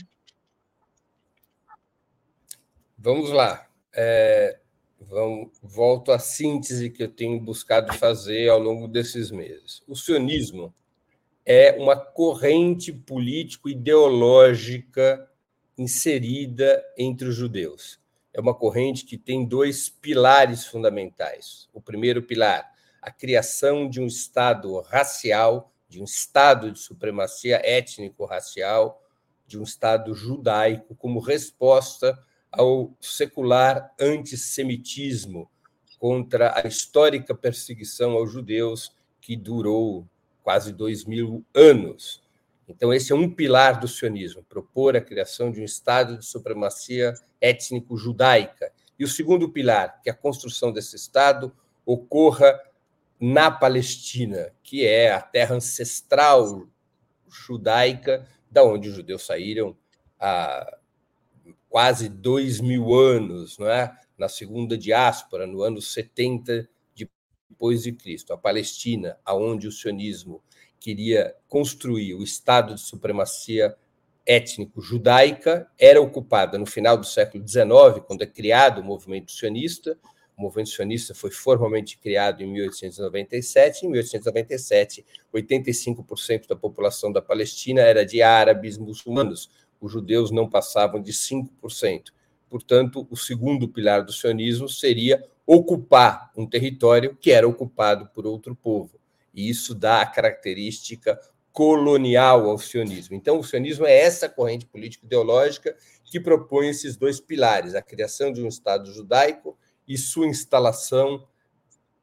Vamos lá. É, vamos, volto à síntese que eu tenho buscado fazer ao longo desses meses. O sionismo é uma corrente político-ideológica inserida entre os judeus. É uma corrente que tem dois pilares fundamentais. O primeiro pilar, a criação de um Estado racial, de um Estado de supremacia étnico-racial, de um Estado judaico, como resposta ao secular antissemitismo contra a histórica perseguição aos judeus que durou quase dois mil anos. Então, esse é um pilar do sionismo, propor a criação de um Estado de supremacia étnico-judaica. E o segundo pilar, que a construção desse Estado ocorra na Palestina, que é a terra ancestral judaica, da onde os judeus saíram há quase dois mil anos, não é? na segunda diáspora, no ano 70 depois de Cristo, a Palestina, aonde o sionismo queria construir o Estado de supremacia étnico judaica, era ocupada no final do século XIX, quando é criado o movimento sionista. O movimento sionista foi formalmente criado em 1897. Em 1897, 85% da população da Palestina era de árabes muçulmanos, os judeus não passavam de 5%. Portanto, o segundo pilar do sionismo seria ocupar um território que era ocupado por outro povo. E isso dá a característica colonial ao sionismo. Então, o sionismo é essa corrente político-ideológica que propõe esses dois pilares: a criação de um Estado judaico e sua instalação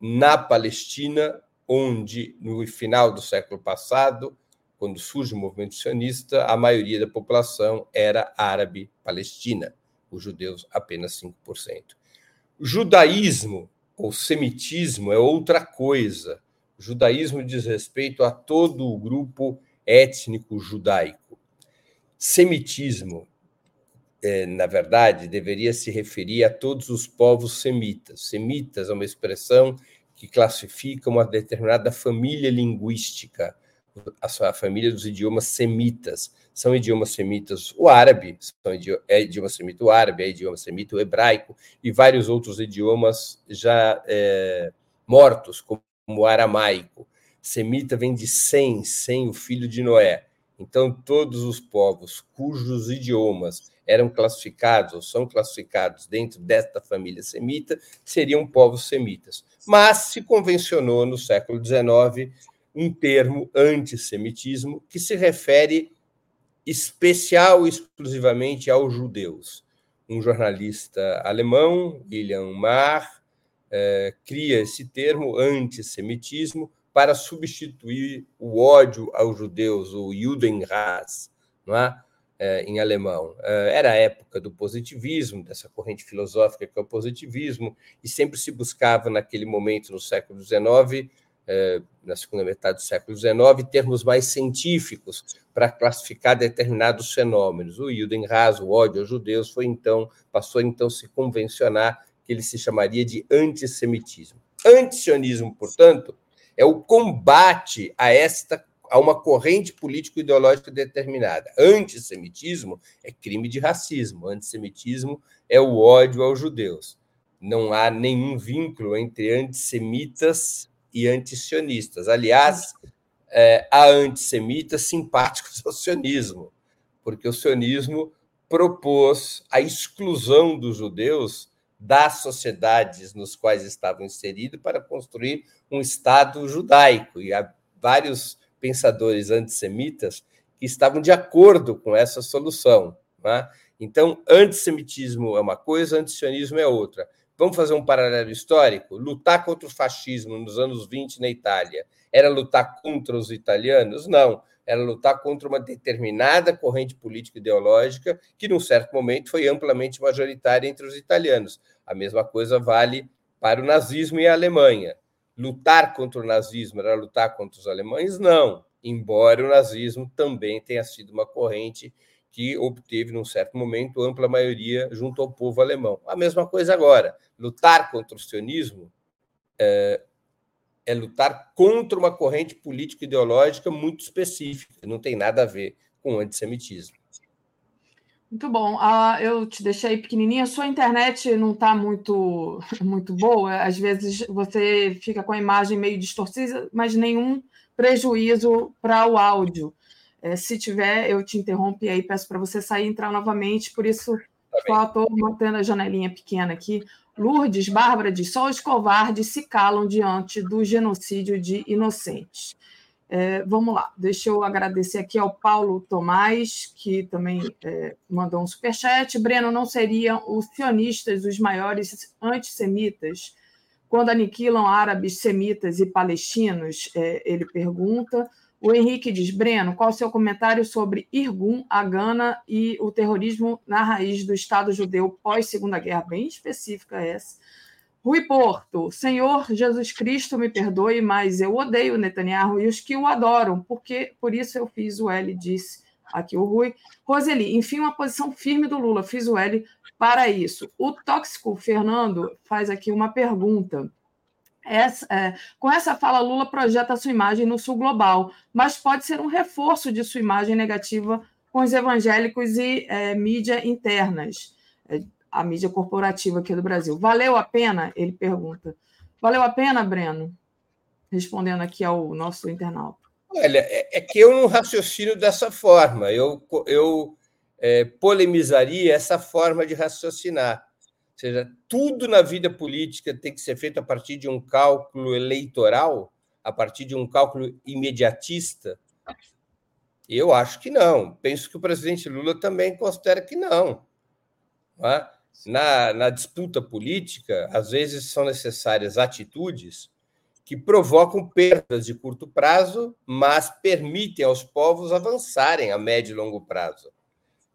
na Palestina, onde, no final do século passado, quando surge o movimento sionista, a maioria da população era árabe palestina, os judeus apenas 5%. O judaísmo ou semitismo é outra coisa. O judaísmo diz respeito a todo o grupo étnico judaico. Semitismo, é, na verdade, deveria se referir a todos os povos semitas. Semitas é uma expressão que classifica uma determinada família linguística a, família dos idiomas semitas. São idiomas semitas o árabe, são idioma, é idioma semita o árabe, é idioma semita o hebraico e vários outros idiomas já é, mortos, como o aramaico. Semita vem de Sem, Sem, o filho de Noé. Então, todos os povos cujos idiomas eram classificados ou são classificados dentro desta família semita seriam povos semitas. Mas se convencionou no século XIX um termo antissemitismo que se refere especial e exclusivamente aos judeus. Um jornalista alemão, William Marr, eh, cria esse termo antissemitismo para substituir o ódio aos judeus, o Judenhass, não é? Eh, em alemão. Eh, era a época do positivismo, dessa corrente filosófica que é o positivismo, e sempre se buscava, naquele momento, no século XIX, é, na segunda metade do século XIX, termos mais científicos para classificar determinados fenômenos. O Judenhass, o ódio aos judeus, foi então passou então a se convencionar que ele se chamaria de antissemitismo. Antisionismo, portanto, é o combate a esta a uma corrente político-ideológica determinada. Antissemitismo é crime de racismo, antissemitismo é o ódio aos judeus. Não há nenhum vínculo entre antissemitas e antisionistas. Aliás, é, há antissemitas simpáticos ao sionismo, porque o sionismo propôs a exclusão dos judeus das sociedades nos quais estavam inseridos para construir um Estado judaico. E há vários pensadores antissemitas que estavam de acordo com essa solução. Né? Então, antissemitismo é uma coisa, antisionismo é outra. Vamos fazer um paralelo histórico? Lutar contra o fascismo nos anos 20 na Itália era lutar contra os italianos? Não. Era lutar contra uma determinada corrente política ideológica que, num certo momento, foi amplamente majoritária entre os italianos. A mesma coisa vale para o nazismo e a Alemanha. Lutar contra o nazismo era lutar contra os alemães? Não. Embora o nazismo também tenha sido uma corrente que obteve, num certo momento, ampla maioria junto ao povo alemão. A mesma coisa agora. Lutar contra o sionismo é, é lutar contra uma corrente político-ideológica muito específica, não tem nada a ver com o antissemitismo. Muito bom. Uh, eu te deixei pequenininha. Sua internet não está muito, muito boa. Às vezes você fica com a imagem meio distorcida, mas nenhum prejuízo para o áudio. É, se tiver, eu te interrompo e aí peço para você sair e entrar novamente. Por isso, tá só estou mantendo a janelinha pequena aqui. Lourdes, Bárbara diz: só os covardes se calam diante do genocídio de inocentes. É, vamos lá, deixa eu agradecer aqui ao Paulo Tomás, que também é, mandou um superchat. Breno, não seriam os sionistas os maiores antissemitas quando aniquilam árabes, semitas e palestinos? É, ele pergunta. O Henrique diz: Breno, qual o seu comentário sobre Irgun, a Gana e o terrorismo na raiz do Estado judeu pós-Segunda Guerra? Bem específica essa. Rui Porto, Senhor Jesus Cristo, me perdoe, mas eu odeio Netanyahu e os que o adoram, porque por isso eu fiz o L, disse aqui o Rui. Roseli, enfim, uma posição firme do Lula, fiz o L para isso. O tóxico Fernando faz aqui uma pergunta. Essa, é, com essa fala, Lula projeta sua imagem no sul global, mas pode ser um reforço de sua imagem negativa com os evangélicos e é, mídia internas, é, a mídia corporativa aqui do Brasil. Valeu a pena? Ele pergunta. Valeu a pena, Breno? Respondendo aqui ao nosso internauta. Olha, é, é que eu não raciocino dessa forma. Eu, eu é, polemizaria essa forma de raciocinar ou seja, tudo na vida política tem que ser feito a partir de um cálculo eleitoral, a partir de um cálculo imediatista? Eu acho que não. Penso que o presidente Lula também considera que não. não é? na, na disputa política, às vezes são necessárias atitudes que provocam perdas de curto prazo, mas permitem aos povos avançarem a médio e longo prazo.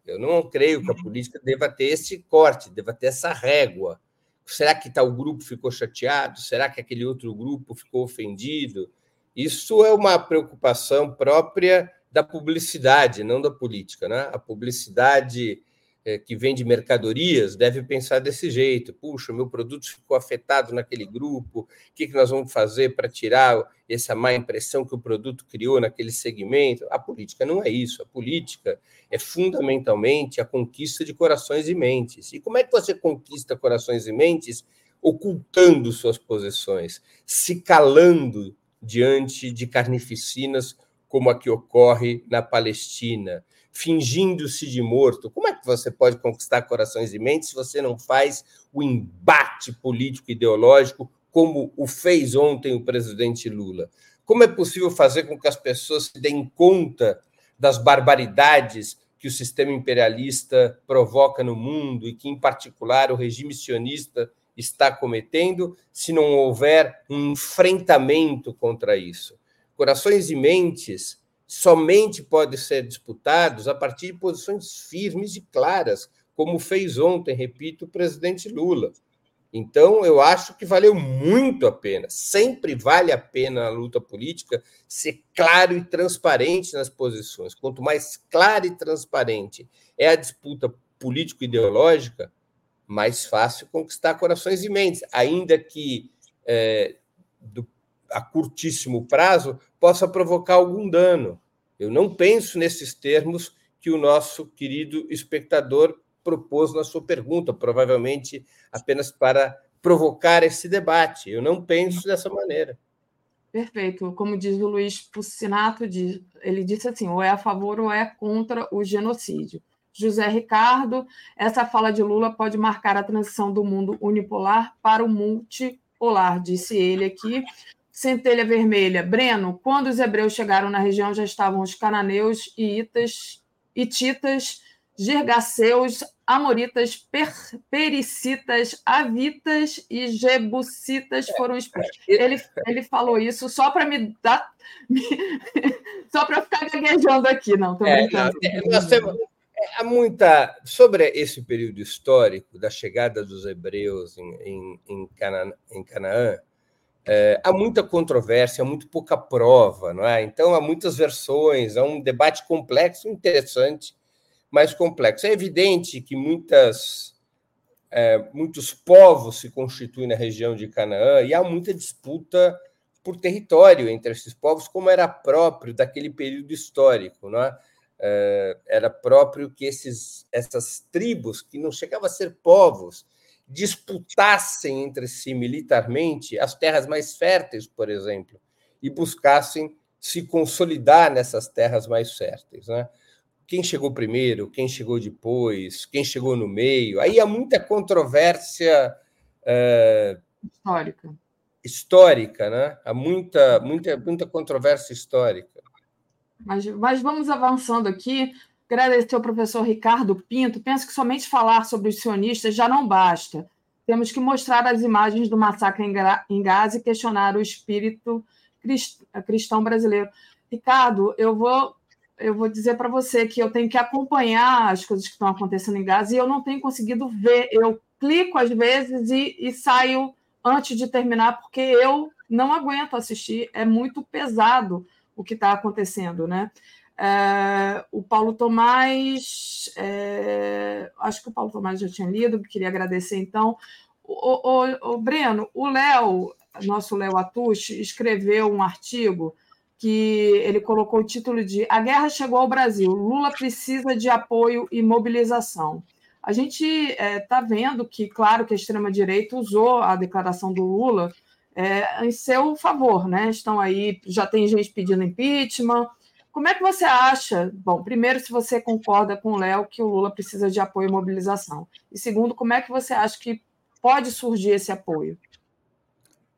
Eu não creio que a política deva ter esse corte, deva ter essa régua. Será que tal grupo ficou chateado? Será que aquele outro grupo ficou ofendido? Isso é uma preocupação própria da publicidade, não da política. Né? A publicidade é, que vende mercadorias deve pensar desse jeito: puxa, meu produto ficou afetado naquele grupo, o que, que nós vamos fazer para tirar essa má impressão que o produto criou naquele segmento? A política não é isso. A política é fundamentalmente a conquista de corações e mentes. E como é que você conquista corações e mentes? Ocultando suas posições, se calando diante de carnificinas como a que ocorre na Palestina fingindo-se de morto. Como é que você pode conquistar corações e mentes se você não faz o embate político ideológico como o fez ontem o presidente Lula? Como é possível fazer com que as pessoas se deem conta das barbaridades que o sistema imperialista provoca no mundo e que, em particular, o regime sionista está cometendo, se não houver um enfrentamento contra isso? Corações e mentes somente podem ser disputados a partir de posições firmes e claras, como fez ontem, repito, o presidente Lula. Então, eu acho que valeu muito a pena, sempre vale a pena a luta política ser claro e transparente nas posições. Quanto mais clara e transparente é a disputa político-ideológica, mais fácil conquistar corações e mentes, ainda que é, do, a curtíssimo prazo possa provocar algum dano. Eu não penso nesses termos que o nosso querido espectador propôs na sua pergunta, provavelmente apenas para provocar esse debate. Eu não penso dessa maneira. Perfeito. Como diz o Luiz Pucinato, ele disse assim: ou é a favor ou é contra o genocídio. José Ricardo, essa fala de Lula pode marcar a transição do mundo unipolar para o multipolar, disse ele aqui. Centelha Vermelha. Breno, quando os hebreus chegaram na região, já estavam os cananeus, iitas, ititas, girgaceus, amoritas, per, pericitas, avitas e jebusitas foram expulsos. Ele, ele falou isso só para me dar. só para ficar gaguejando aqui, não, estou brincando. É, não, nós temos, é, há muita. Sobre esse período histórico da chegada dos hebreus em, em, em, Cana, em Canaã, é, há muita controvérsia, há muito pouca prova, não é? Então há muitas versões, há um debate complexo, interessante, mas complexo. É evidente que muitas, é, muitos povos se constituem na região de Canaã e há muita disputa por território entre esses povos, como era próprio daquele período histórico, não é? é era próprio que esses, essas tribos, que não chegavam a ser povos, disputassem entre si militarmente as terras mais férteis, por exemplo, e buscassem se consolidar nessas terras mais férteis. Né? Quem chegou primeiro, quem chegou depois, quem chegou no meio. Aí há muita controvérsia é, histórica. Histórica, né? Há muita, muita, muita controvérsia histórica. Mas, mas vamos avançando aqui. Agradecer ao professor Ricardo Pinto. Penso que somente falar sobre os sionistas já não basta. Temos que mostrar as imagens do massacre em Gaza e questionar o espírito cristão brasileiro. Ricardo, eu vou, eu vou dizer para você que eu tenho que acompanhar as coisas que estão acontecendo em Gaza e eu não tenho conseguido ver. Eu clico às vezes e, e saio antes de terminar, porque eu não aguento assistir. É muito pesado o que está acontecendo, né? É, o Paulo Tomás, é, acho que o Paulo Tomás já tinha lido, queria agradecer então. O, o, o Breno, o Léo, nosso Léo Atush, escreveu um artigo que ele colocou o título de A Guerra Chegou ao Brasil, Lula precisa de apoio e mobilização. A gente está é, tá vendo que, claro, que a extrema-direita usou a declaração do Lula é, em seu favor, né? Estão aí, já tem gente pedindo impeachment, como é que você acha? Bom, primeiro, se você concorda com o Léo que o Lula precisa de apoio e mobilização. E segundo, como é que você acha que pode surgir esse apoio?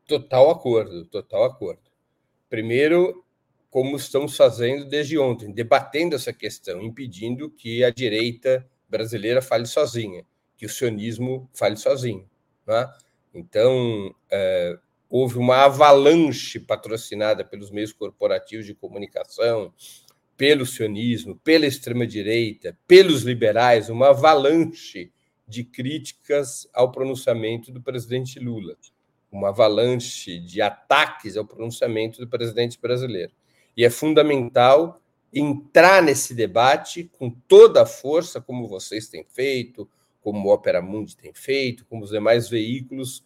Total acordo, total acordo. Primeiro, como estamos fazendo desde ontem, debatendo essa questão, impedindo que a direita brasileira fale sozinha, que o sionismo fale sozinho. Né? Então, é, houve uma avalanche patrocinada pelos meios corporativos de comunicação, pelo sionismo, pela extrema-direita, pelos liberais, uma avalanche de críticas ao pronunciamento do presidente Lula, uma avalanche de ataques ao pronunciamento do presidente brasileiro. E é fundamental entrar nesse debate com toda a força, como vocês têm feito, como o Opera Mundi tem feito, como os demais veículos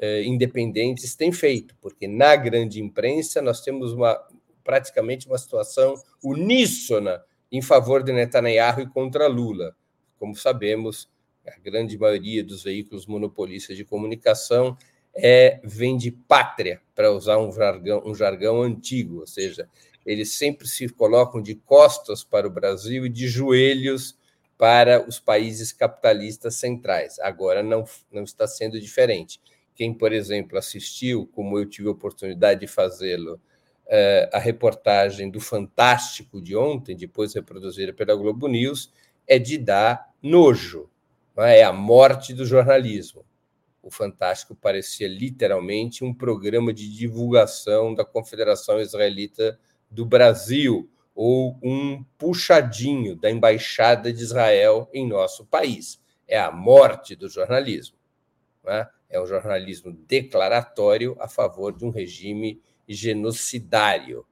eh, independentes têm feito, porque na grande imprensa nós temos uma, praticamente uma situação uníssona em favor de Netanyahu e contra Lula. Como sabemos, a grande maioria dos veículos monopolistas de comunicação é vem de pátria, para usar um jargão, um jargão antigo, ou seja, eles sempre se colocam de costas para o Brasil e de joelhos para os países capitalistas centrais. Agora não, não está sendo diferente. Quem, por exemplo, assistiu, como eu tive a oportunidade de fazê-lo, eh, a reportagem do Fantástico de ontem, depois reproduzida pela Globo News, é de dar nojo. É? é a morte do jornalismo. O Fantástico parecia literalmente um programa de divulgação da Confederação Israelita do Brasil ou um puxadinho da Embaixada de Israel em nosso país. É a morte do jornalismo. É? É um jornalismo declaratório a favor de um regime genocidário.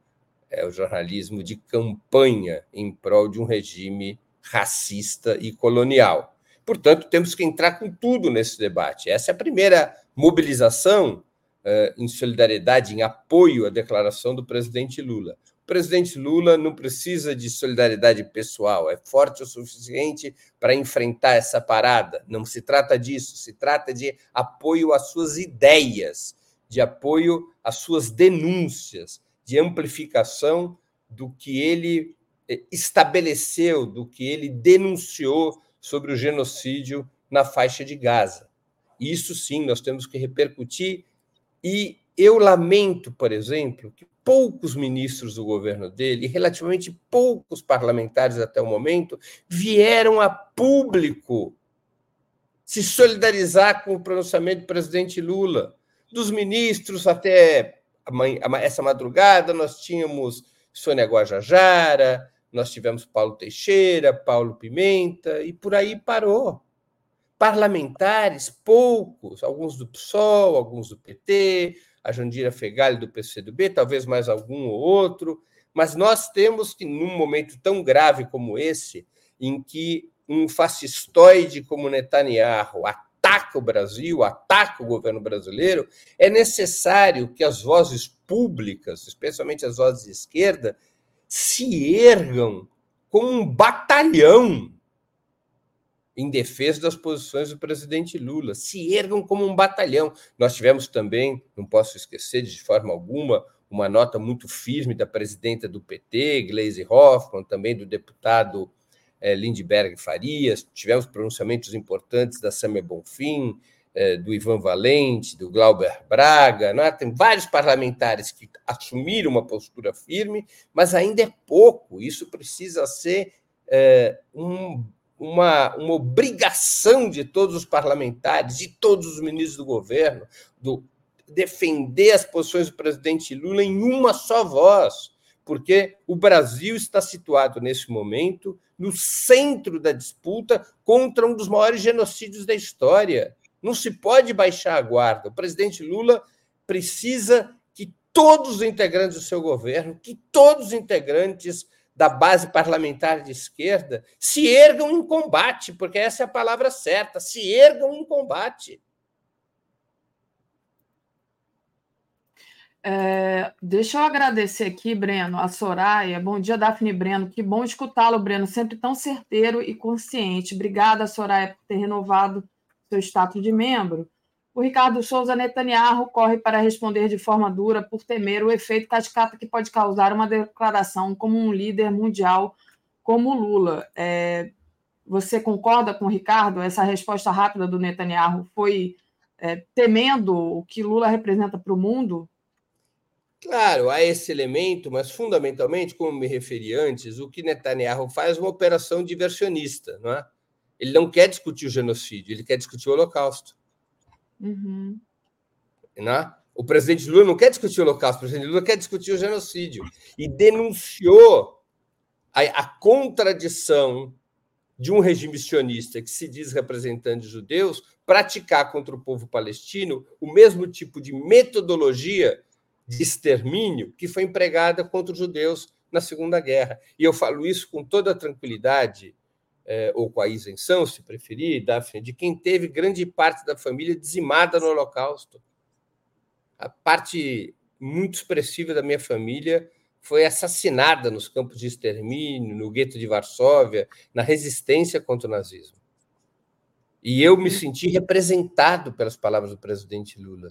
É o jornalismo de campanha em prol de um regime racista e colonial. Portanto, temos que entrar com tudo nesse debate. Essa é a primeira mobilização uh, em solidariedade, em apoio à declaração do presidente Lula. Presidente Lula não precisa de solidariedade pessoal, é forte o suficiente para enfrentar essa parada. Não se trata disso, se trata de apoio às suas ideias, de apoio às suas denúncias, de amplificação do que ele eh, estabeleceu, do que ele denunciou sobre o genocídio na faixa de Gaza. Isso sim, nós temos que repercutir. E eu lamento, por exemplo, que poucos ministros do governo dele, relativamente poucos parlamentares até o momento, vieram a público se solidarizar com o pronunciamento do presidente Lula. Dos ministros até essa madrugada, nós tínhamos Sônia Guajajara, nós tivemos Paulo Teixeira, Paulo Pimenta, e por aí parou. Parlamentares, poucos, alguns do PSOL, alguns do PT, a Jandira Fegali do PCdoB, talvez mais algum ou outro, mas nós temos que, num momento tão grave como esse, em que um fascistoide como Netanyahu ataca o Brasil, ataca o governo brasileiro, é necessário que as vozes públicas, especialmente as vozes de esquerda, se ergam como um batalhão em defesa das posições do presidente Lula, se ergam como um batalhão. Nós tivemos também, não posso esquecer de forma alguma, uma nota muito firme da presidenta do PT, Gleisi Hoffmann, também do deputado é, Lindbergh Farias, tivemos pronunciamentos importantes da Samia Bonfim, é, do Ivan Valente, do Glauber Braga, né? tem vários parlamentares que assumiram uma postura firme, mas ainda é pouco. Isso precisa ser é, um, uma, uma obrigação de todos os parlamentares, de todos os ministros do governo, do, defender as posições do presidente Lula em uma só voz, porque o Brasil está situado nesse momento no centro da disputa contra um dos maiores genocídios da história. Não se pode baixar a guarda. O presidente Lula precisa que todos os integrantes do seu governo, que todos os integrantes da base parlamentar de esquerda se ergam em combate, porque essa é a palavra certa, se ergam em combate. É, deixa eu agradecer aqui, Breno, a Soraya. Bom dia, Daphne Breno. Que bom escutá-lo, Breno, sempre tão certeiro e consciente. Obrigada, Soraya, por ter renovado seu status de membro, o Ricardo Souza Netanyahu corre para responder de forma dura por temer o efeito cascata que pode causar uma declaração como um líder mundial como Lula. É, você concorda com o Ricardo? Essa resposta rápida do Netanyahu foi é, temendo o que Lula representa para o mundo? Claro, há esse elemento, mas fundamentalmente, como me referi antes, o que Netanyahu faz é uma operação diversionista, não é? Ele não quer discutir o genocídio, ele quer discutir o Holocausto. Uhum. Né? O presidente Lula não quer discutir o Holocausto, o presidente Lula quer discutir o genocídio. E denunciou a, a contradição de um regime sionista que se diz representante de judeus praticar contra o povo palestino o mesmo tipo de metodologia de extermínio que foi empregada contra os judeus na Segunda Guerra. E eu falo isso com toda tranquilidade, é, ou com a isenção, se preferir, Daphne, de quem teve grande parte da família dizimada no Holocausto. A parte muito expressiva da minha família foi assassinada nos campos de extermínio, no gueto de Varsóvia, na resistência contra o nazismo. E eu me senti representado pelas palavras do presidente Lula.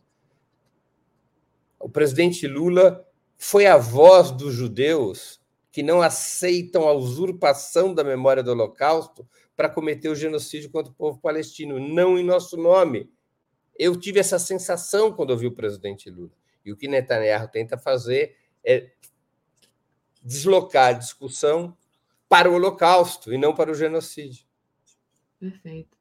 O presidente Lula foi a voz dos judeus que não aceitam a usurpação da memória do Holocausto para cometer o genocídio contra o povo palestino, não em nosso nome. Eu tive essa sensação quando ouvi o presidente Lula. E o que Netanyahu tenta fazer é deslocar a discussão para o Holocausto e não para o genocídio. Perfeito.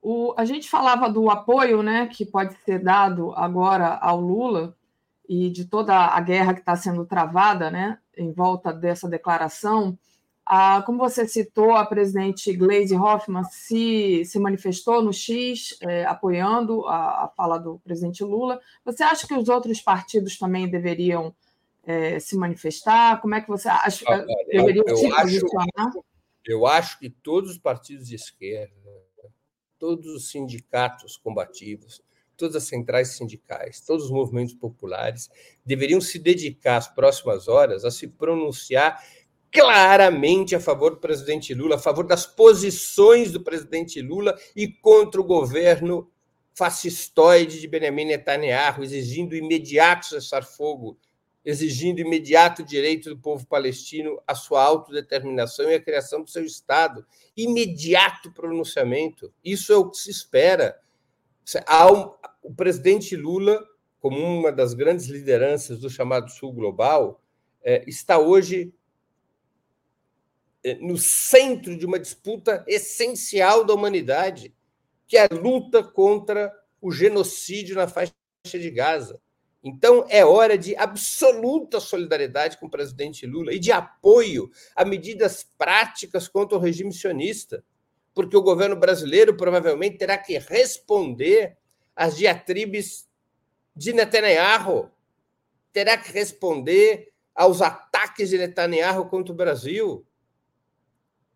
O, a gente falava do apoio né, que pode ser dado agora ao Lula e de toda a guerra que está sendo travada, né? em volta dessa declaração. Ah, como você citou, a presidente Gleisi Hoffmann se, se manifestou no X, é, apoiando a, a, fala do presidente Lula. Você acha que os outros partidos também deveriam é, se manifestar? Como é que você acha? Ah, deveriam eu, se posicionar? Acho, eu acho que todos os partidos de esquerda todos os sindicatos combativos, todas as centrais sindicais, todos os movimentos populares deveriam se dedicar às próximas horas a se pronunciar claramente a favor do presidente Lula, a favor das posições do presidente Lula e contra o governo fascistoide de Benjamin Netanyahu, exigindo imediato cessar-fogo, exigindo imediato direito do povo palestino à sua autodeterminação e à criação do seu Estado. Imediato pronunciamento. Isso é o que se espera. O presidente Lula, como uma das grandes lideranças do chamado Sul Global, é, está hoje é, no centro de uma disputa essencial da humanidade, que é a luta contra o genocídio na faixa de Gaza. Então, é hora de absoluta solidariedade com o presidente Lula e de apoio a medidas práticas contra o regime sionista, porque o governo brasileiro provavelmente terá que responder às diatribes de Netanyahu, terá que responder aos ataques de Netanyahu contra o Brasil.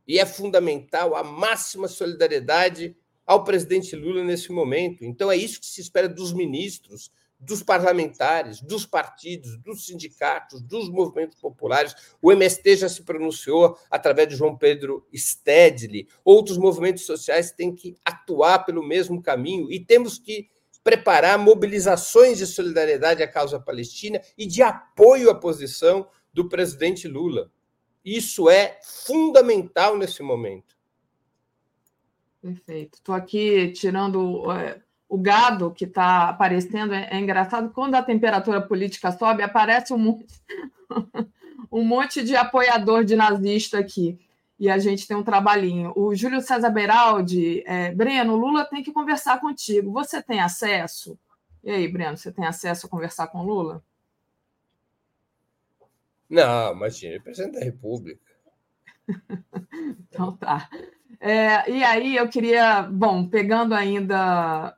E é fundamental a máxima solidariedade ao presidente Lula nesse momento. Então, é isso que se espera dos ministros, dos parlamentares, dos partidos, dos sindicatos, dos movimentos populares. O MST já se pronunciou através de João Pedro Stedley. Outros movimentos sociais têm que atuar pelo mesmo caminho e temos que preparar mobilizações de solidariedade à causa palestina e de apoio à posição do presidente Lula. Isso é fundamental nesse momento. Perfeito. Estou aqui tirando é, o gado que está aparecendo. É, é, engraçado, quando a temperatura política sobe, aparece um monte, um monte de apoiador de nazista aqui. E a gente tem um trabalhinho. O Júlio César Beraldi, é, Breno, Lula tem que conversar contigo. Você tem acesso? E aí, Breno, você tem acesso a conversar com Lula? Não, imagina, é presidente da República. então tá. É, e aí eu queria, bom, pegando ainda.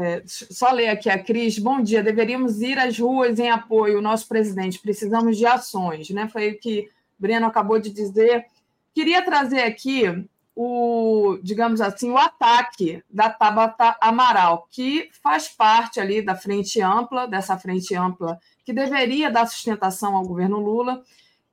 É, só ler aqui a Cris. Bom dia. Deveríamos ir às ruas em apoio ao nosso presidente. Precisamos de ações, né? Foi o que Breno acabou de dizer. Queria trazer aqui o, digamos assim, o ataque da Tabata Amaral, que faz parte ali da frente ampla, dessa frente ampla que deveria dar sustentação ao governo Lula,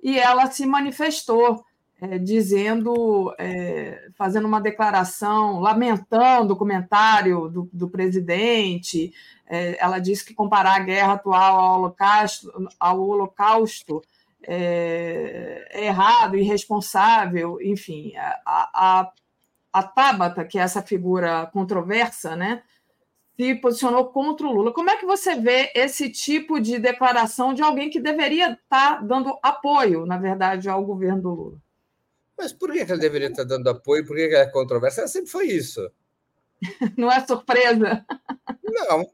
e ela se manifestou é, dizendo, é, fazendo uma declaração, lamentando o comentário do, do presidente. É, ela disse que comparar a guerra atual ao Holocausto, ao holocausto é, errado, irresponsável, enfim. A, a, a Tabata, que é essa figura controversa, né? se posicionou contra o Lula. Como é que você vê esse tipo de declaração de alguém que deveria estar dando apoio, na verdade, ao governo do Lula? Mas por que ele deveria estar dando apoio? Por que ela é controversa? Ela sempre foi isso. Não é surpresa? Não.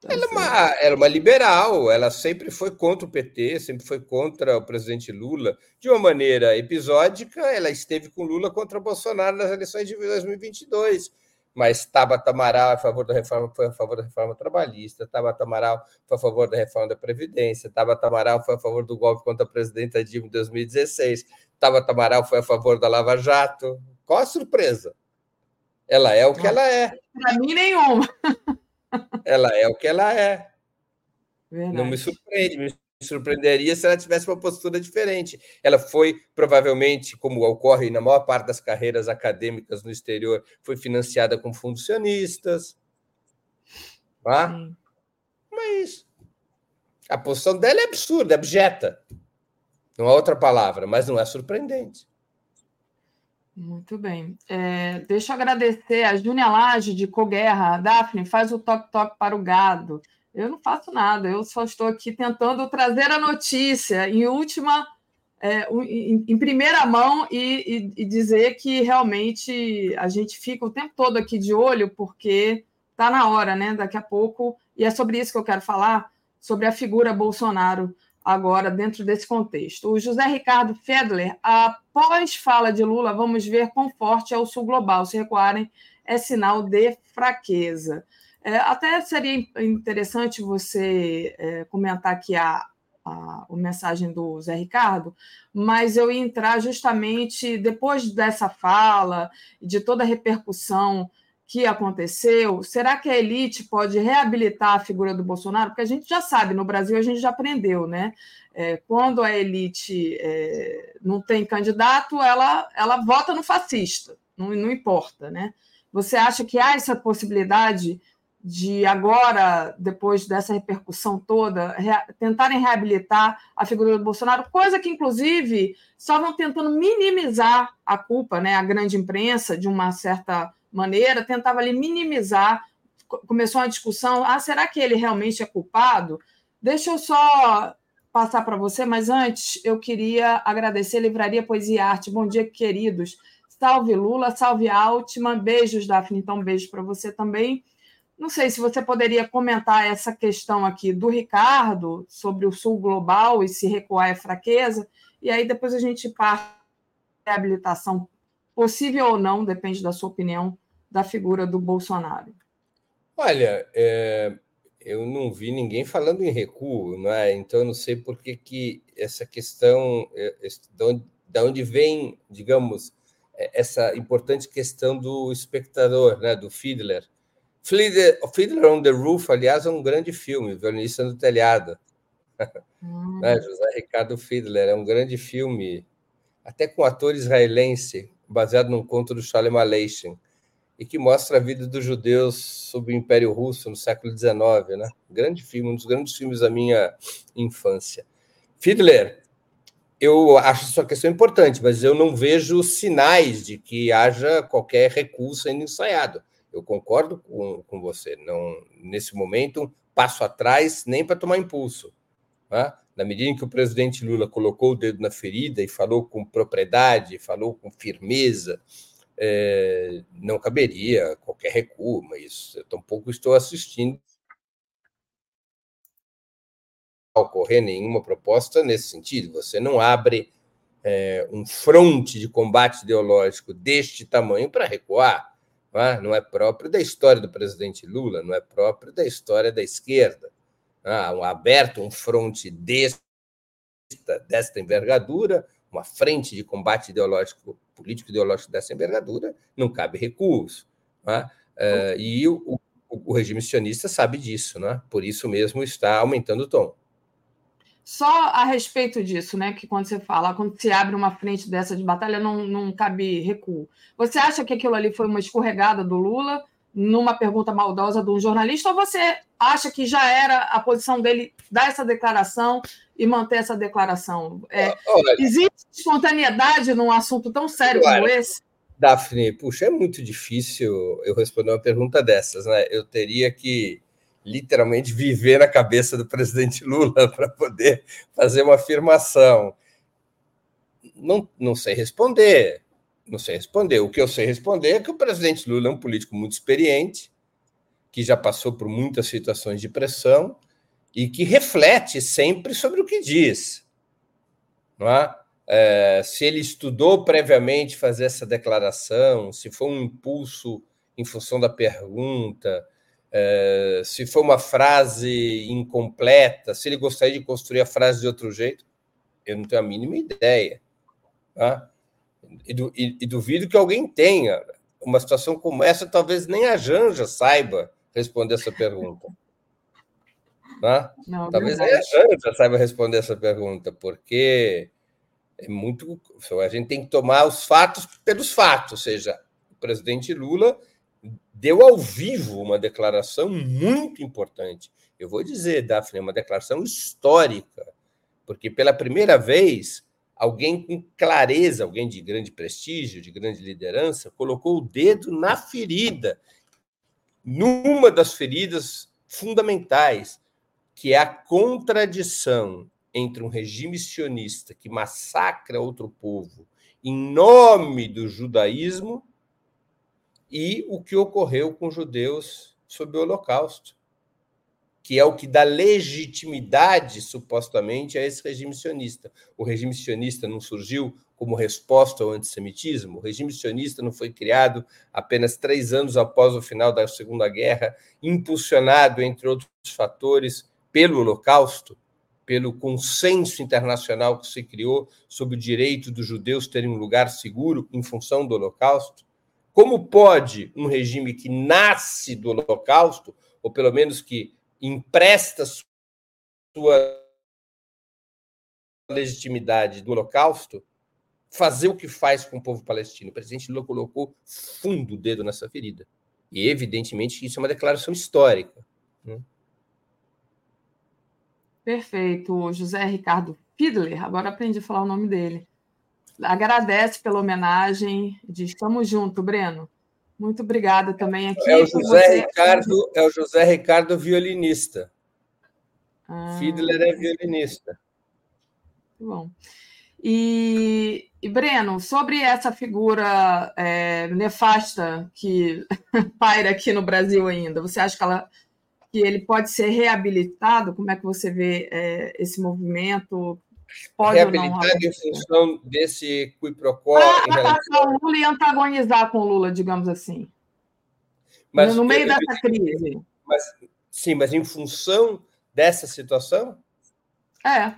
Tá ela é, uma, era uma liberal, ela sempre foi contra o PT, sempre foi contra o presidente Lula. De uma maneira episódica, ela esteve com Lula contra Bolsonaro nas eleições de 2022 mas Tabata Amaral é a favor da reforma, foi a favor da reforma trabalhista, Tabata Amaral foi a favor da reforma da Previdência, Tabata Amaral foi a favor do golpe contra a presidenta Dilma em 2016, Tabata Amaral foi a favor da Lava Jato. Qual a surpresa? Ela é o que ela é. Para mim, nenhuma. Ela é o que ela é. Verdade. Não me surpreende, me surpreenderia se ela tivesse uma postura diferente. Ela foi, provavelmente, como ocorre na maior parte das carreiras acadêmicas no exterior, foi financiada com fundos sionistas. Tá? Mas a posição dela é absurda, é abjeta. Não há outra palavra, mas não é surpreendente. Muito bem. É, deixa eu agradecer a Júnia Lage de Coguerra. Daphne, faz o toque-toque para o gado. Eu não faço nada, eu só estou aqui tentando trazer a notícia em última, é, em, em, primeira mão e, e, e, dizer que realmente a gente fica o tempo todo aqui de olho, porque está na hora, né? Daqui a pouco, e é sobre isso que eu quero falar, sobre a figura Bolsonaro agora dentro desse contexto. O José Ricardo Fedler, após fala de Lula, vamos ver quão forte é o Sul Global. Se recuarem, é sinal de fraqueza. É, até seria interessante você é, comentar aqui a, a, a mensagem do Zé Ricardo, mas eu ia entrar justamente depois dessa fala, de toda a repercussão que aconteceu, será que a elite pode reabilitar a figura do Bolsonaro? Porque a gente já sabe, no Brasil a gente já aprendeu, né? É, quando a elite é, não tem candidato, ela, ela vota no fascista, não, não importa, né? Você acha que há essa possibilidade de agora, depois dessa repercussão toda, tentarem reabilitar a figura do Bolsonaro, coisa que, inclusive, estavam tentando minimizar a culpa, né? A grande imprensa, de uma certa maneira, tentava ali minimizar. Começou uma discussão: ah, será que ele realmente é culpado? Deixa eu só passar para você, mas antes eu queria agradecer a Livraria Poesia e Arte. Bom dia, queridos. Salve Lula, salve Altman. Beijos, Daphne. Então, beijo para você também. Não sei se você poderia comentar essa questão aqui do Ricardo sobre o Sul Global e se recuar é fraqueza, e aí depois a gente parte a reabilitação possível ou não, depende da sua opinião, da figura do Bolsonaro. Olha, é, eu não vi ninguém falando em recuo, não é? então eu não sei por que, que essa questão, é, de onde vem, digamos, é, essa importante questão do espectador, né, do Fiedler, Fiddler, Fiddler on the Roof, aliás, é um grande filme, Violinista no Telhado. Hum. né? José Ricardo Fiedler, é um grande filme, até com ator israelense, baseado num conto do Shalem Aleichem, e que mostra a vida dos judeus sob o Império Russo no século XIX. Né? Grande filme, um dos grandes filmes da minha infância. Fiedler, eu acho sua questão importante, mas eu não vejo sinais de que haja qualquer recurso sendo ensaiado. Eu concordo com, com você. Não, nesse momento, um passo atrás nem para tomar impulso. Tá? Na medida em que o presidente Lula colocou o dedo na ferida e falou com propriedade, falou com firmeza, é, não caberia qualquer recuo, mas eu tampouco estou assistindo ocorrer nenhuma proposta nesse sentido. Você não abre é, um fronte de combate ideológico deste tamanho para recuar não é? não é próprio da história do presidente Lula, não é próprio da história da esquerda. Ah, um aberto um fronte desta, desta envergadura, uma frente de combate ideológico, político ideológico dessa envergadura, não cabe recurso. É? Uh, e o, o, regime sionista sabe disso, é? por isso mesmo está aumentando o tom. Só a respeito disso, né? Que quando você fala, quando se abre uma frente dessa de batalha, não, não cabe recuo. Você acha que aquilo ali foi uma escorregada do Lula numa pergunta maldosa de um jornalista, ou você acha que já era a posição dele dar essa declaração e manter essa declaração? É, Olha, existe espontaneidade num assunto tão sério claro. como esse? Daphne, puxa, é muito difícil eu responder uma pergunta dessas, né? Eu teria que literalmente viver na cabeça do presidente Lula para poder fazer uma afirmação. Não, não sei responder. Não sei responder. O que eu sei responder é que o presidente Lula é um político muito experiente, que já passou por muitas situações de pressão e que reflete sempre sobre o que diz. Não é? É, se ele estudou previamente fazer essa declaração, se foi um impulso em função da pergunta, é, se foi uma frase incompleta, se ele gostaria de construir a frase de outro jeito, eu não tenho a mínima ideia. Tá? E, e, e duvido que alguém tenha. Uma situação como essa, talvez nem a Janja saiba responder essa pergunta. Tá? Não, talvez nem a Janja saiba responder essa pergunta, porque é muito. A gente tem que tomar os fatos pelos fatos, ou seja, o presidente Lula deu ao vivo uma declaração muito importante. Eu vou dizer, Daphne, uma declaração histórica, porque pela primeira vez alguém com clareza, alguém de grande prestígio, de grande liderança, colocou o dedo na ferida, numa das feridas fundamentais, que é a contradição entre um regime sionista que massacra outro povo em nome do judaísmo e o que ocorreu com judeus sob o Holocausto, que é o que dá legitimidade, supostamente, a esse regime sionista. O regime sionista não surgiu como resposta ao antissemitismo, o regime sionista não foi criado apenas três anos após o final da Segunda Guerra, impulsionado, entre outros fatores, pelo Holocausto. pelo consenso internacional que se criou sobre o direito dos judeus terem um lugar seguro em função do Holocausto? Como pode um regime que nasce do Holocausto, ou pelo menos que empresta sua legitimidade do Holocausto, fazer o que faz com o povo palestino? O presidente Lula colocou fundo o dedo nessa ferida. E, evidentemente, isso é uma declaração histórica. Né? Perfeito. José Ricardo Fiedler, agora aprendi a falar o nome dele. Agradece pela homenagem, diz estamos junto, Breno. Muito obrigada também aqui. É o José. Ricardo, é o José Ricardo violinista. Ah, Fiedler é violinista. Bom. E, e, Breno, sobre essa figura é, nefasta que paira aqui no Brasil ainda, você acha que, ela, que ele pode ser reabilitado? Como é que você vê é, esse movimento? Pode reabilitado em função desse qui pro quo. Para relação... o Lula e antagonizar com o Lula, digamos assim. Mas, no meio eu, dessa crise. Mas, sim, mas em função dessa situação? É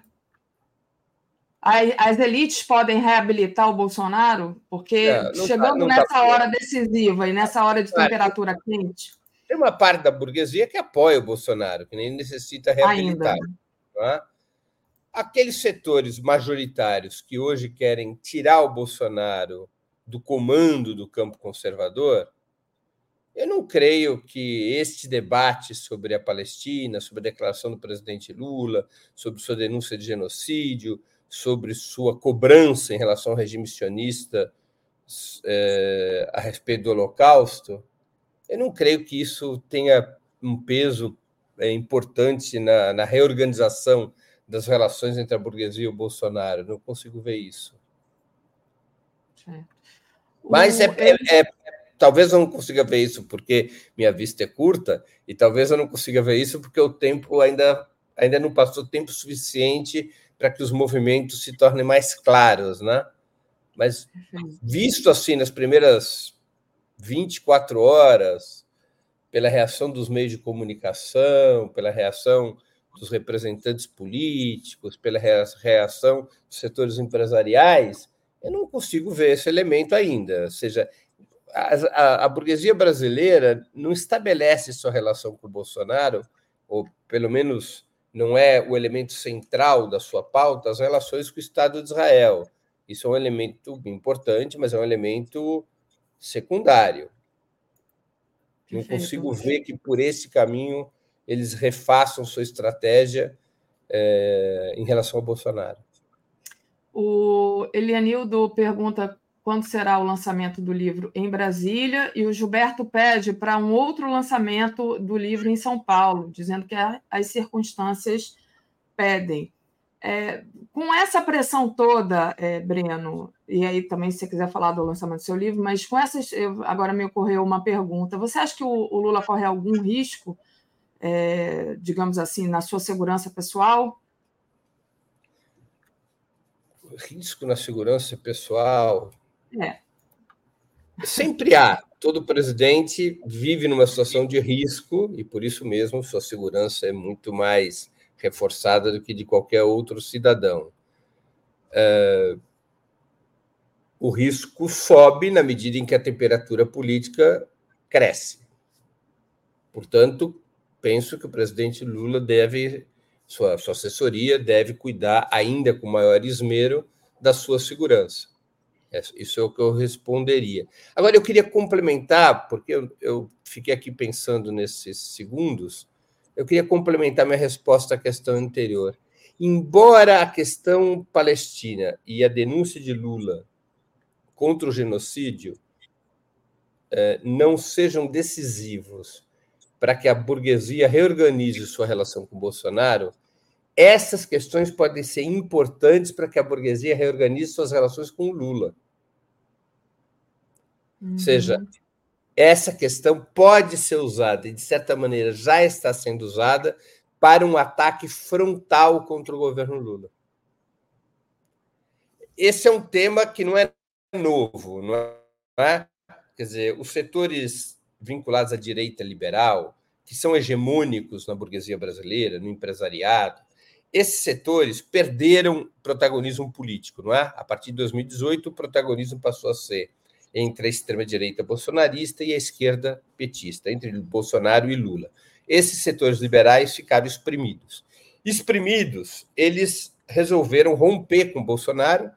as elites podem reabilitar o Bolsonaro? Porque é, tá, chegando tá, nessa tá hora decisiva e nessa hora de temperatura é, quente. Tem uma parte da burguesia que apoia o Bolsonaro, que nem necessita reabilitar. É? Aqueles setores majoritários que hoje querem tirar o Bolsonaro do comando do campo conservador, eu não creio que este debate sobre a Palestina, sobre a declaração do presidente Lula, sobre sua denúncia de genocídio, sobre sua cobrança em relação ao regime sionista é, a respeito do Holocausto, eu não creio que isso tenha um peso é, importante na, na reorganização das relações entre a burguesia e o Bolsonaro. Não consigo ver isso. Mas é, é, é, talvez eu não consiga ver isso porque minha vista é curta, e talvez eu não consiga ver isso porque o tempo ainda, ainda não passou tempo suficiente para que os movimentos se tornem mais claros, né? Mas visto assim nas primeiras 24 horas, pela reação dos meios de comunicação, pela reação dos representantes políticos, pela reação dos setores empresariais, eu não consigo ver esse elemento ainda. Ou seja, a, a, a burguesia brasileira não estabelece sua relação com o Bolsonaro, ou pelo menos não é o elemento central da sua pauta as relações com o Estado de Israel. Isso é um elemento importante, mas é um elemento secundário. Não consigo ver que por esse caminho eles refaçam sua estratégia é, em relação ao Bolsonaro. O Elianildo pergunta quando será o lançamento do livro em Brasília, e o Gilberto pede para um outro lançamento do livro em São Paulo, dizendo que as circunstâncias pedem. É, com essa pressão toda, é, Breno, e aí também se você quiser falar do lançamento do seu livro, mas com essas, eu, agora me ocorreu uma pergunta: você acha que o, o Lula corre algum risco, é, digamos assim, na sua segurança pessoal? Risco na segurança pessoal? É. Sempre há. Todo presidente vive numa situação de risco e, por isso mesmo, sua segurança é muito mais reforçada do que de qualquer outro cidadão. É... O risco sobe na medida em que a temperatura política cresce. Portanto, penso que o presidente Lula deve, sua, sua assessoria deve cuidar ainda com maior esmero da sua segurança. É, isso é o que eu responderia. Agora, eu queria complementar, porque eu, eu fiquei aqui pensando nesses segundos, eu queria complementar minha resposta à questão anterior. Embora a questão palestina e a denúncia de Lula contra o genocídio eh, não sejam decisivos para que a burguesia reorganize sua relação com Bolsonaro, essas questões podem ser importantes para que a burguesia reorganize suas relações com o Lula. Uhum. Ou seja, essa questão pode ser usada, e de certa maneira já está sendo usada, para um ataque frontal contra o governo Lula. Esse é um tema que não é novo, não é? Quer dizer, os setores vinculados à direita liberal, que são hegemônicos na burguesia brasileira, no empresariado, esses setores perderam protagonismo político, não é? A partir de 2018, o protagonismo passou a ser entre a extrema-direita bolsonarista e a esquerda petista, entre Bolsonaro e Lula. Esses setores liberais ficaram exprimidos. Exprimidos, eles resolveram romper com Bolsonaro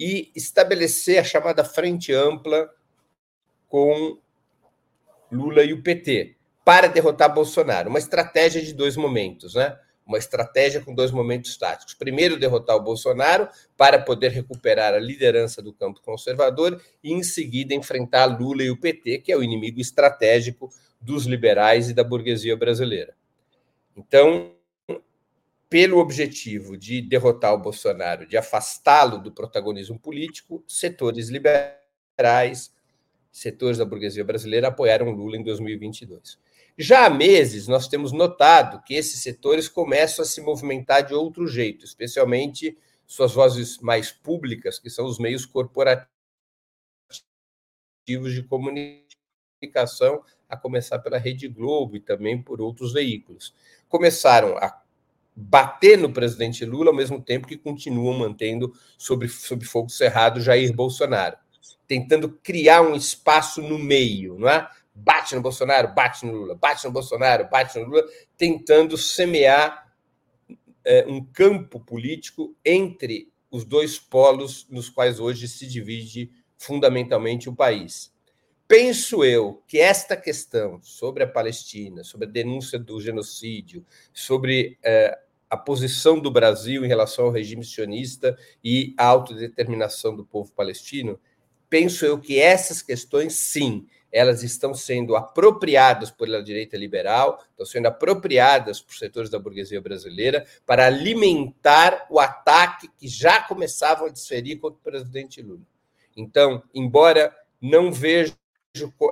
e estabelecer a chamada frente ampla com Lula e o PT para derrotar Bolsonaro. Uma estratégia de dois momentos, né? Uma estratégia com dois momentos táticos. Primeiro, derrotar o Bolsonaro para poder recuperar a liderança do campo conservador e, em seguida, enfrentar Lula e o PT, que é o inimigo estratégico dos liberais e da burguesia brasileira. Então, pelo objetivo de derrotar o Bolsonaro, de afastá-lo do protagonismo político, setores liberais, setores da burguesia brasileira apoiaram Lula em 2022. Já há meses, nós temos notado que esses setores começam a se movimentar de outro jeito, especialmente suas vozes mais públicas, que são os meios corporativos de comunicação, a começar pela Rede Globo e também por outros veículos. Começaram a bater no presidente Lula ao mesmo tempo que continuam mantendo sob, sob fogo cerrado Jair Bolsonaro, tentando criar um espaço no meio, não é? Bate no Bolsonaro, bate no Lula, bate no Bolsonaro, bate no Lula, tentando semear é, um campo político entre os dois polos nos quais hoje se divide fundamentalmente o país. Penso eu que esta questão sobre a Palestina, sobre a denúncia do genocídio, sobre eh, a posição do Brasil em relação ao regime sionista e a autodeterminação do povo palestino, penso eu que essas questões, sim, elas estão sendo apropriadas pela direita liberal, estão sendo apropriadas por setores da burguesia brasileira para alimentar o ataque que já começavam a desferir contra o presidente Lula. Então, embora não vejo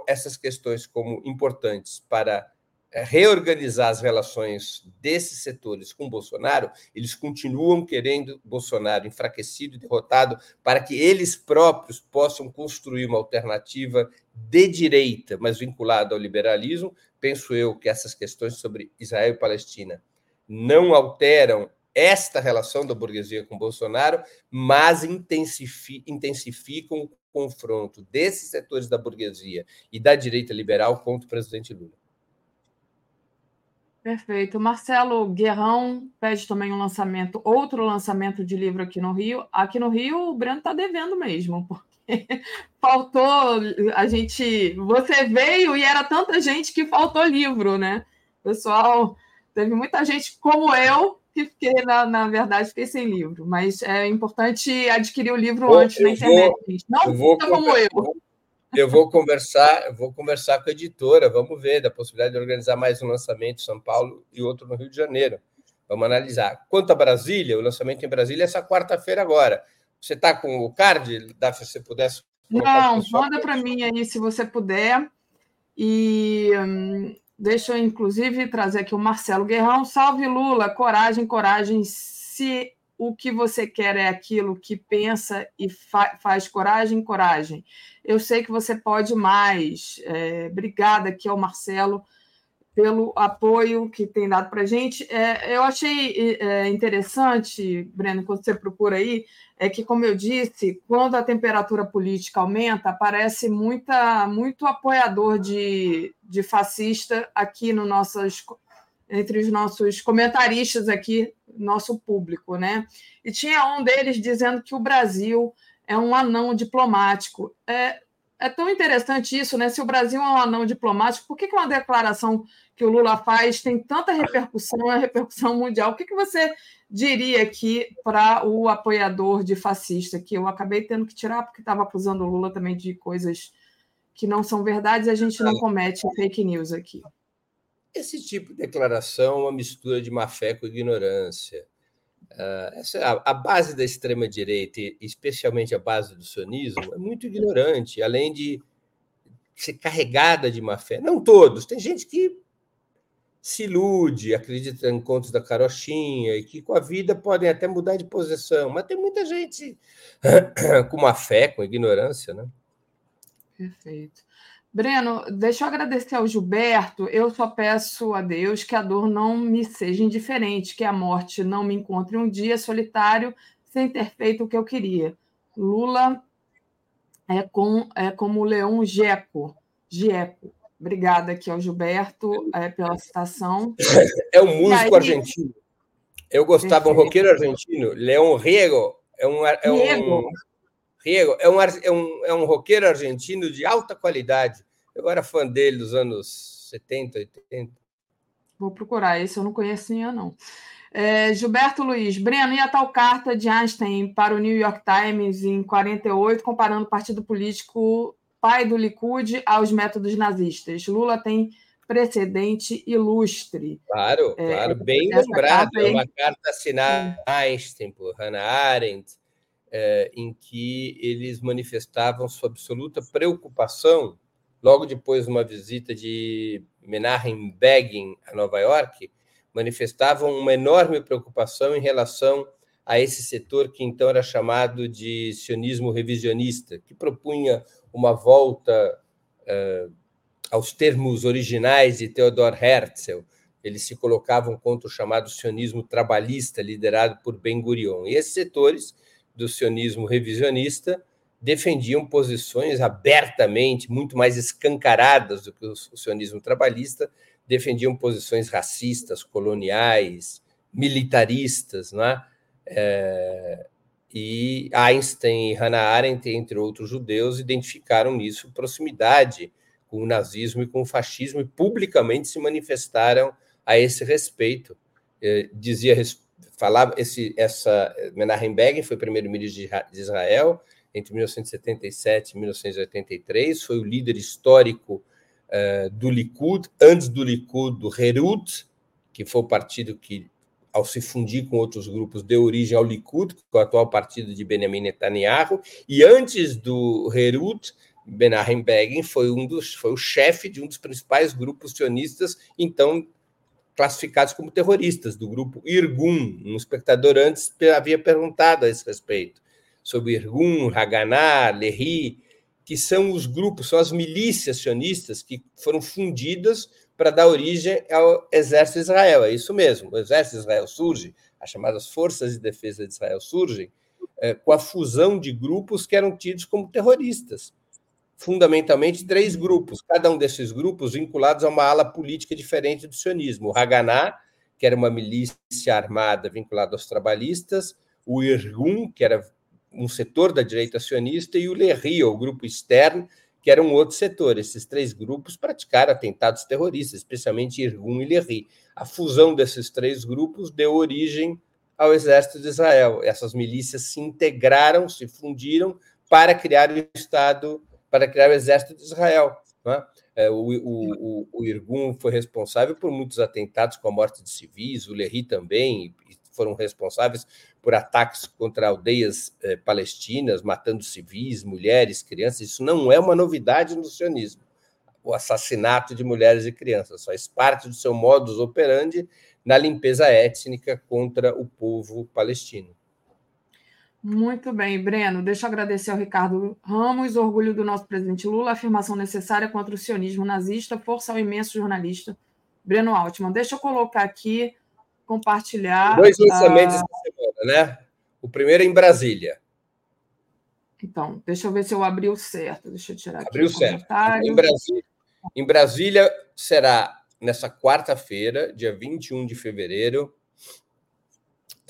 essas questões como importantes para reorganizar as relações desses setores com Bolsonaro, eles continuam querendo Bolsonaro enfraquecido e derrotado para que eles próprios possam construir uma alternativa de direita, mas vinculada ao liberalismo. Penso eu que essas questões sobre Israel e Palestina não alteram esta relação da burguesia com Bolsonaro, mas intensificam o confronto desses setores da burguesia e da direita liberal contra o presidente Lula. Perfeito. Marcelo Guerrão pede também um lançamento, outro lançamento de livro aqui no Rio. Aqui no Rio, o Breno está devendo mesmo, porque faltou a gente. Você veio e era tanta gente que faltou livro, né? Pessoal, teve muita gente como eu que fiquei, na, na verdade, fiquei sem livro. Mas é importante adquirir o livro antes na internet. Vou, Não eu vou como eu. Eu vou conversar, eu vou conversar com a editora, vamos ver da possibilidade de organizar mais um lançamento em São Paulo e outro no Rio de Janeiro. Vamos analisar. Quanto a Brasília, o lançamento em Brasília é essa quarta-feira agora. Você está com o card, Dá se você pudesse. Não, manda para mim aí se você puder. E hum, Deixa eu, inclusive, trazer aqui o Marcelo Guerrão. Salve Lula, coragem, coragem. Se o que você quer é aquilo que pensa e fa faz coragem, coragem. Eu sei que você pode mais. É, obrigada aqui ao Marcelo pelo apoio que tem dado para a gente. É, eu achei é, interessante, Breno, quando você procura aí, é que, como eu disse, quando a temperatura política aumenta, aparece muita, muito apoiador de, de fascista aqui no nossos, entre os nossos comentaristas aqui, nosso público, né? E tinha um deles dizendo que o Brasil é um anão diplomático. É, é tão interessante isso, né? Se o Brasil é um anão diplomático, por que, que uma declaração que o Lula faz tem tanta repercussão, é repercussão mundial? O que, que você diria aqui para o apoiador de fascista, que eu acabei tendo que tirar porque estava acusando o Lula também de coisas que não são verdades e a gente não comete fake news aqui. Esse tipo de declaração é uma mistura de má fé com ignorância. Uh, essa, é a, a, base da extrema-direita, especialmente a base do sionismo, é muito ignorante, além de ser carregada de má fé. Não todos, tem gente que se ilude, acredita em contos da carochinha e que com a vida podem até mudar de posição, mas tem muita gente com má fé, com ignorância, né? Perfeito. Breno, deixa eu agradecer ao Gilberto. Eu só peço a Deus que a dor não me seja indiferente, que a morte não me encontre um dia solitário sem ter feito o que eu queria. Lula é, com, é como o Leão Geco. Gieco. Obrigada aqui ao Gilberto é, pela citação. É um músico aí, argentino. Eu gostava, um roqueiro argentino, Leão Riego. É um, é um, Riego é um, é, um, é um roqueiro argentino de alta qualidade. Eu era fã dele dos anos 70, 80. Vou procurar, esse eu não conhecia, não. É, Gilberto Luiz, Breno, e a tal carta de Einstein para o New York Times em 48, comparando o partido político pai do Likud aos métodos nazistas. Lula tem precedente ilustre. Claro, é, claro, bem lembrado. É uma carta assinada Einstein por Hannah Arendt, é, em que eles manifestavam sua absoluta preocupação, logo depois de uma visita de Menachem Begin a Nova York, manifestavam uma enorme preocupação em relação a esse setor que então era chamado de sionismo revisionista, que propunha uma volta uh, aos termos originais de Theodor Herzl. Eles se colocavam contra o chamado sionismo trabalhista, liderado por Ben Gurion. E esses setores do sionismo revisionista defendiam posições abertamente, muito mais escancaradas do que o sionismo trabalhista, defendiam posições racistas, coloniais, militaristas, não é? é e Einstein e Hannah Arendt, entre outros judeus, identificaram nisso proximidade com o nazismo e com o fascismo e publicamente se manifestaram a esse respeito. É, dizia falava esse essa Menachem Begin foi primeiro-ministro de Israel entre 1977 e 1983, foi o líder histórico uh, do Likud, antes do Likud, do Herut, que foi o partido que, ao se fundir com outros grupos, deu origem ao Likud, que é o atual partido de Benjamin Netanyahu, e antes do Herut, Menachem Begin foi um dos foi o chefe de um dos principais grupos sionistas, então classificados como terroristas, do grupo Irgun. Um espectador antes havia perguntado a esse respeito sobre Irgun, Haganá, Lehi, que são os grupos, são as milícias sionistas que foram fundidas para dar origem ao exército de Israel. É isso mesmo, o exército de Israel surge, as chamadas forças de defesa de Israel surgem é, com a fusão de grupos que eram tidos como terroristas fundamentalmente três grupos, cada um desses grupos vinculados a uma ala política diferente do sionismo. O Haganá, que era uma milícia armada vinculada aos trabalhistas, o Irgun, que era um setor da direita sionista, e o Lehi, o grupo externo, que era um outro setor. Esses três grupos praticaram atentados terroristas, especialmente Irgun e Lehi. A fusão desses três grupos deu origem ao exército de Israel. Essas milícias se integraram, se fundiram para criar o Estado para criar o exército de Israel. Né? É, o, o, o, Irgun foi responsável por muitos atentados com a morte de civis, o Lehi também, foram responsáveis por ataques contra aldeias eh, palestinas, matando civis, mulheres, crianças. Isso não é uma novidade no sionismo. O assassinato de mulheres e crianças faz parte do seu modus operandi na limpeza étnica contra o povo palestino. Muito bem, Breno. Deixa eu agradecer ao Ricardo Ramos, orgulho do nosso presidente Lula, afirmação necessária contra o sionismo nazista, força ao imenso jornalista Breno Altman. Deixa eu colocar aqui, compartilhar. Dois lançamentos essa semana, né? O primeiro é em Brasília. Então, deixa eu ver se eu abri o certo. Deixa eu tirar Abriu aqui. Abriu certo. Em Brasília, em Brasília será nessa quarta-feira, dia 21 de fevereiro,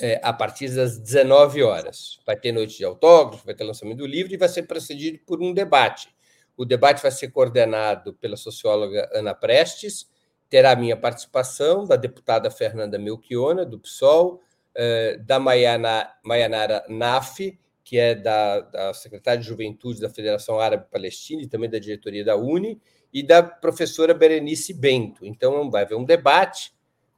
é, a partir das 19 horas. Vai ter noite de autógrafo, vai ter lançamento do livro e vai ser precedido por um debate. O debate vai ser coordenado pela socióloga Ana Prestes, terá minha participação, da deputada Fernanda Melchiona, do PSOL, é, da Maiana, Maianara Naf, que é da, da secretária de Juventude da Federação Árabe Palestina e também da diretoria da UNE, e da professora Berenice Bento. Então, vai haver um debate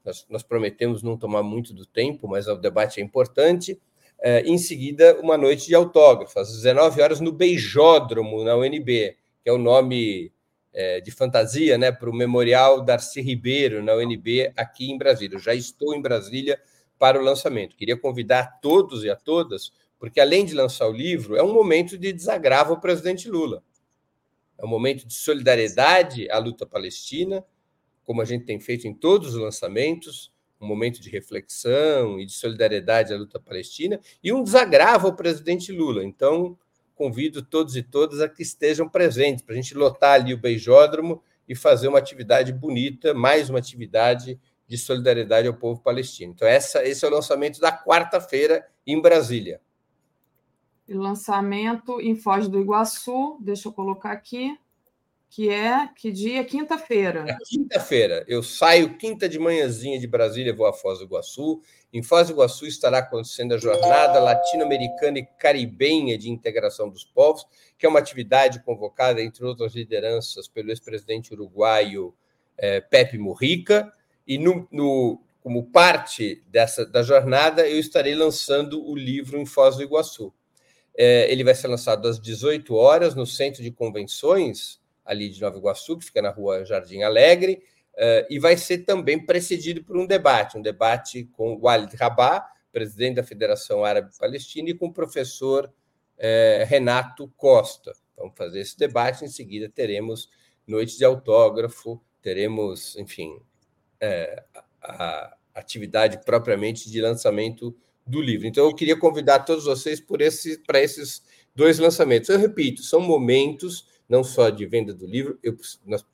nós, nós prometemos não tomar muito do tempo, mas o debate é importante. É, em seguida, uma noite de autógrafo, às 19 horas, no Beijódromo, na UNB, que é o nome é, de fantasia né, para o Memorial Darcy Ribeiro, na UNB, aqui em Brasília. Eu já estou em Brasília para o lançamento. Queria convidar a todos e a todas, porque além de lançar o livro, é um momento de desagravo ao presidente Lula. É um momento de solidariedade à luta palestina, como a gente tem feito em todos os lançamentos, um momento de reflexão e de solidariedade à luta palestina, e um desagravo ao presidente Lula. Então, convido todos e todas a que estejam presentes, para a gente lotar ali o beijódromo e fazer uma atividade bonita, mais uma atividade de solidariedade ao povo palestino. Então, essa, esse é o lançamento da quarta-feira em Brasília. E lançamento em Foz do Iguaçu, deixa eu colocar aqui, que é que dia? Quinta-feira. É quinta-feira. Eu saio quinta de manhãzinha de Brasília, vou a Foz do Iguaçu. Em Foz do Iguaçu estará acontecendo a Jornada Latino-Americana e Caribenha de Integração dos Povos, que é uma atividade convocada, entre outras lideranças, pelo ex-presidente uruguaio eh, Pepe Mujica. E no, no, como parte dessa da jornada, eu estarei lançando o livro em Foz do Iguaçu. É, ele vai ser lançado às 18 horas no Centro de Convenções, ali de Nova Iguaçu, que fica na rua Jardim Alegre, é, e vai ser também precedido por um debate, um debate com o Walid Rabah, presidente da Federação Árabe Palestina, e com o professor é, Renato Costa. Vamos fazer esse debate, em seguida teremos noite de autógrafo, teremos, enfim, é, a atividade propriamente de lançamento do livro. Então, eu queria convidar todos vocês por esse, para esses dois lançamentos. Eu repito, são momentos não só de venda do livro, eu,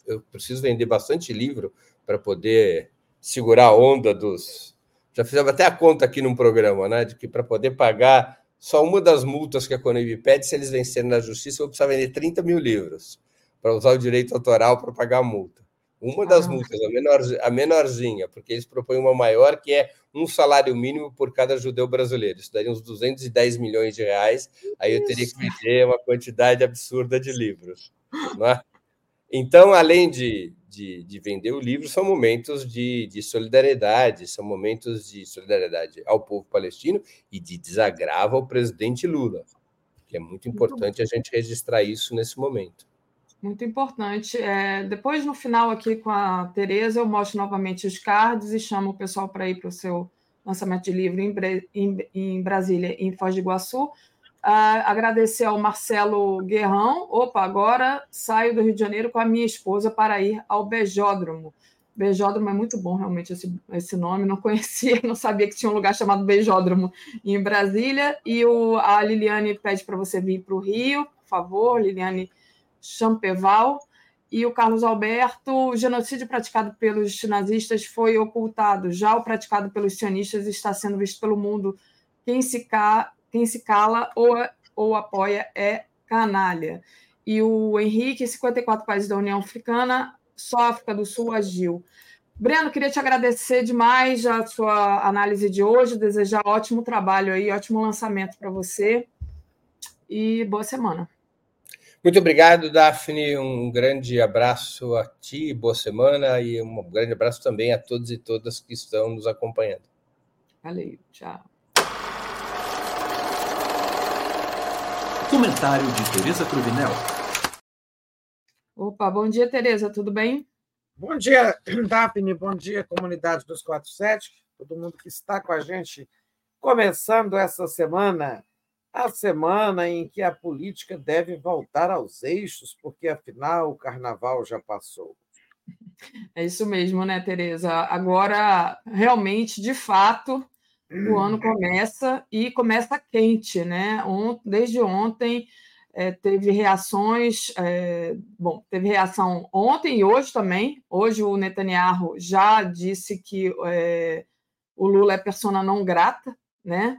eu preciso vender bastante livro para poder segurar a onda dos. Já fizemos até a conta aqui num programa, né? De que para poder pagar só uma das multas que a Conib pede, se eles vencerem na justiça, eu vou precisar vender 30 mil livros para usar o direito autoral para pagar a multa. Uma das ah. multas, a, menor, a menorzinha, porque eles propõem uma maior, que é um salário mínimo por cada judeu brasileiro. Isso daria uns 210 milhões de reais. Aí eu teria que vender uma quantidade absurda de livros. É? Então, além de, de, de, vender o livro, são momentos de, de solidariedade, são momentos de solidariedade ao povo palestino e de desagravo ao presidente Lula, que é muito importante a gente registrar isso nesse momento. Muito importante. É, depois, no final, aqui com a Tereza, eu mostro novamente os cards e chamo o pessoal para ir para o seu lançamento de livro em, em, em Brasília, em Foz do Iguaçu. Uh, agradecer ao Marcelo Guerrão. Opa, agora saio do Rio de Janeiro com a minha esposa para ir ao Beijódromo. Beijódromo é muito bom, realmente, esse, esse nome. Não conhecia, não sabia que tinha um lugar chamado Beijódromo em Brasília. E o, a Liliane pede para você vir para o Rio, por favor, Liliane Champeval, e o Carlos Alberto, o genocídio praticado pelos nazistas foi ocultado, já o praticado pelos sionistas está sendo visto pelo mundo. Quem se, ca... Quem se cala ou, ou apoia é canalha. E o Henrique, 54 países da União Africana, só África do Sul agiu. Breno, queria te agradecer demais a sua análise de hoje, desejar ótimo trabalho aí, ótimo lançamento para você e boa semana. Muito obrigado, Daphne. Um grande abraço a ti, boa semana, e um grande abraço também a todos e todas que estão nos acompanhando. Valeu, tchau. Comentário de Tereza Cruvinel. Opa, bom dia, Tereza, tudo bem? Bom dia, Daphne, bom dia, comunidade dos 47, todo mundo que está com a gente começando essa semana a semana em que a política deve voltar aos eixos, porque afinal o carnaval já passou. É isso mesmo, né, Tereza? Agora, realmente, de fato, o ano começa e começa quente, né? Desde ontem é, teve reações, é, bom, teve reação ontem e hoje também. Hoje o Netanyahu já disse que é, o Lula é persona não grata, né?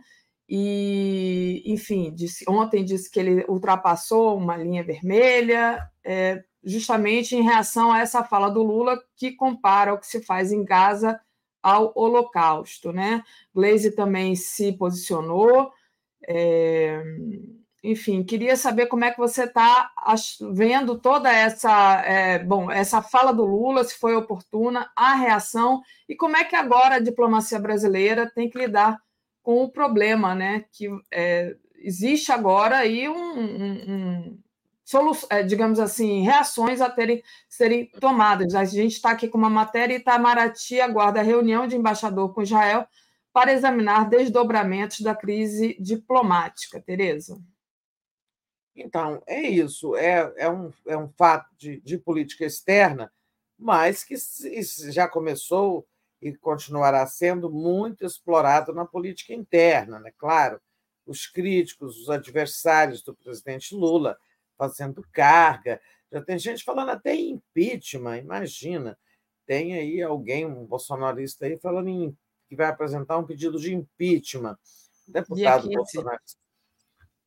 E, enfim, disse, ontem disse que ele ultrapassou uma linha vermelha, é, justamente em reação a essa fala do Lula, que compara o que se faz em Gaza ao Holocausto. Né? Glaze também se posicionou. É, enfim, queria saber como é que você está vendo toda essa, é, bom, essa fala do Lula, se foi oportuna, a reação, e como é que agora a diplomacia brasileira tem que lidar com o problema, né? Que é, existe agora aí um, um, um é, digamos assim, reações a terem serem tomadas. A gente está aqui com uma matéria e Itamaraty aguarda reunião de embaixador com Israel para examinar desdobramentos da crise diplomática. Tereza. Então, é isso, é, é, um, é um fato de, de política externa, mas que já começou e continuará sendo muito explorado na política interna, né? Claro, os críticos, os adversários do presidente Lula fazendo carga, já tem gente falando até em impeachment, imagina. Tem aí alguém, um bolsonarista aí, falando em que vai apresentar um pedido de impeachment. Deputado bolsonarista.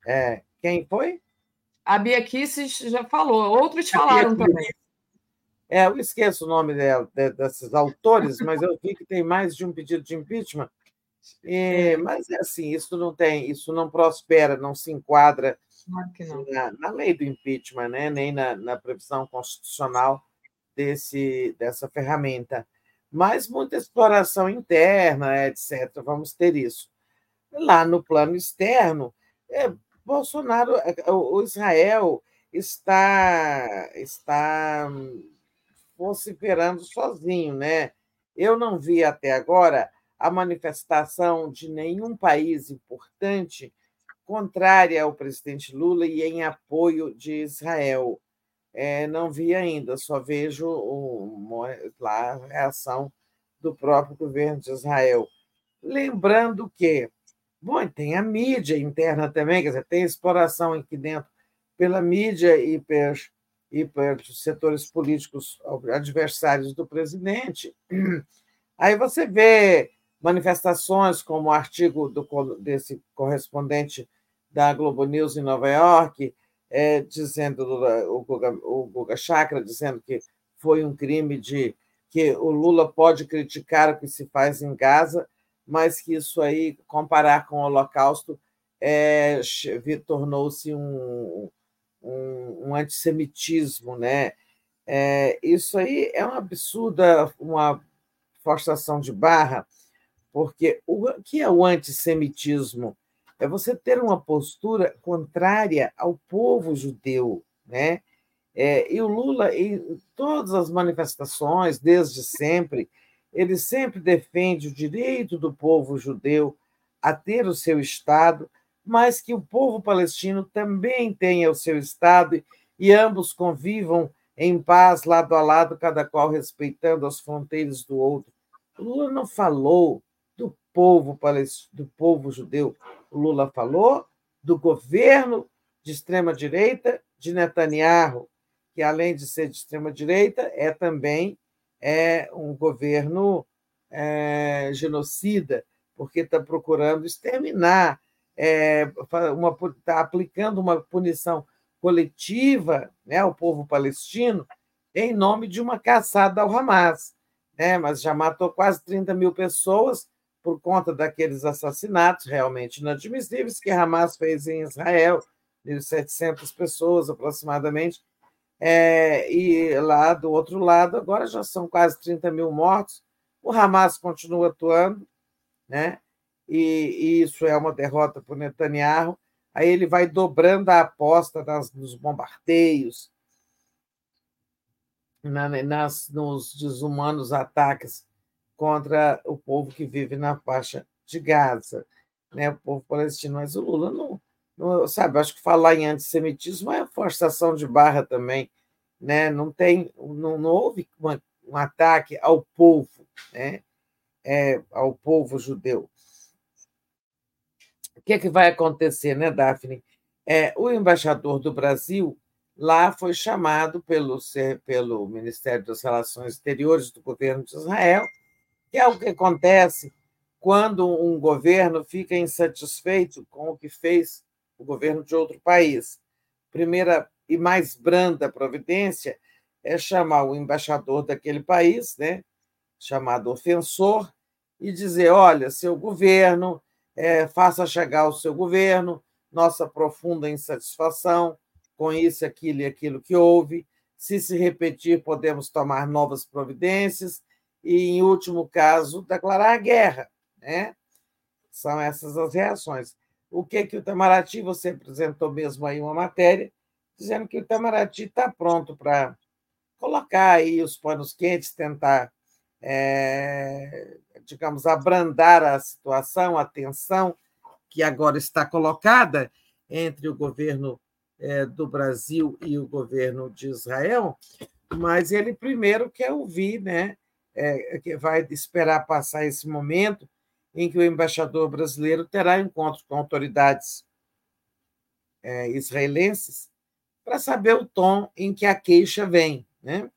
É, quem foi? A Bia Kisses já falou, outros falaram também. É, eu esqueço o nome dela, desses autores, mas eu vi que tem mais de um pedido de impeachment. E, mas é assim, isso não tem, isso não prospera, não se enquadra não. Na, na, lei do impeachment, né? nem na, na previsão constitucional desse, dessa ferramenta. Mas muita exploração interna, etc. Vamos ter isso. Lá no plano externo, é, Bolsonaro, é, o Israel está está vociferando sozinho, né? Eu não vi até agora a manifestação de nenhum país importante contrária ao presidente Lula e em apoio de Israel. É, não vi ainda, só vejo o, lá a reação do próprio governo de Israel. Lembrando que, bom, tem a mídia interna também, quer dizer, tem exploração aqui dentro pela mídia e pelos, e pelos setores políticos adversários do presidente. Aí você vê manifestações como o artigo do, desse correspondente da Globo News em Nova York, é, dizendo o Guga, o Guga Chakra dizendo que foi um crime de que o Lula pode criticar o que se faz em Gaza, mas que isso aí comparar com o Holocausto é, tornou-se um, um, um, antissemitismo, né? É, isso aí é uma absurda, uma forçação de barra porque o que é o antissemitismo? É você ter uma postura contrária ao povo judeu, né? É, e o Lula, em todas as manifestações, desde sempre, ele sempre defende o direito do povo judeu a ter o seu Estado, mas que o povo palestino também tenha o seu Estado e ambos convivam em paz, lado a lado, cada qual respeitando as fronteiras do outro. O Lula não falou povo do povo judeu, o Lula falou, do governo de extrema direita de Netanyahu, que além de ser de extrema direita é também é um governo é, genocida, porque está procurando exterminar, é, está aplicando uma punição coletiva né, ao povo palestino em nome de uma caçada ao Hamas. Né, mas já matou quase 30 mil pessoas por conta daqueles assassinatos realmente inadmissíveis que Hamas fez em Israel, 1.700 pessoas aproximadamente, é, e lá do outro lado, agora já são quase 30 mil mortos. O Hamas continua atuando, né? E, e isso é uma derrota para o Netanyahu. Aí ele vai dobrando a aposta nas, nos bombardeios, na, nas, nos desumanos ataques contra o povo que vive na faixa de Gaza, né, o povo palestino. Mas o Lula não, não sabe, acho que falar em antissemitismo é forçação de barra também, né? Não tem, não, não houve uma, um ataque ao povo, né? É, ao povo judeu. O que, é que vai acontecer, né, Daphne? É, o embaixador do Brasil lá foi chamado pelo, pelo Ministério das Relações Exteriores do governo de Israel que é o que acontece quando um governo fica insatisfeito com o que fez o governo de outro país. Primeira e mais branda providência é chamar o embaixador daquele país, né, chamado ofensor, e dizer: olha, seu governo, é, faça chegar ao seu governo nossa profunda insatisfação com isso, aquilo e aquilo que houve. Se se repetir, podemos tomar novas providências e, em último caso, declarar guerra. Né? São essas as reações. O que, que o Itamaraty, você apresentou mesmo aí uma matéria, dizendo que o Itamaraty está pronto para colocar aí os panos quentes, tentar, é, digamos, abrandar a situação, a tensão que agora está colocada entre o governo é, do Brasil e o governo de Israel, mas ele primeiro quer ouvir, né? É, que vai esperar passar esse momento em que o embaixador brasileiro terá encontro com autoridades é, israelenses para saber o tom em que a queixa vem, né?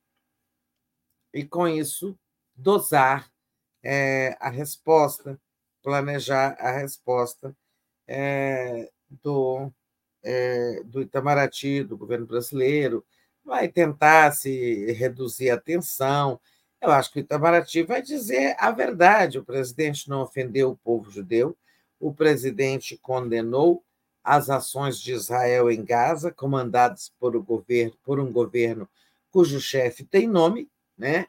E com isso dosar é, a resposta, planejar a resposta é, do, é, do Itamaraty, do governo brasileiro, vai tentar se reduzir a tensão. Eu acho que o Itamaraty vai dizer a verdade. O presidente não ofendeu o povo judeu, o presidente condenou as ações de Israel em Gaza, comandadas por, governo, por um governo cujo chefe tem nome, né?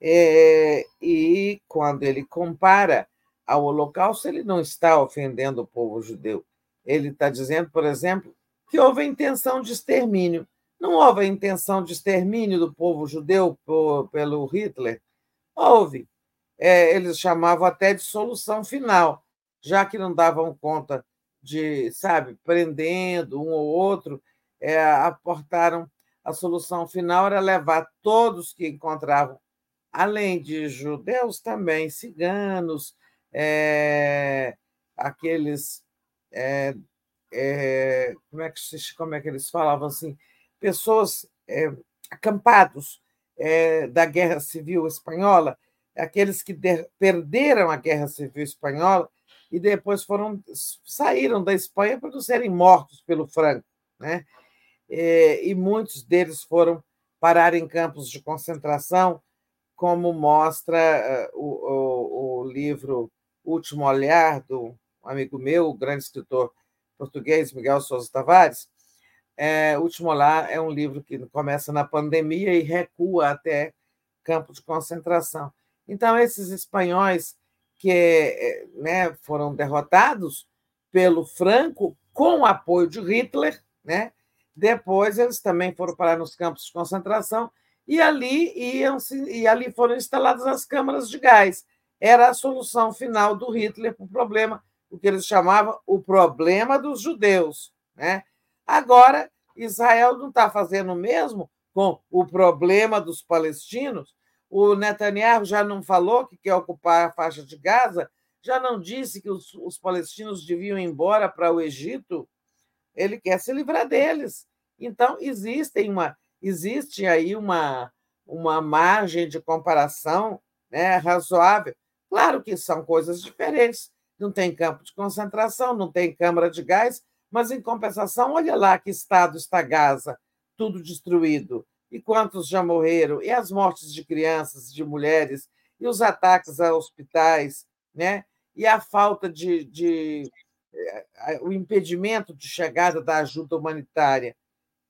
É, e quando ele compara ao Holocausto, ele não está ofendendo o povo judeu. Ele está dizendo, por exemplo, que houve a intenção de extermínio. Não houve a intenção de extermínio do povo judeu por, pelo Hitler? Houve. É, eles chamavam até de solução final, já que não davam conta de, sabe, prendendo um ou outro, é, aportaram a solução final era levar todos que encontravam, além de judeus, também ciganos, é, aqueles. É, é, como, é que, como é que eles falavam assim? Pessoas acampados da Guerra Civil Espanhola, aqueles que der, perderam a Guerra Civil Espanhola e depois foram saíram da Espanha para não serem mortos pelo Franco, né? E muitos deles foram parar em campos de concentração, como mostra eh, o, o, o livro Último Olhar do amigo meu, o grande escritor português Miguel Sousa Tavares. É, Último Olhar é um livro que começa na pandemia e recua até campo de concentração. Então, esses espanhóis que é, né, foram derrotados pelo Franco com o apoio de Hitler, né? Depois eles também foram parar nos campos de concentração e ali iam e ali foram instaladas as câmaras de gás. Era a solução final do Hitler para o problema, o que eles chamavam o problema dos judeus, né? Agora Israel não está fazendo o mesmo com o problema dos palestinos, o Netanyahu já não falou que quer ocupar a faixa de Gaza, já não disse que os, os palestinos deviam ir embora para o Egito. Ele quer se livrar deles. Então, existe, uma, existe aí uma, uma margem de comparação né, razoável. Claro que são coisas diferentes. Não tem campo de concentração, não tem câmara de gás, mas, em compensação, olha lá que estado está Gaza, tudo destruído e quantos já morreram, e as mortes de crianças, de mulheres, e os ataques a hospitais, né? e a falta de, de eh, o impedimento de chegada da ajuda humanitária.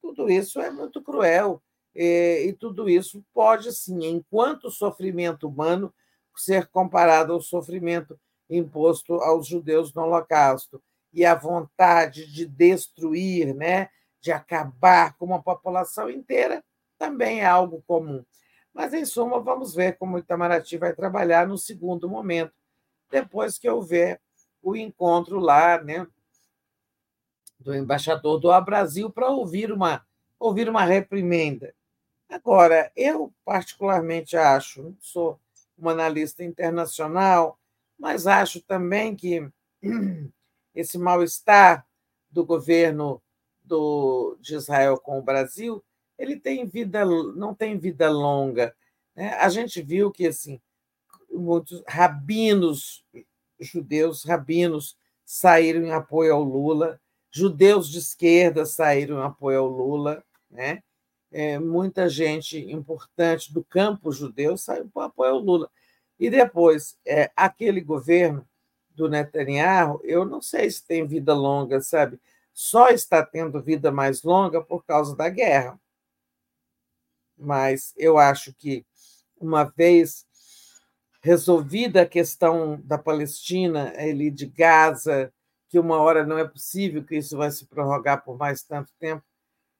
Tudo isso é muito cruel e, e tudo isso pode, sim, enquanto sofrimento humano, ser comparado ao sofrimento imposto aos judeus no Holocausto e a vontade de destruir, né, de acabar com uma população inteira também é algo comum. Mas, em suma, vamos ver como o Itamaraty vai trabalhar no segundo momento, depois que houver o encontro lá né, do embaixador do Brasil para ouvir uma, ouvir uma reprimenda. Agora, eu particularmente acho, sou uma analista internacional, mas acho também que esse mal-estar do governo do, de Israel com o Brasil ele tem vida, não tem vida longa. Né? A gente viu que assim muitos rabinos judeus, rabinos saíram em apoio ao Lula, judeus de esquerda saíram em apoio ao Lula, né? É, muita gente importante do campo judeu saiu para apoio ao Lula. E depois, é, aquele governo do Netanyahu, eu não sei se tem vida longa, sabe? Só está tendo vida mais longa por causa da guerra mas eu acho que, uma vez resolvida a questão da Palestina, ali de Gaza, que uma hora não é possível que isso vai se prorrogar por mais tanto tempo,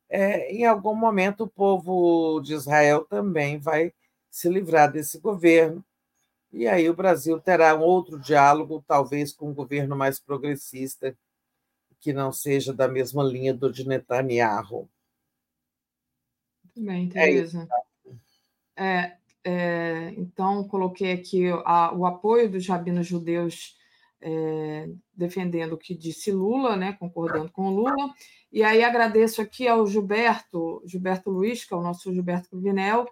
é, em algum momento o povo de Israel também vai se livrar desse governo. E aí o Brasil terá um outro diálogo, talvez com um governo mais progressista, que não seja da mesma linha do de Netanyahu. Muito bem, Tereza. É, é, então, coloquei aqui a, o apoio dos rabinos judeus é, defendendo o que disse Lula, né, concordando com Lula. E aí agradeço aqui ao Gilberto, Gilberto Luiz, que é o nosso Gilberto Cruvinel,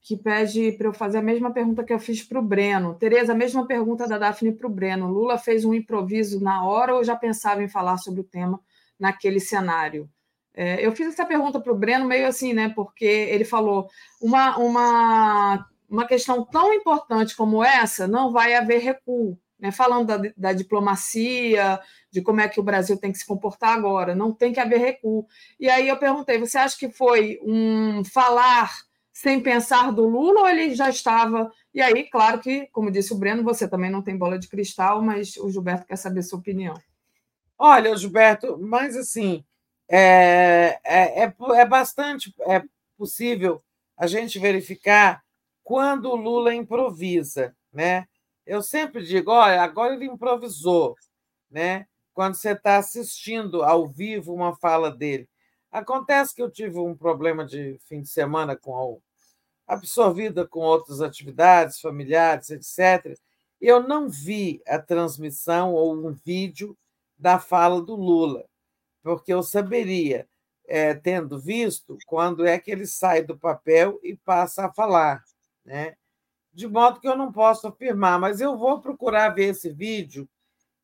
que pede para eu fazer a mesma pergunta que eu fiz para o Breno. Tereza, a mesma pergunta da Daphne para o Breno. Lula fez um improviso na hora ou já pensava em falar sobre o tema naquele cenário? É, eu fiz essa pergunta para o Breno meio assim, né? Porque ele falou uma, uma, uma questão tão importante como essa não vai haver recuo. Né? Falando da, da diplomacia, de como é que o Brasil tem que se comportar agora, não tem que haver recuo. E aí eu perguntei: você acha que foi um falar sem pensar do Lula ou ele já estava. E aí, claro que, como disse o Breno, você também não tem bola de cristal, mas o Gilberto quer saber sua opinião. Olha, Gilberto, mas assim, é, é, é, é bastante é possível a gente verificar quando o Lula improvisa, né? Eu sempre digo, olha, agora ele improvisou, né? Quando você está assistindo ao vivo uma fala dele. Acontece que eu tive um problema de fim de semana com absorvida com outras atividades familiares, etc. Eu não vi a transmissão ou um vídeo da fala do Lula, porque eu saberia, é, tendo visto, quando é que ele sai do papel e passa a falar. Né? De modo que eu não posso afirmar, mas eu vou procurar ver esse vídeo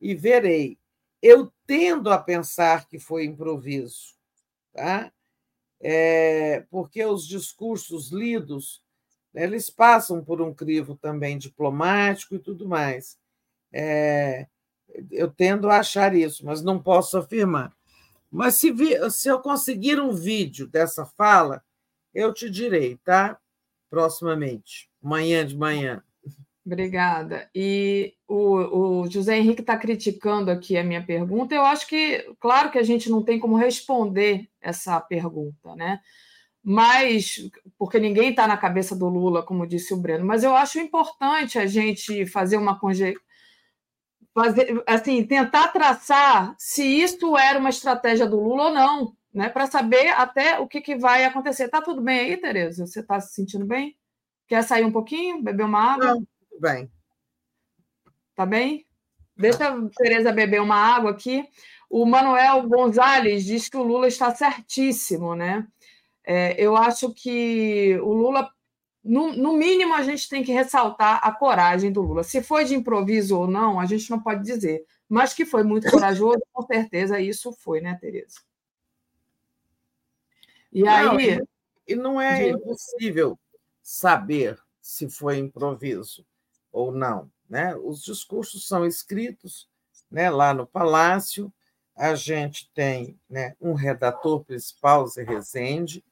e verei. Eu tendo a pensar que foi improviso, tá? é, porque os discursos lidos né, eles passam por um crivo também diplomático e tudo mais. É, eu tendo a achar isso, mas não posso afirmar. Mas se, vi, se eu conseguir um vídeo dessa fala, eu te direi, tá? Proximamente, amanhã de manhã. Obrigada. E o, o José Henrique está criticando aqui a minha pergunta. Eu acho que, claro que a gente não tem como responder essa pergunta, né? Mas, porque ninguém está na cabeça do Lula, como disse o Breno, mas eu acho importante a gente fazer uma conjectura. Fazer, assim, tentar traçar se isso era uma estratégia do Lula ou não, né? Para saber até o que, que vai acontecer. Tá tudo bem aí, Tereza? Você está se sentindo bem? Quer sair um pouquinho? Beber uma água? Não, tudo bem. Tá bem? Deixa a Tereza beber uma água aqui. O Manuel Gonzalez diz que o Lula está certíssimo, né? É, eu acho que o Lula, no, no, mínimo, a gente tem que ressaltar a coragem do Lula. Se foi de improviso ou não, a gente não pode dizer, mas que foi muito corajoso, com certeza isso foi, né, Tereza? E não, aí. E não é impossível saber se foi improviso ou não. Né? Os discursos são escritos né, lá no Palácio, a gente tem né, um redator principal, Zé Rezende,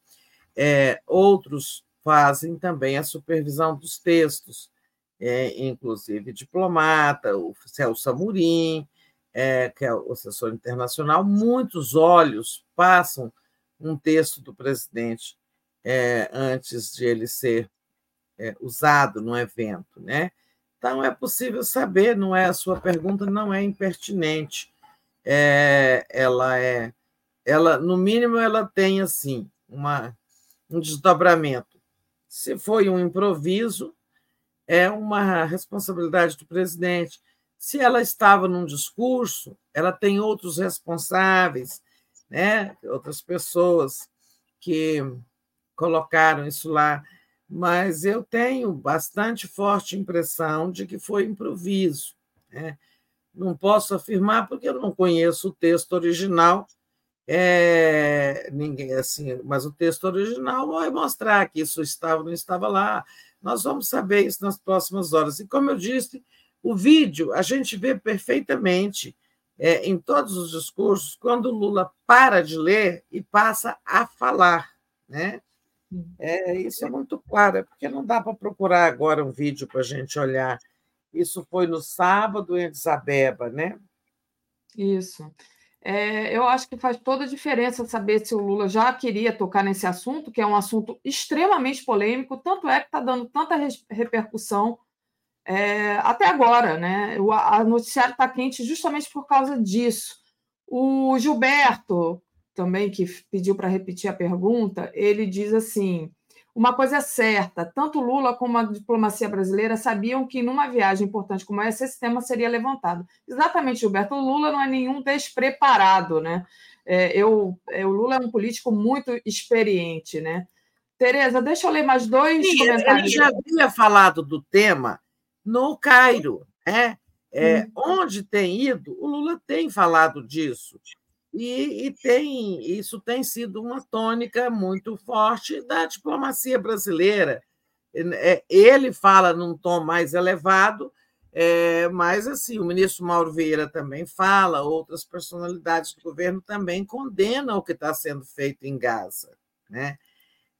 é, outros fazem também a supervisão dos textos, é, inclusive diplomata, o Celso Amorim, é, que é o assessor internacional. Muitos olhos passam um texto do presidente é, antes de ele ser é, usado no evento, né? Então é possível saber, não é a sua pergunta não é impertinente, é, ela é, ela no mínimo ela tem assim uma um desdobramento. Se foi um improviso, é uma responsabilidade do presidente. Se ela estava num discurso, ela tem outros responsáveis, né? outras pessoas que colocaram isso lá. Mas eu tenho bastante forte impressão de que foi improviso. Né? Não posso afirmar porque eu não conheço o texto original é, ninguém assim, mas o texto original vai mostrar que isso estava ou não estava lá. Nós vamos saber isso nas próximas horas. E como eu disse, o vídeo a gente vê perfeitamente é, em todos os discursos quando o Lula para de ler e passa a falar, né? É, isso é muito claro, é porque não dá para procurar agora um vídeo para a gente olhar. Isso foi no sábado em Isabeba, né? Isso. É, eu acho que faz toda a diferença saber se o Lula já queria tocar nesse assunto, que é um assunto extremamente polêmico, tanto é que está dando tanta repercussão é, até agora. Né? O a noticiário está quente justamente por causa disso. O Gilberto, também, que pediu para repetir a pergunta, ele diz assim: uma coisa é certa, tanto Lula como a diplomacia brasileira sabiam que numa viagem importante como essa, esse tema seria levantado. Exatamente, Gilberto. O Lula não é nenhum despreparado, né? É, eu, é, o Lula é um político muito experiente, né? Tereza, deixa eu ler mais dois Sim, comentários. Ele já havia falado do tema no Cairo, né? É, hum. Onde tem ido, o Lula tem falado disso. E, e, tem isso tem sido uma tônica muito forte da diplomacia brasileira. É, ele fala num tom mais elevado, é, mas assim o ministro Mauro Vieira também fala, outras personalidades do governo também condenam o que está sendo feito em Gaza. Né?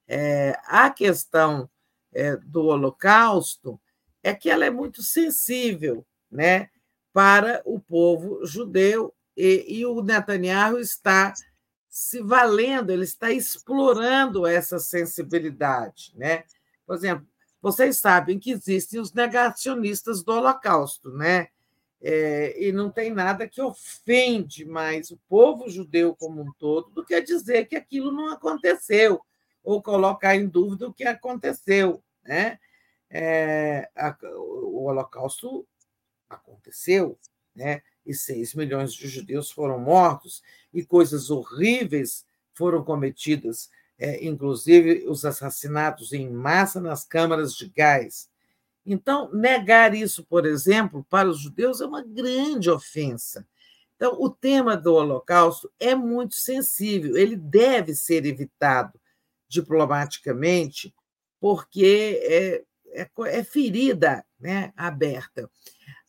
É, a questão é, do Holocausto é que ela é muito sensível né, para o povo judeu e, e o Netanyahu está se valendo, ele está explorando essa sensibilidade. Né? Por exemplo, vocês sabem que existem os negacionistas do Holocausto, né? É, e não tem nada que ofende mais o povo judeu como um todo do que dizer que aquilo não aconteceu ou colocar em dúvida o que aconteceu, né? É, a, o Holocausto aconteceu, né? E 6 milhões de judeus foram mortos, e coisas horríveis foram cometidas, é, inclusive os assassinatos em massa nas câmaras de gás. Então, negar isso, por exemplo, para os judeus é uma grande ofensa. Então, o tema do Holocausto é muito sensível, ele deve ser evitado diplomaticamente, porque é, é, é ferida né, aberta.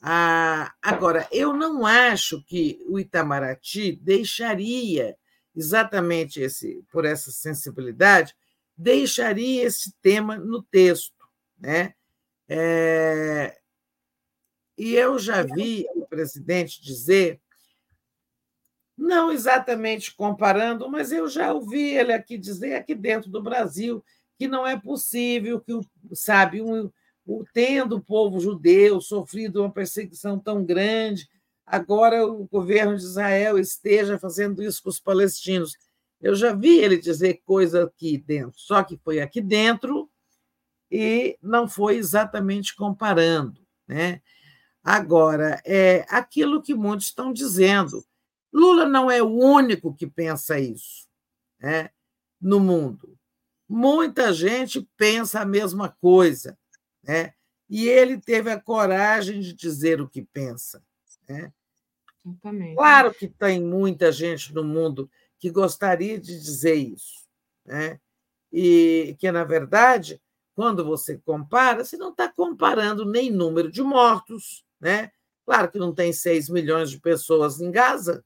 Ah, agora, eu não acho que o Itamaraty deixaria exatamente esse, por essa sensibilidade, deixaria esse tema no texto, né? É, e eu já vi o presidente dizer, não exatamente comparando, mas eu já ouvi ele aqui dizer aqui dentro do Brasil que não é possível que, sabe, um, tendo o povo judeu sofrido uma perseguição tão grande, agora o governo de Israel esteja fazendo isso com os palestinos. Eu já vi ele dizer coisa aqui dentro, só que foi aqui dentro e não foi exatamente comparando. Né? Agora, é aquilo que muitos estão dizendo. Lula não é o único que pensa isso né, no mundo. Muita gente pensa a mesma coisa. Né? E ele teve a coragem de dizer o que pensa. Né? Claro que tem muita gente no mundo que gostaria de dizer isso. Né? E que, na verdade, quando você compara, você não está comparando nem número de mortos. Né? Claro que não tem 6 milhões de pessoas em Gaza,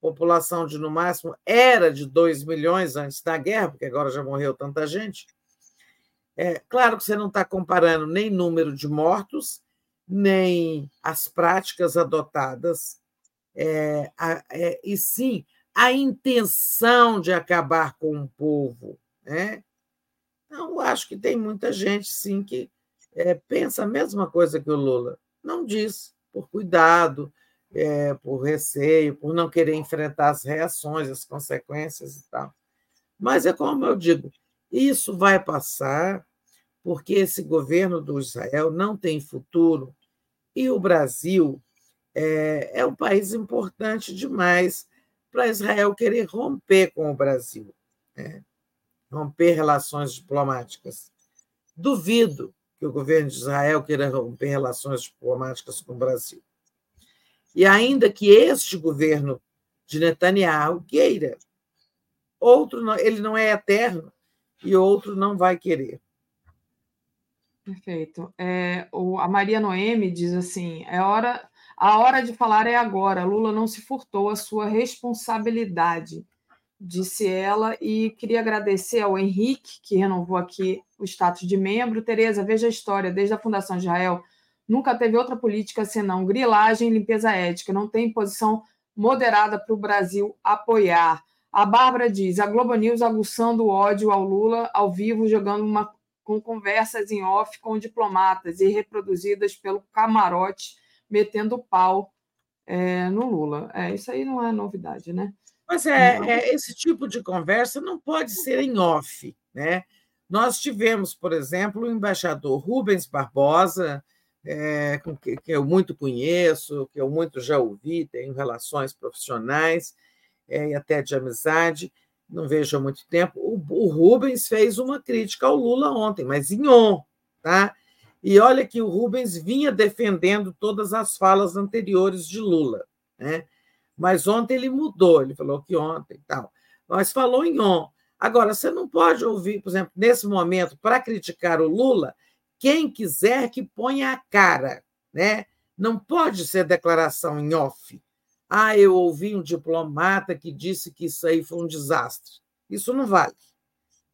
população de, no máximo, era de 2 milhões antes da guerra, porque agora já morreu tanta gente. É, claro que você não está comparando nem número de mortos, nem as práticas adotadas, é, a, é, e sim a intenção de acabar com o povo. Né? Então, acho que tem muita gente, sim, que é, pensa a mesma coisa que o Lula. Não diz, por cuidado, é, por receio, por não querer enfrentar as reações, as consequências e tal. Mas é como eu digo, isso vai passar, porque esse governo do Israel não tem futuro e o Brasil é, é um país importante demais para Israel querer romper com o Brasil, né? romper relações diplomáticas. Duvido que o governo de Israel queira romper relações diplomáticas com o Brasil. E ainda que este governo de Netanyahu queira, outro ele não é eterno e outro não vai querer. Perfeito. É, o, a Maria Noemi diz assim: é hora, a hora de falar é agora. Lula não se furtou a sua responsabilidade, disse ela, e queria agradecer ao Henrique, que renovou aqui o status de membro. Tereza, veja a história, desde a fundação de Israel, nunca teve outra política senão grilagem e limpeza ética. Não tem posição moderada para o Brasil apoiar. A Bárbara diz: a Globo News aguçando o ódio ao Lula ao vivo, jogando uma com conversas em off com diplomatas e reproduzidas pelo camarote, metendo pau é, no Lula. É, isso aí não é novidade, né? Mas é, é, esse tipo de conversa não pode ser em off, né? Nós tivemos, por exemplo, o embaixador Rubens Barbosa, é, com que, que, eu muito conheço, que eu muito já ouvi, tenho relações profissionais e até de amizade, não vejo há muito tempo. O, o, Rubens fez uma crítica ao Lula ontem, mas em on, tá? E olha que o Rubens vinha defendendo todas as falas anteriores de Lula, né? Mas ontem ele mudou, ele falou que ontem tal, mas falou em on. Agora, você não pode ouvir, por exemplo, nesse momento, para criticar o Lula, quem quiser que ponha a cara, né? Não pode ser declaração em off. Ah, eu ouvi um diplomata que disse que isso aí foi um desastre. Isso não vale.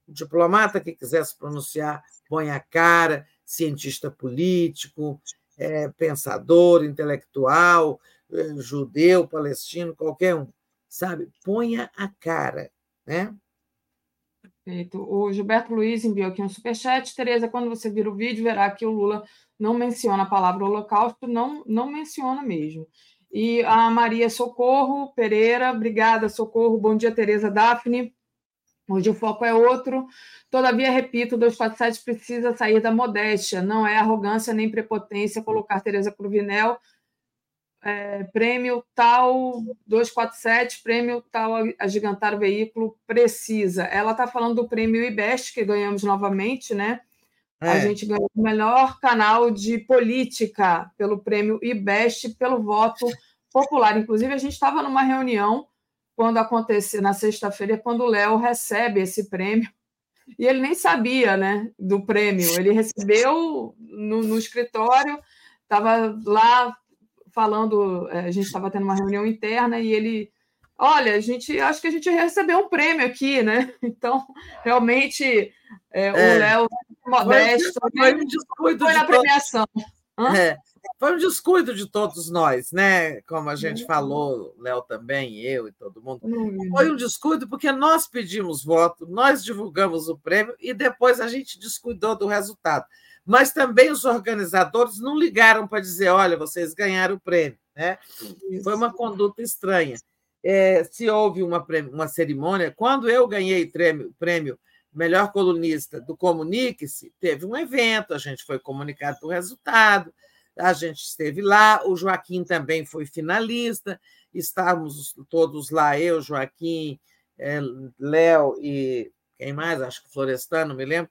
O diplomata que quiser se pronunciar, põe a cara, cientista político, é, pensador, intelectual, é, judeu, palestino, qualquer um, sabe? Ponha a cara, né? Perfeito. O Gilberto Luiz enviou aqui um superchat. Tereza, quando você vir o vídeo, verá que o Lula não menciona a palavra holocausto, não, não menciona mesmo. E a Maria Socorro Pereira, obrigada, Socorro. Bom dia, Tereza Daphne. Hoje o foco é outro. Todavia, repito, 247 precisa sair da modéstia. Não é arrogância nem prepotência colocar Tereza Cruvinel é, prêmio tal 247, prêmio tal agigantar o veículo precisa. Ela está falando do prêmio IBEST, que ganhamos novamente, né? É. A gente ganhou o melhor canal de política pelo prêmio IBEST, pelo voto popular. Inclusive, a gente estava numa reunião quando aconteceu, na sexta-feira, quando o Léo recebe esse prêmio. E ele nem sabia né, do prêmio. Ele recebeu no, no escritório, estava lá falando, é, a gente estava tendo uma reunião interna e ele, olha, a gente acho que a gente recebeu um prêmio aqui, né? Então, realmente, é, o é. Léo modesto foi, foi, um descuido foi na premiação. É, foi um descuido de todos nós, né? Como a gente falou, Léo também, eu e todo mundo. Foi um descuido porque nós pedimos voto, nós divulgamos o prêmio e depois a gente descuidou do resultado mas também os organizadores não ligaram para dizer: olha, vocês ganharam o prêmio. Né? Foi uma conduta estranha. É, se houve uma, uma cerimônia, quando eu ganhei o prêmio, prêmio melhor colunista do Comunique-se, teve um evento, a gente foi comunicado o resultado, a gente esteve lá, o Joaquim também foi finalista, estávamos todos lá, eu, Joaquim, é, Léo e quem mais? Acho que Florestano, me lembro.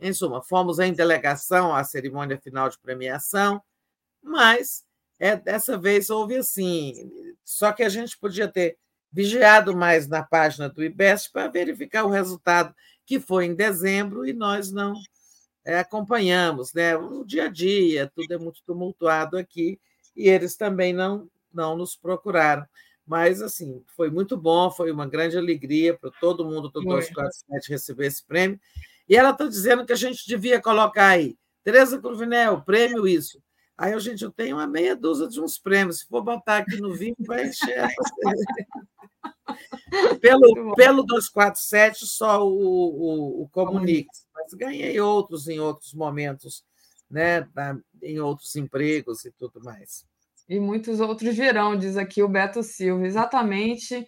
Em suma, fomos em delegação à cerimônia final de premiação, mas é, dessa vez houve assim. Só que a gente podia ter vigiado mais na página do IBEST para verificar o resultado, que foi em dezembro, e nós não é, acompanhamos. Né? O dia a dia, tudo é muito tumultuado aqui, e eles também não, não nos procuraram. Mas, assim, foi muito bom, foi uma grande alegria para todo mundo do 247 receber esse prêmio. E ela está dizendo que a gente devia colocar aí, Tereza Cruvinel, prêmio isso. Aí, a gente, eu tenho uma meia dúzia de uns prêmios. Se for botar aqui no vinho, vai encher. pelo, pelo 247, só o, o, o Comunix. Mas ganhei outros em outros momentos, né? em outros empregos e tudo mais. E muitos outros virão, diz aqui o Beto Silva. Exatamente.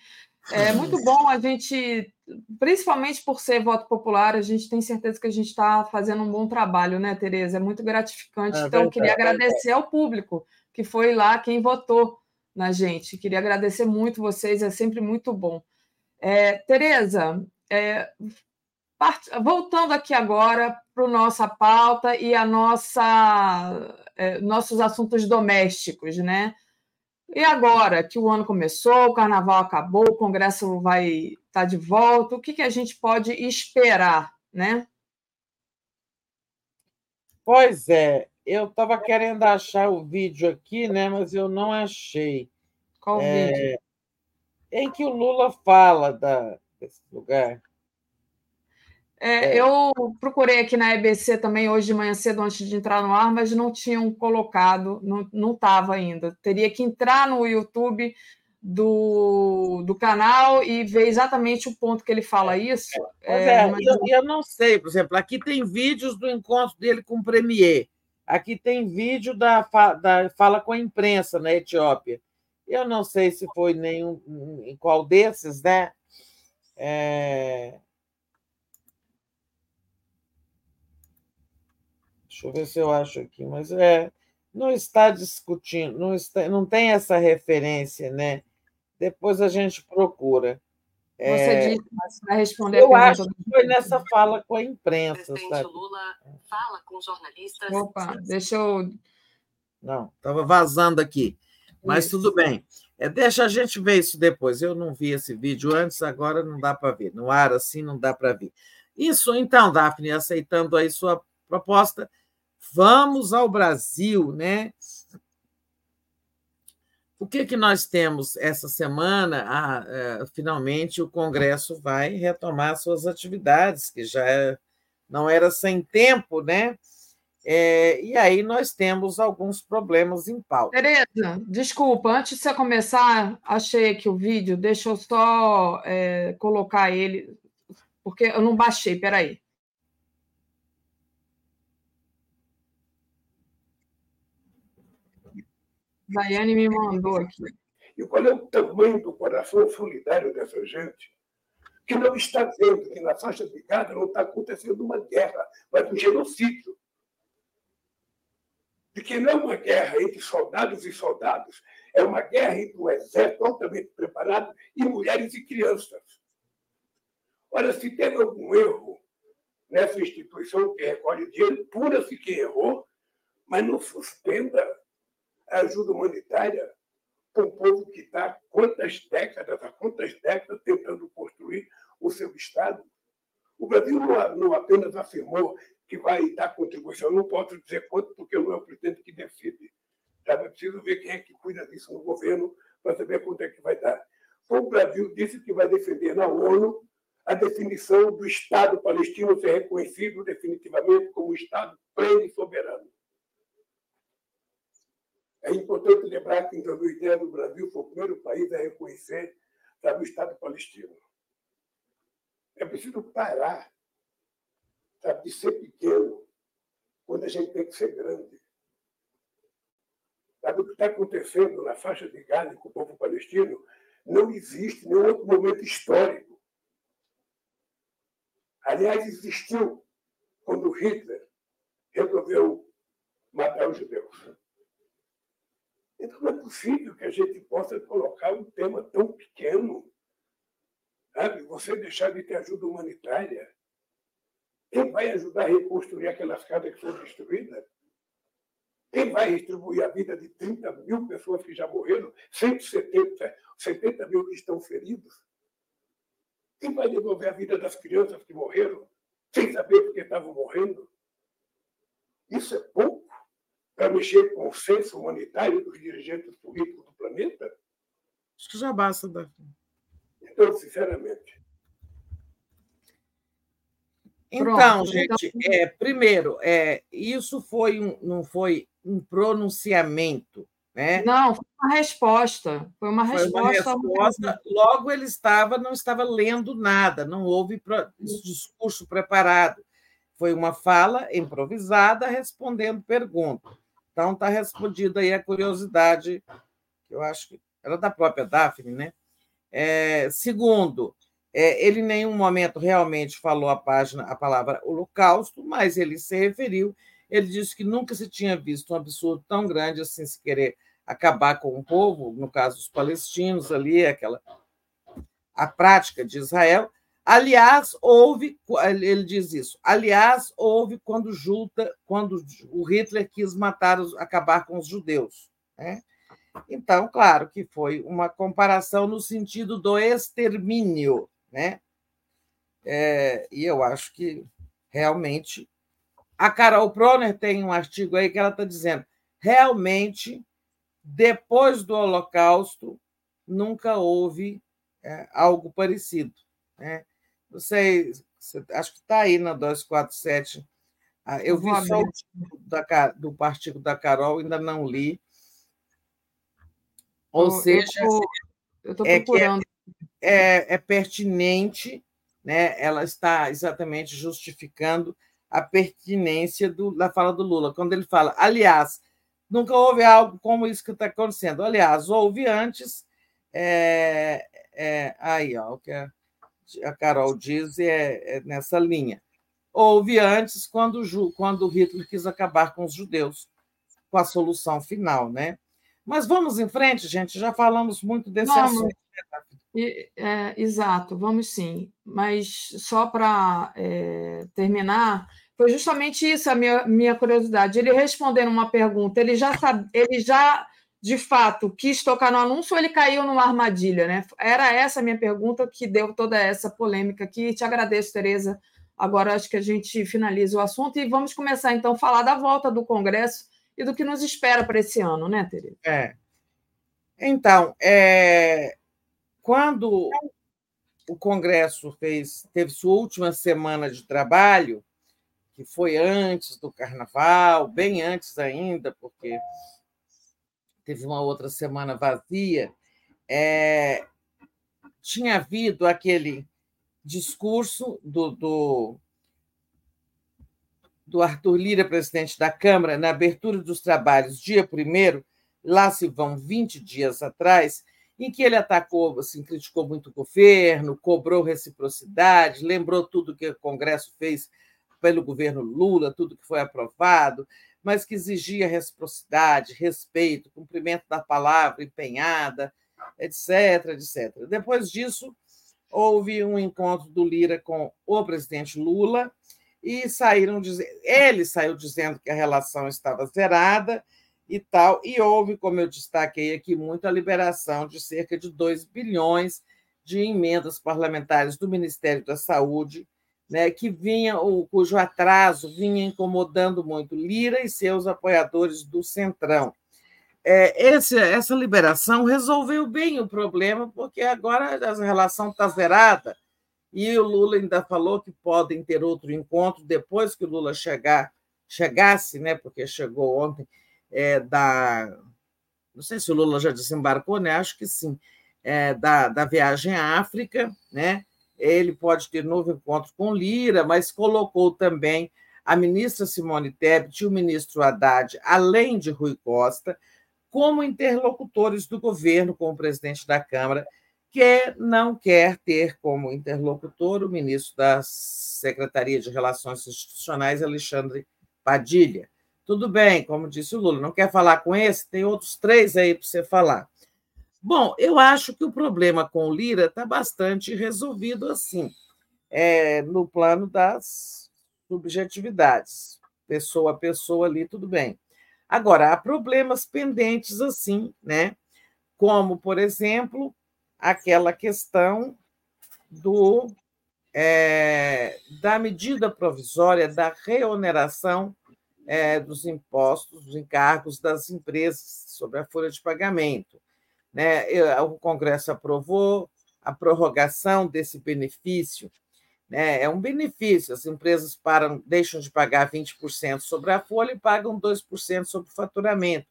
É muito bom a gente, principalmente por ser voto popular, a gente tem certeza que a gente está fazendo um bom trabalho, né, Tereza? É muito gratificante. É, então, queria agradecer ao público que foi lá quem votou na gente. Queria agradecer muito vocês, é sempre muito bom. É, Tereza, é, part... voltando aqui agora para a nossa pauta e a nossa é, nossos assuntos domésticos, né? E agora que o ano começou, o carnaval acabou, o Congresso vai estar tá de volta, o que, que a gente pode esperar, né? Pois é, eu estava querendo achar o vídeo aqui, né? Mas eu não achei. Qual é, vídeo? Em que o Lula fala da, desse lugar. É, é. Eu procurei aqui na EBC também hoje de manhã cedo, antes de entrar no ar, mas não tinham colocado, não estava ainda. Teria que entrar no YouTube do, do canal e ver exatamente o ponto que ele fala isso. É, é, mas... eu, eu, não sei, por exemplo, aqui tem vídeos do encontro dele com o Premier, aqui tem vídeo da, da fala com a imprensa na Etiópia. Eu não sei se foi nenhum em qual desses, né? É... Deixa eu ver se eu acho aqui, mas é, não está discutindo, não, está, não tem essa referência, né? Depois a gente procura. Você é, disse, mas vai responder Eu acho que foi nessa fala com a imprensa. O presidente Lula fala com jornalistas. Opa, deixa eu. Não, estava vazando aqui. Mas isso. tudo bem. É, deixa a gente ver isso depois. Eu não vi esse vídeo antes, agora não dá para ver. No ar assim não dá para ver. Isso, então, Daphne, aceitando aí sua proposta, vamos ao Brasil, né? O que, que nós temos essa semana? Ah, é, finalmente o Congresso vai retomar suas atividades, que já é, não era sem tempo, né? É, e aí nós temos alguns problemas em pauta. Tereza, desculpa, antes de você começar, achei aqui o vídeo, deixa eu só é, colocar ele, porque eu não baixei, peraí. Daiane me mandou aqui. E qual é o tamanho do coração solidário dessa gente? Que não está vendo que na faixa de Gaza não está acontecendo uma guerra, mas um genocídio de que não é uma guerra entre soldados e soldados, é uma guerra entre um exército altamente preparado e mulheres e crianças. Ora, se teve algum erro nessa instituição que recolhe dinheiro, pura-se quem errou, mas não suspenda ajuda humanitária para um povo que está quantas décadas, há quantas décadas tentando construir o seu Estado. O Brasil não apenas afirmou que vai dar contribuição. Eu não posso dizer quanto, porque não é o presidente que decide. Sabe? É preciso ver quem é que cuida disso no governo para saber quanto é que vai dar. O Brasil disse que vai defender na ONU a definição do Estado palestino ser reconhecido definitivamente como Estado pleno e soberano. É importante lembrar que, em 2010, o Brasil foi o primeiro país a reconhecer sabe, o Estado palestino. É preciso parar sabe, de ser pequeno quando a gente tem que ser grande. Sabe, o que está acontecendo na faixa de Gaza com o povo palestino não existe nenhum outro momento histórico. Aliás, existiu quando Hitler resolveu matar os judeus. Então não é possível que a gente possa colocar um tema tão pequeno. Sabe? Você deixar de ter ajuda humanitária. Quem vai ajudar a reconstruir aquelas casas que foram destruídas? Quem vai distribuir a vida de 30 mil pessoas que já morreram, 170, 70 mil que estão feridos? Quem vai devolver a vida das crianças que morreram, sem saber por que estavam morrendo? Isso é pouco para mexer com o senso humanitário dos dirigentes políticos do planeta? Acho que já basta, Davi. Então, sinceramente. Então, Pronto, gente, então... É, primeiro, é, isso foi um, não foi um pronunciamento, né? Não, foi uma resposta. Foi uma foi resposta. Uma resposta logo ele estava, não estava lendo nada, não houve discurso preparado. Foi uma fala improvisada respondendo perguntas. Então está respondida aí a curiosidade, que eu acho que era da própria Daphne, né? É, segundo, é, ele em nenhum momento realmente falou a página, a palavra holocausto, mas ele se referiu, ele disse que nunca se tinha visto um absurdo tão grande assim se querer acabar com o povo, no caso os palestinos ali, aquela a prática de Israel, Aliás, houve, ele diz isso. Aliás, houve quando Julta, quando o Hitler quis matar, acabar com os judeus. Né? Então, claro que foi uma comparação no sentido do extermínio, né? É, e eu acho que realmente a Carol Proner tem um artigo aí que ela está dizendo realmente depois do Holocausto nunca houve é, algo parecido, né? Não sei, acho que está aí na 247. Ah, eu vi só o da, do partido da Carol, ainda não li. Ou eu, seja, eu tô, eu é, procurando. É, é, pertinente, né? ela está exatamente justificando a pertinência do, da fala do Lula. Quando ele fala, aliás, Nunca houve algo como isso que está acontecendo. Aliás, houve antes. É, é, aí, ó, o que a, a Carol diz é, é, nessa linha. Houve antes quando, quando Hitler quis acabar com os judeus, com a solução final, né? Mas vamos em frente, gente. Já falamos muito desse vamos. assunto. É, exato, vamos sim. Mas só para é, terminar, foi justamente isso a minha, minha curiosidade. Ele respondendo uma pergunta, ele já sabe, ele já de fato quis tocar no anúncio ou ele caiu numa armadilha, né? Era essa a minha pergunta que deu toda essa polêmica aqui. Te agradeço, Tereza. Agora acho que a gente finaliza o assunto e vamos começar então a falar da volta do Congresso e do que nos espera para esse ano, né, Tereza? É. Então, é... quando o Congresso fez, teve sua última semana de trabalho, que foi antes do carnaval, bem antes ainda, porque teve uma outra semana vazia, é, tinha havido aquele discurso do, do, do Arthur Lira, presidente da Câmara, na abertura dos trabalhos, dia primeiro, lá se vão 20 dias atrás, em que ele atacou, assim, criticou muito o governo, cobrou reciprocidade, lembrou tudo que o Congresso fez pelo governo Lula, tudo que foi aprovado, mas que exigia reciprocidade, respeito, cumprimento da palavra empenhada, etc, etc. Depois disso, houve um encontro do Lira com o presidente Lula e saíram dizendo, ele saiu dizendo que a relação estava zerada e tal, e houve, como eu destaquei aqui, muita liberação de cerca de 2 bilhões de emendas parlamentares do Ministério da Saúde né, que vinha, o, cujo atraso vinha incomodando muito Lira e seus apoiadores do Centrão. É, esse, essa liberação resolveu bem o problema, porque agora a relação está zerada, e o Lula ainda falou que podem ter outro encontro depois que o Lula chegar, chegasse, né, porque chegou ontem, é, da. Não sei se o Lula já desembarcou, né? Acho que sim, é, da, da viagem à África, né? Ele pode ter novo encontro com Lira, mas colocou também a ministra Simone Tebet e o ministro Haddad, além de Rui Costa, como interlocutores do governo com o presidente da Câmara, que não quer ter como interlocutor o ministro da Secretaria de Relações Institucionais, Alexandre Padilha. Tudo bem, como disse o Lula, não quer falar com esse? Tem outros três aí para você falar. Bom, eu acho que o problema com o Lira está bastante resolvido assim, é, no plano das subjetividades, pessoa a pessoa ali, tudo bem. Agora, há problemas pendentes assim, né? Como, por exemplo, aquela questão do é, da medida provisória da reoneração é, dos impostos, dos encargos das empresas sobre a folha de pagamento. Né? O Congresso aprovou a prorrogação desse benefício. Né? É um benefício, as empresas param, deixam de pagar 20% sobre a folha e pagam 2% sobre o faturamento.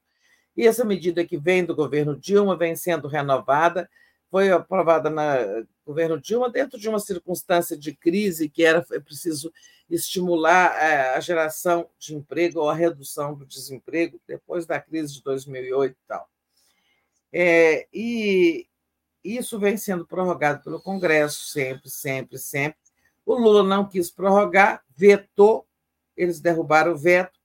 E essa medida que vem do governo Dilma vem sendo renovada, foi aprovada no governo Dilma dentro de uma circunstância de crise que era preciso estimular eh, a geração de emprego ou a redução do desemprego depois da crise de 2008 e tal. É, e isso vem sendo prorrogado pelo Congresso sempre, sempre, sempre. O Lula não quis prorrogar, vetou, eles derrubaram o veto,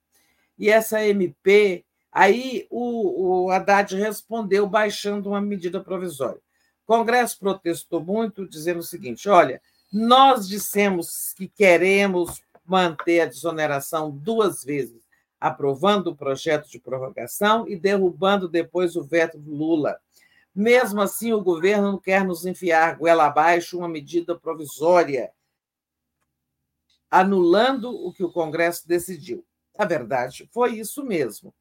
e essa MP, aí o, o Haddad respondeu baixando uma medida provisória. O Congresso protestou muito, dizendo o seguinte: olha, nós dissemos que queremos manter a desoneração duas vezes aprovando o projeto de prorrogação e derrubando depois o veto do Lula. Mesmo assim, o governo não quer nos enfiar goela abaixo uma medida provisória, anulando o que o Congresso decidiu. Na verdade, foi isso mesmo.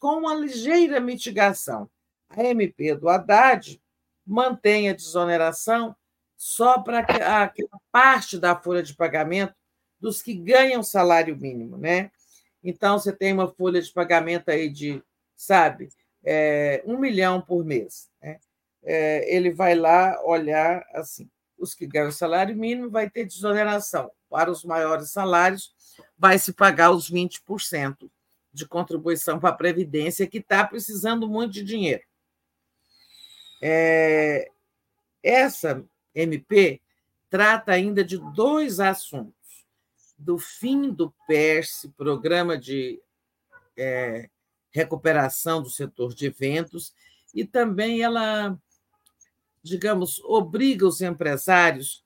Com uma ligeira mitigação, a MP do Haddad mantém a desoneração só para aquela parte da folha de pagamento dos que ganham salário mínimo, né? Então, você tem uma folha de pagamento aí de, sabe, é, um milhão por mês. Né? É, ele vai lá olhar assim: os que ganham salário mínimo vai ter desoneração. Para os maiores salários, vai se pagar os 20% de contribuição para a Previdência, que está precisando muito de dinheiro. É, essa MP trata ainda de dois assuntos: do fim do PERS, Programa de é, Recuperação do Setor de Eventos, e também ela, digamos, obriga os empresários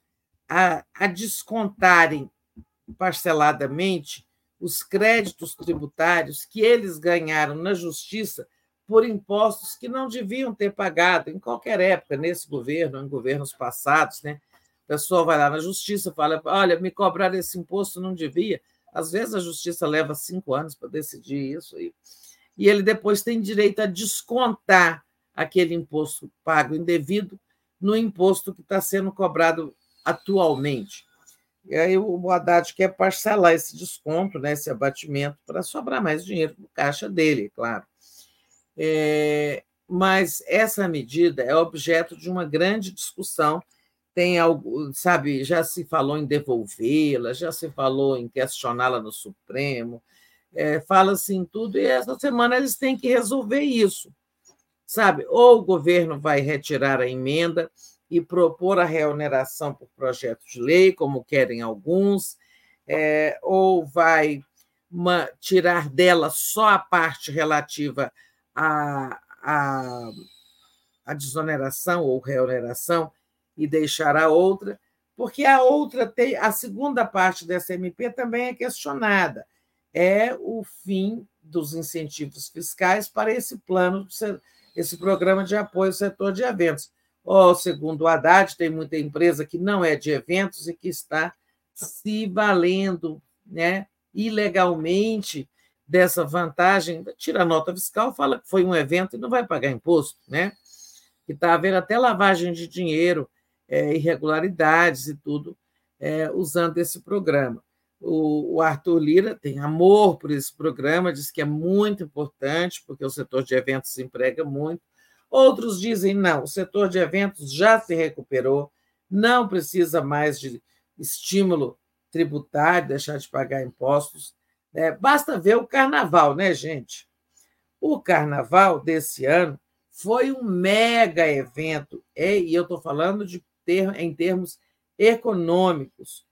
a, a descontarem parceladamente os créditos tributários que eles ganharam na justiça por impostos que não deviam ter pagado em qualquer época, nesse governo, em governos passados. Né? Pessoa vai lá na justiça fala: olha, me cobraram esse imposto, não devia. Às vezes a justiça leva cinco anos para decidir isso, e, e ele depois tem direito a descontar aquele imposto pago indevido no imposto que está sendo cobrado atualmente. E aí o Haddad quer parcelar esse desconto, né, esse abatimento, para sobrar mais dinheiro no caixa dele, claro. É, mas essa medida é objeto de uma grande discussão. Tem algo, sabe, já se falou em devolvê-la, já se falou em questioná-la no Supremo, é, fala-se em tudo, e essa semana eles têm que resolver isso. Sabe, ou o governo vai retirar a emenda, e propor a reoneração por projeto de lei, como querem alguns, é, ou vai uma, tirar dela só a parte relativa à, à, à desoneração ou reoneração e deixar a outra, porque a outra tem a segunda parte dessa MP também é questionada, é o fim dos incentivos fiscais para esse plano, esse programa de apoio ao setor de eventos Oh, segundo o Haddad, tem muita empresa que não é de eventos e que está se valendo né, ilegalmente dessa vantagem. Tira a nota fiscal, fala que foi um evento e não vai pagar imposto, né? Está havendo até lavagem de dinheiro, é, irregularidades e tudo, é, usando esse programa. O, o Arthur Lira tem amor por esse programa, diz que é muito importante, porque o setor de eventos emprega muito Outros dizem não, o setor de eventos já se recuperou, não precisa mais de estímulo tributário, deixar de pagar impostos. É, basta ver o carnaval, né, gente? O carnaval desse ano foi um mega evento, e eu estou falando de ter, em termos econômicos.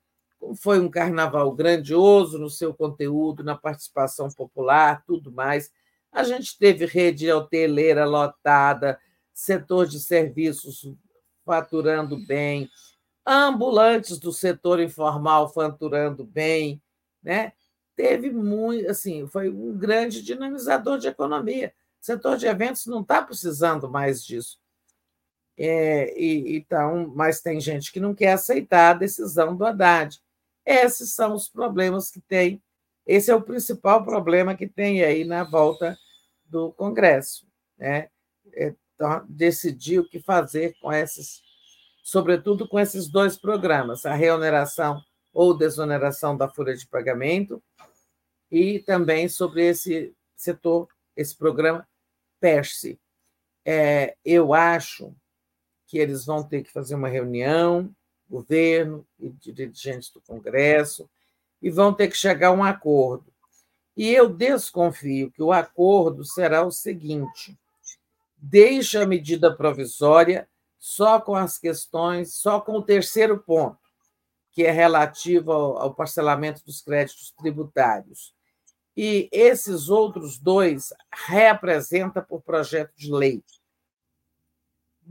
Foi um carnaval grandioso no seu conteúdo, na participação popular, tudo mais. A gente teve rede hoteleira lotada, setor de serviços faturando bem, ambulantes do setor informal faturando bem, né? Teve muito, assim, foi um grande dinamizador de economia. O setor de eventos não está precisando mais disso. É, e, então, mas tem gente que não quer aceitar a decisão do Haddad. Esses são os problemas que tem esse é o principal problema que tem aí na volta do Congresso, né? Então, decidir o que fazer com esses, sobretudo com esses dois programas, a reoneração ou desoneração da folha de pagamento e também sobre esse setor, esse programa PERSE. É, eu acho que eles vão ter que fazer uma reunião, governo e dirigentes do Congresso, e vão ter que chegar a um acordo. E eu desconfio que o acordo será o seguinte: deixa a medida provisória só com as questões, só com o terceiro ponto, que é relativo ao, parcelamento dos créditos tributários. E esses outros dois reapresenta por projeto de lei.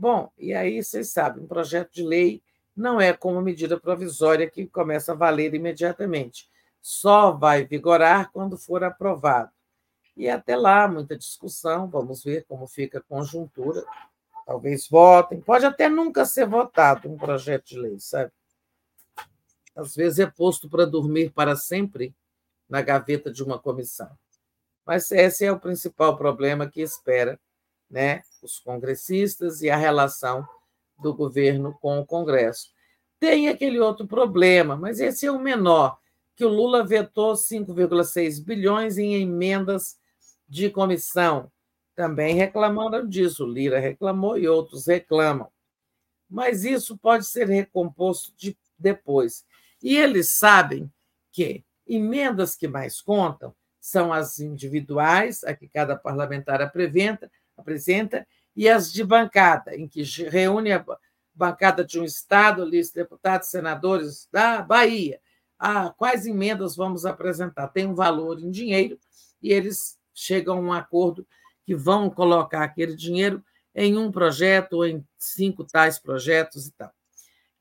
Bom, e aí vocês sabem, um projeto de lei não é como medida provisória que começa a valer imediatamente. Só vai vigorar quando for aprovado. E até lá, muita discussão, vamos ver como fica a conjuntura. Talvez votem, pode até nunca ser votado um projeto de lei, sabe? Às vezes é posto para dormir para sempre na gaveta de uma comissão. Mas esse é o principal problema que espera né, os congressistas e a relação do governo com o Congresso. Tem aquele outro problema, mas esse é o menor, que o Lula vetou 5,6 bilhões em emendas de comissão. Também reclamaram disso, Lira reclamou e outros reclamam. Mas isso pode ser recomposto de, depois. E eles sabem que emendas que mais contam são as individuais, a que cada parlamentar apresenta, apresenta e as de bancada, em que reúne a bancada de um Estado, lista de deputados, senadores da Bahia. Ah, quais emendas vamos apresentar? Tem um valor em dinheiro e eles chegam a um acordo que vão colocar aquele dinheiro em um projeto ou em cinco tais projetos e tal.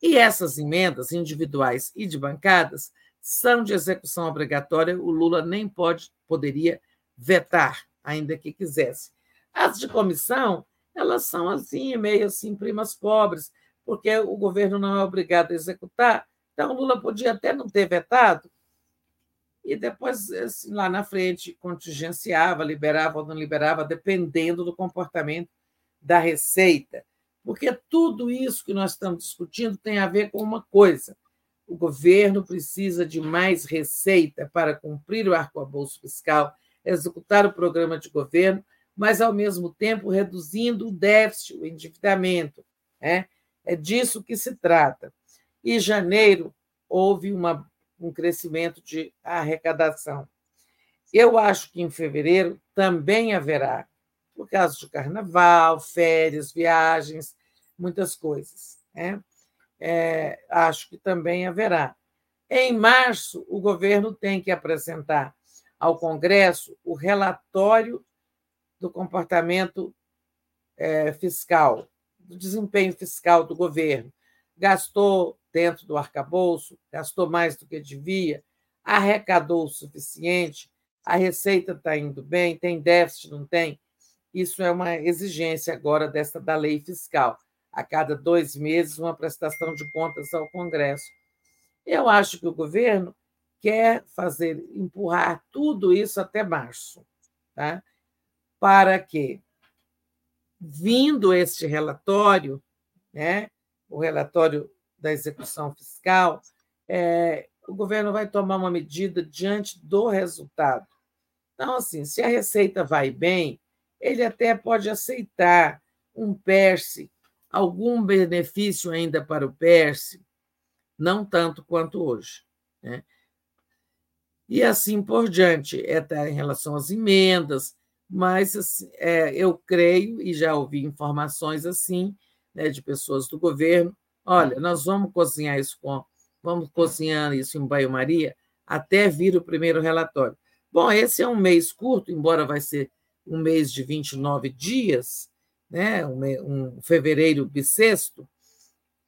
E essas emendas individuais e de bancadas são de execução obrigatória, o Lula nem pode poderia vetar, ainda que quisesse. As de comissão, elas são assim, meio assim, primas pobres, porque o governo não é obrigado a executar. Então, Lula podia até não ter vetado, e depois, assim, lá na frente, contingenciava, liberava ou não liberava, dependendo do comportamento da Receita. Porque tudo isso que nós estamos discutindo tem a ver com uma coisa: o governo precisa de mais receita para cumprir o arcabouço fiscal, executar o programa de governo, mas, ao mesmo tempo, reduzindo o déficit, o endividamento. Né? É disso que se trata. Em janeiro, houve uma, um crescimento de arrecadação. Eu acho que em fevereiro também haverá, por causa de carnaval, férias, viagens, muitas coisas. Né? É, acho que também haverá. Em março, o governo tem que apresentar ao Congresso o relatório do comportamento é, fiscal, do desempenho fiscal do governo. Gastou dentro do arcabouço, gastou mais do que devia, arrecadou o suficiente, a receita está indo bem, tem déficit, não tem? Isso é uma exigência agora dessa da lei fiscal. A cada dois meses, uma prestação de contas ao Congresso. Eu acho que o governo quer fazer, empurrar tudo isso até março. Tá? Para que, vindo este relatório, né, o relatório da execução fiscal, é, o governo vai tomar uma medida diante do resultado. Então, assim, se a receita vai bem, ele até pode aceitar um PERSE, algum benefício ainda para o PERSE, não tanto quanto hoje. Né? E assim por diante, é em relação às emendas, mas assim, é, eu creio, e já ouvi informações assim, né, de pessoas do governo, olha, nós vamos cozinhar isso com, vamos cozinhar isso em banho-maria até vir o primeiro relatório. Bom, esse é um mês curto, embora vai ser um mês de 29 dias, né, um, um fevereiro bissexto,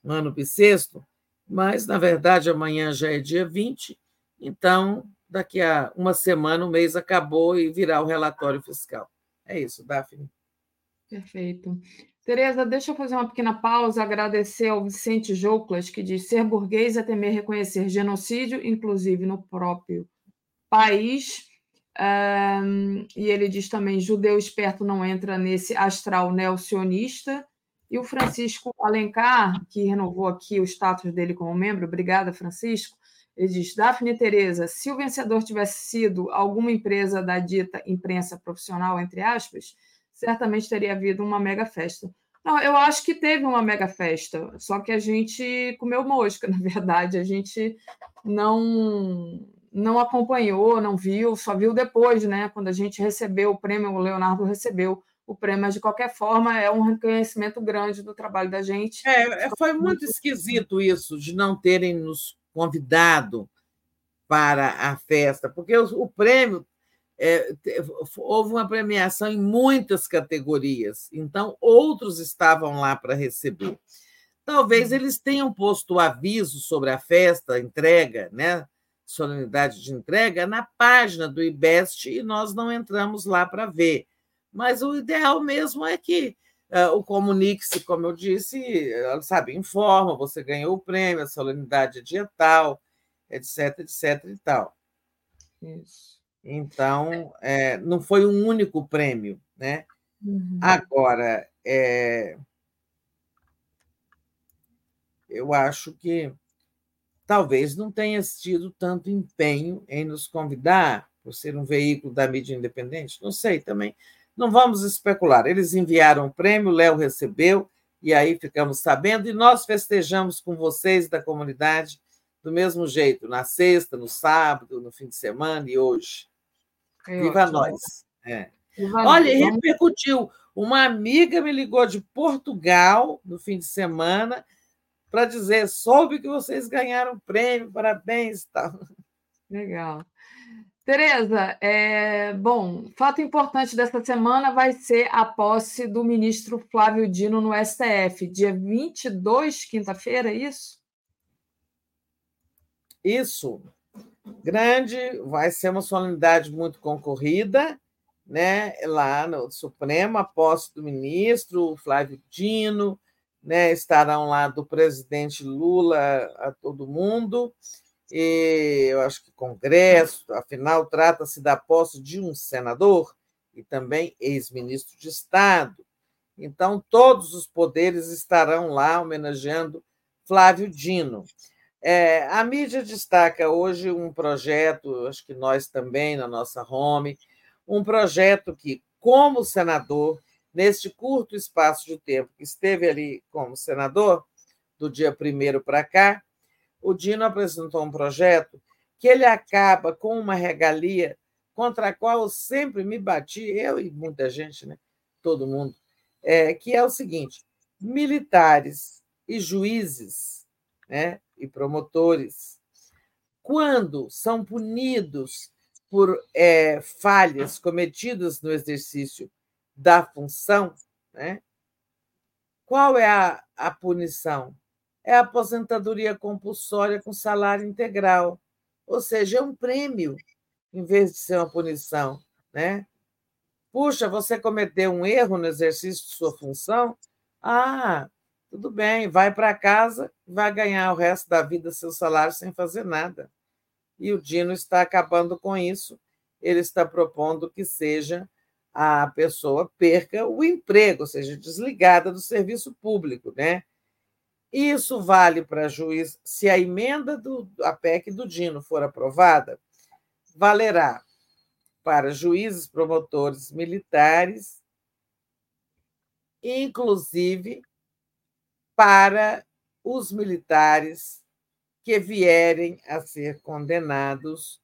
um ano bissexto, mas, na verdade, amanhã já é dia 20, então daqui a uma semana o mês acabou e virá o relatório fiscal. É isso, Daphne. Perfeito. Tereza, deixa eu fazer uma pequena pausa, agradecer ao Vicente Jouclas, que diz ser burguês é temer reconhecer genocídio, inclusive no próprio país. Um, e ele diz também: judeu esperto não entra nesse astral neocionista. E o Francisco Alencar, que renovou aqui o status dele como membro, obrigada, Francisco, ele diz: Daphne Tereza, se o vencedor tivesse sido alguma empresa da dita imprensa profissional, entre aspas, certamente teria havido uma mega festa. Não, eu acho que teve uma mega festa, só que a gente comeu mosca, na verdade, a gente não não acompanhou, não viu, só viu depois, né? Quando a gente recebeu o prêmio, o Leonardo recebeu o prêmio, mas de qualquer forma é um reconhecimento grande do trabalho da gente. É, é foi muito esquisito isso de não terem nos convidado para a festa, porque o, prêmio é, houve uma premiação em muitas categorias, então outros estavam lá para receber. Talvez eles tenham posto o aviso sobre a festa, a entrega, né? solenidade de entrega, na página do IBEST e nós não entramos lá para ver. Mas o ideal mesmo é que o Comunique-se, como eu disse, sabe, informa, você ganhou o prêmio, a solenidade é dia tal, etc, etc e tal. Isso. Então, é, não foi um único prêmio, né? Uhum. Agora, é, eu acho que talvez não tenha tido tanto empenho em nos convidar, por ser um veículo da mídia independente, não sei também. Não vamos especular. Eles enviaram o prêmio, o Léo recebeu, e aí ficamos sabendo, e nós festejamos com vocês da comunidade do mesmo jeito, na sexta, no sábado, no fim de semana e hoje. É Viva ótimo. nós. É. Viva Olha, nós. repercutiu. Uma amiga me ligou de Portugal no fim de semana para dizer: soube que vocês ganharam prêmio, parabéns tal. Legal. Tereza, é, bom, fato importante desta semana vai ser a posse do ministro Flávio Dino no STF, dia 22, quinta-feira, é isso? Isso. Grande, vai ser uma solenidade muito concorrida, né? Lá no Supremo, a posse do ministro Flávio Dino, né? Estarão lá do presidente Lula a todo mundo e eu acho que Congresso, afinal, trata-se da posse de um senador e também ex-ministro de Estado. Então, todos os poderes estarão lá homenageando Flávio Dino. É, a mídia destaca hoje um projeto, acho que nós também, na nossa home, um projeto que, como senador, neste curto espaço de tempo que esteve ali como senador, do dia primeiro para cá, o Dino apresentou um projeto que ele acaba com uma regalia contra a qual eu sempre me bati, eu e muita gente, né? todo mundo, é, que é o seguinte: militares e juízes né? e promotores, quando são punidos por é, falhas cometidas no exercício da função, né? qual é a, a punição? É a aposentadoria compulsória com salário integral. Ou seja, é um prêmio, em vez de ser uma punição. Né? Puxa, você cometeu um erro no exercício de sua função? Ah, tudo bem, vai para casa, vai ganhar o resto da vida seu salário sem fazer nada. E o Dino está acabando com isso. Ele está propondo que seja a pessoa perca o emprego, ou seja, desligada do serviço público, né? Isso vale para juiz, se a emenda do a PEC do Dino for aprovada, valerá para juízes, promotores, militares, inclusive para os militares que vierem a ser condenados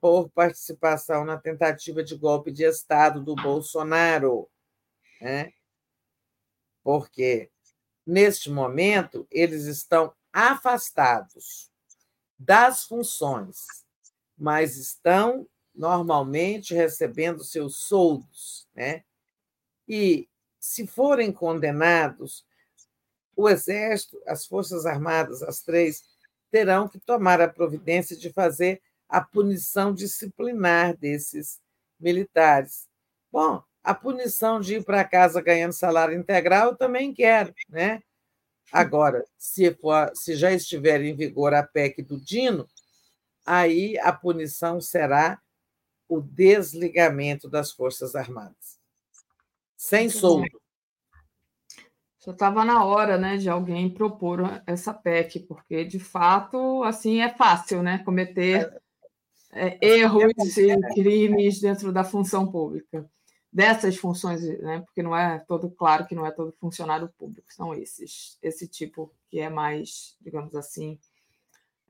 por participação na tentativa de golpe de Estado do Bolsonaro. Né? Porque neste momento, eles estão afastados das funções, mas estão normalmente recebendo seus soldos, né? E se forem condenados, o Exército, as Forças Armadas, as três, terão que tomar a providência de fazer a punição disciplinar desses militares. Bom, a punição de ir para casa ganhando salário integral, eu também quero. Né? Agora, se, for, se já estiver em vigor a PEC do Dino, aí a punição será o desligamento das Forças Armadas. Sem soldo. Já estava na hora né, de alguém propor essa PEC, porque, de fato, assim é fácil né, cometer é, erros e crimes dentro da função pública dessas funções, né? porque não é todo claro que não é todo funcionário público, são esses, esse tipo que é mais, digamos assim,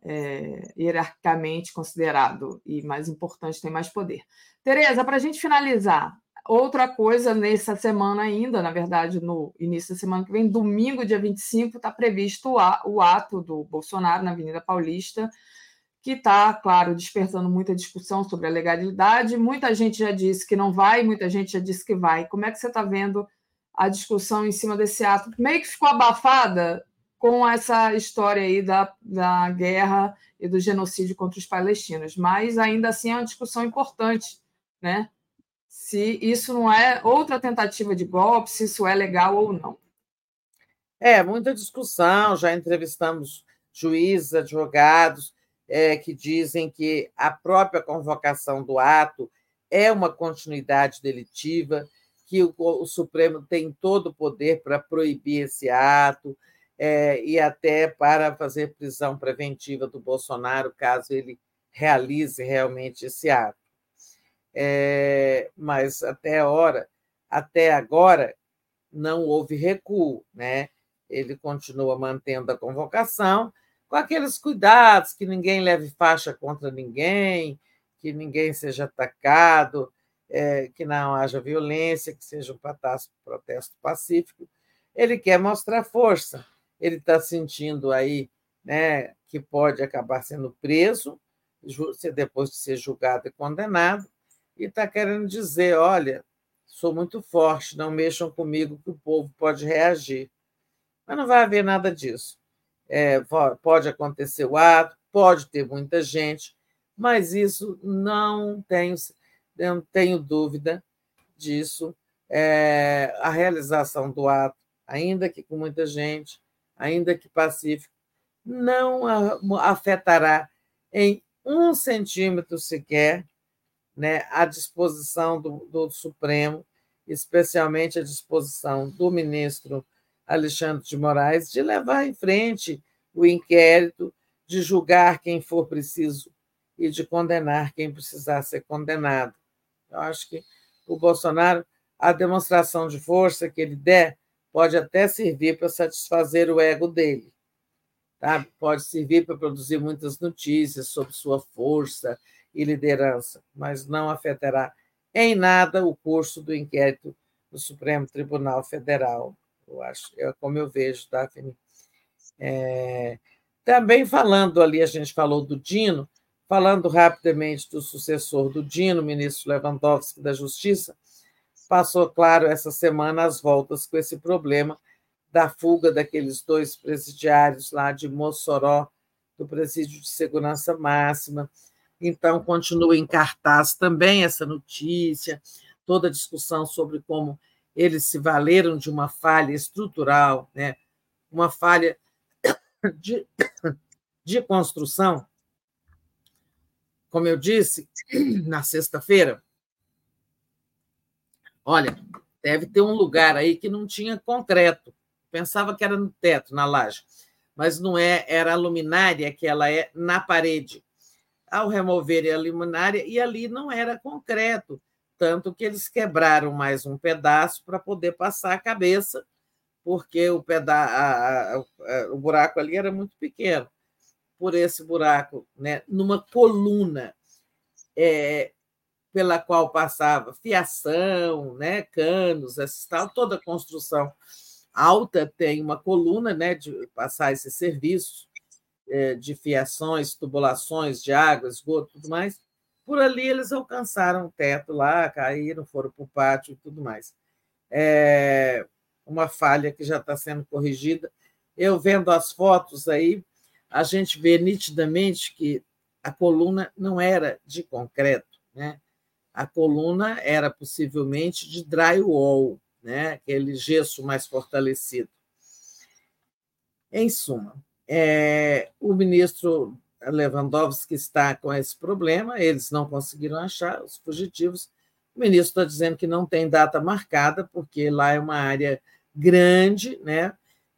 é, hierarquicamente considerado e mais importante, tem mais poder. Tereza, para a gente finalizar, outra coisa nessa semana ainda, na verdade, no início da semana que vem, domingo, dia 25, está previsto o ato do Bolsonaro na Avenida Paulista, que está, claro, despertando muita discussão sobre a legalidade. Muita gente já disse que não vai, muita gente já disse que vai. Como é que você está vendo a discussão em cima desse ato? Meio que ficou abafada com essa história aí da, da guerra e do genocídio contra os palestinos, mas ainda assim é uma discussão importante, né? Se isso não é outra tentativa de golpe, se isso é legal ou não. É, muita discussão, já entrevistamos juízes, advogados, é, que dizem que a própria convocação do ato é uma continuidade delitiva, que o, o Supremo tem todo o poder para proibir esse ato é, e até para fazer prisão preventiva do Bolsonaro, caso ele realize realmente esse ato. É, mas até hora, até agora, não houve recuo, né? Ele continua mantendo a convocação, com aqueles cuidados, que ninguém leve faixa contra ninguém, que ninguém seja atacado, é, que não haja violência, que seja um protesto pacífico. Ele quer mostrar força. Ele está sentindo aí né, que pode acabar sendo preso, depois de ser julgado e condenado, e está querendo dizer: olha, sou muito forte, não mexam comigo, que o povo pode reagir. Mas não vai haver nada disso. É, pode acontecer o ato, pode ter muita gente, mas isso não tenho, não tenho dúvida disso. É, a realização do ato, ainda que com muita gente, ainda que pacífico, não afetará em um centímetro sequer né, a disposição do, do Supremo, especialmente a disposição do ministro Alexandre de Moraes, de levar em frente o inquérito, de julgar quem for preciso e de condenar quem precisar ser condenado. Eu acho que o Bolsonaro, a demonstração de força que ele der, pode até servir para satisfazer o ego dele. Tá? Pode servir para produzir muitas notícias sobre sua força e liderança, mas não afetará em nada o curso do inquérito do Supremo Tribunal Federal. Eu acho, é como eu vejo, Daphne. É, também falando ali, a gente falou do Dino, falando rapidamente do sucessor do Dino, ministro Lewandowski da Justiça, passou, claro, essa semana as voltas com esse problema da fuga daqueles dois presidiários lá de Mossoró, do Presídio de Segurança Máxima, então, continua em cartaz também essa notícia, toda a discussão sobre como eles se valeram de uma falha estrutural, né? uma falha de, de construção. Como eu disse na sexta-feira, olha, deve ter um lugar aí que não tinha concreto. Pensava que era no teto, na laje, mas não é, era a luminária que ela é na parede ao removerem a luminária, e ali não era concreto, tanto que eles quebraram mais um pedaço para poder passar a cabeça, porque o, peda a, a, a, o buraco ali era muito pequeno. Por esse buraco, né, numa coluna é, pela qual passava fiação, né, canos, tal, toda construção alta tem uma coluna né, de passar esses serviços é, de fiações, tubulações de água, esgoto, tudo mais. Por ali eles alcançaram o teto lá, caíram, foram para o pátio e tudo mais. É uma falha que já está sendo corrigida. Eu vendo as fotos aí, a gente vê nitidamente que a coluna não era de concreto, né? A coluna era possivelmente de drywall, né? Aquele gesso mais fortalecido. Em suma, é, o ministro Lewandowski está com esse problema, eles não conseguiram achar os fugitivos. O ministro está dizendo que não tem data marcada, porque lá é uma área grande, né,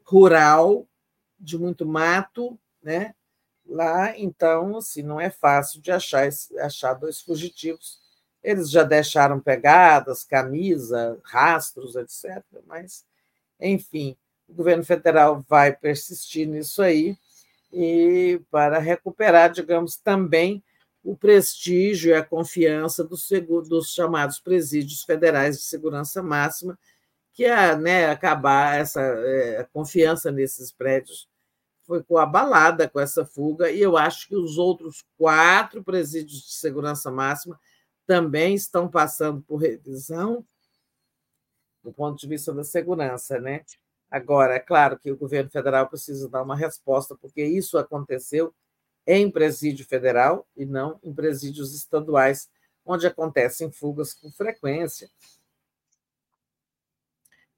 rural, de muito mato, né? Lá, então, assim, não é fácil de achar, achar dois fugitivos. Eles já deixaram pegadas, camisa, rastros, etc. Mas, enfim, o governo federal vai persistir nisso aí e para recuperar, digamos, também o prestígio e a confiança dos, dos chamados presídios federais de segurança máxima, que é né, acabar essa é, confiança nesses prédios foi abalada com essa fuga, e eu acho que os outros quatro presídios de segurança máxima também estão passando por revisão do ponto de vista da segurança, né? Agora, é claro que o governo federal precisa dar uma resposta, porque isso aconteceu em presídio federal e não em presídios estaduais, onde acontecem fugas com frequência.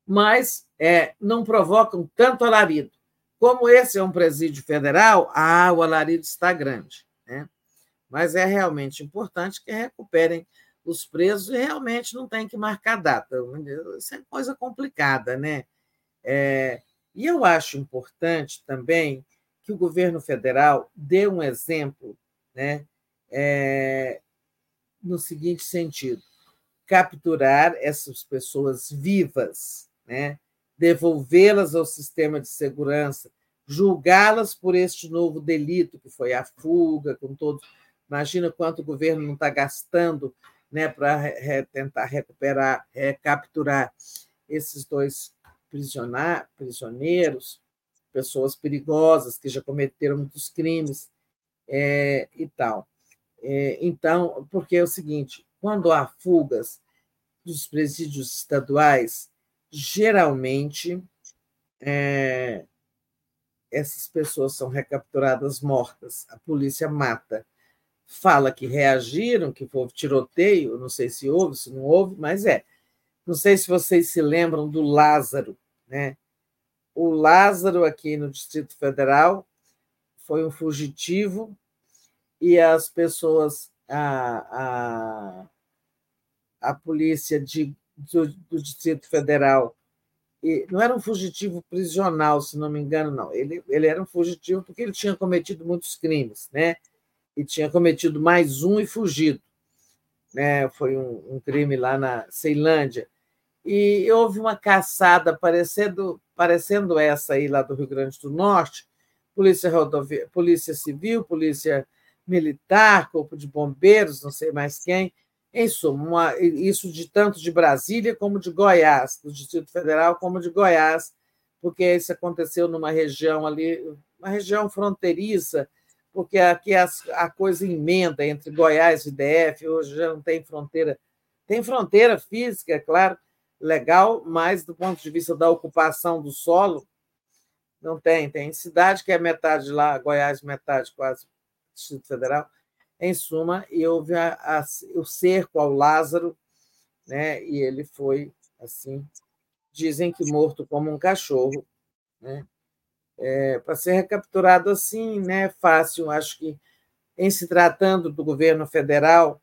Mas é, não provocam tanto alarido. Como esse é um presídio federal, ah, o alarido está grande. Né? Mas é realmente importante que recuperem os presos e realmente não tem que marcar data. Isso é coisa complicada, né? É, e eu acho importante também que o governo federal dê um exemplo né, é, no seguinte sentido: capturar essas pessoas vivas, né, devolvê-las ao sistema de segurança, julgá-las por este novo delito que foi a fuga, com todos, Imagina quanto o governo não está gastando né, para re, tentar recuperar, recapturar esses dois prisioneiros, pessoas perigosas que já cometeram muitos crimes é, e tal. É, então, porque é o seguinte: quando há fugas dos presídios estaduais, geralmente é, essas pessoas são recapturadas mortas, a polícia mata. Fala que reagiram, que houve tiroteio, não sei se houve, se não houve, mas é. Não sei se vocês se lembram do Lázaro, né? O Lázaro, aqui no Distrito Federal, foi um fugitivo e as pessoas, a, a, a polícia de, do, do Distrito Federal, e não era um fugitivo prisional, se não me engano, não. Ele, ele era um fugitivo porque ele tinha cometido muitos crimes, né? E tinha cometido mais um e fugido. Né? Foi um, um crime lá na Ceilândia e houve uma caçada parecendo, parecendo essa aí lá do Rio Grande do Norte, polícia rodovia, polícia civil, polícia militar, corpo de bombeiros, não sei mais quem, em suma, uma, isso de tanto de Brasília como de Goiás, do Distrito Federal como de Goiás, porque isso aconteceu numa região ali, uma região fronteiriça, porque aqui as, a coisa emenda entre Goiás e DF, hoje já não tem fronteira, tem fronteira física, é claro, legal, mas do ponto de vista da ocupação do solo, não tem. Tem cidade que é metade lá, Goiás, metade quase, Distrito Federal. Em suma, e houve a, a, o cerco ao Lázaro, né? e ele foi, assim, dizem que morto como um cachorro. Né? É, Para ser recapturado assim, né, fácil, acho que, em se tratando do governo federal,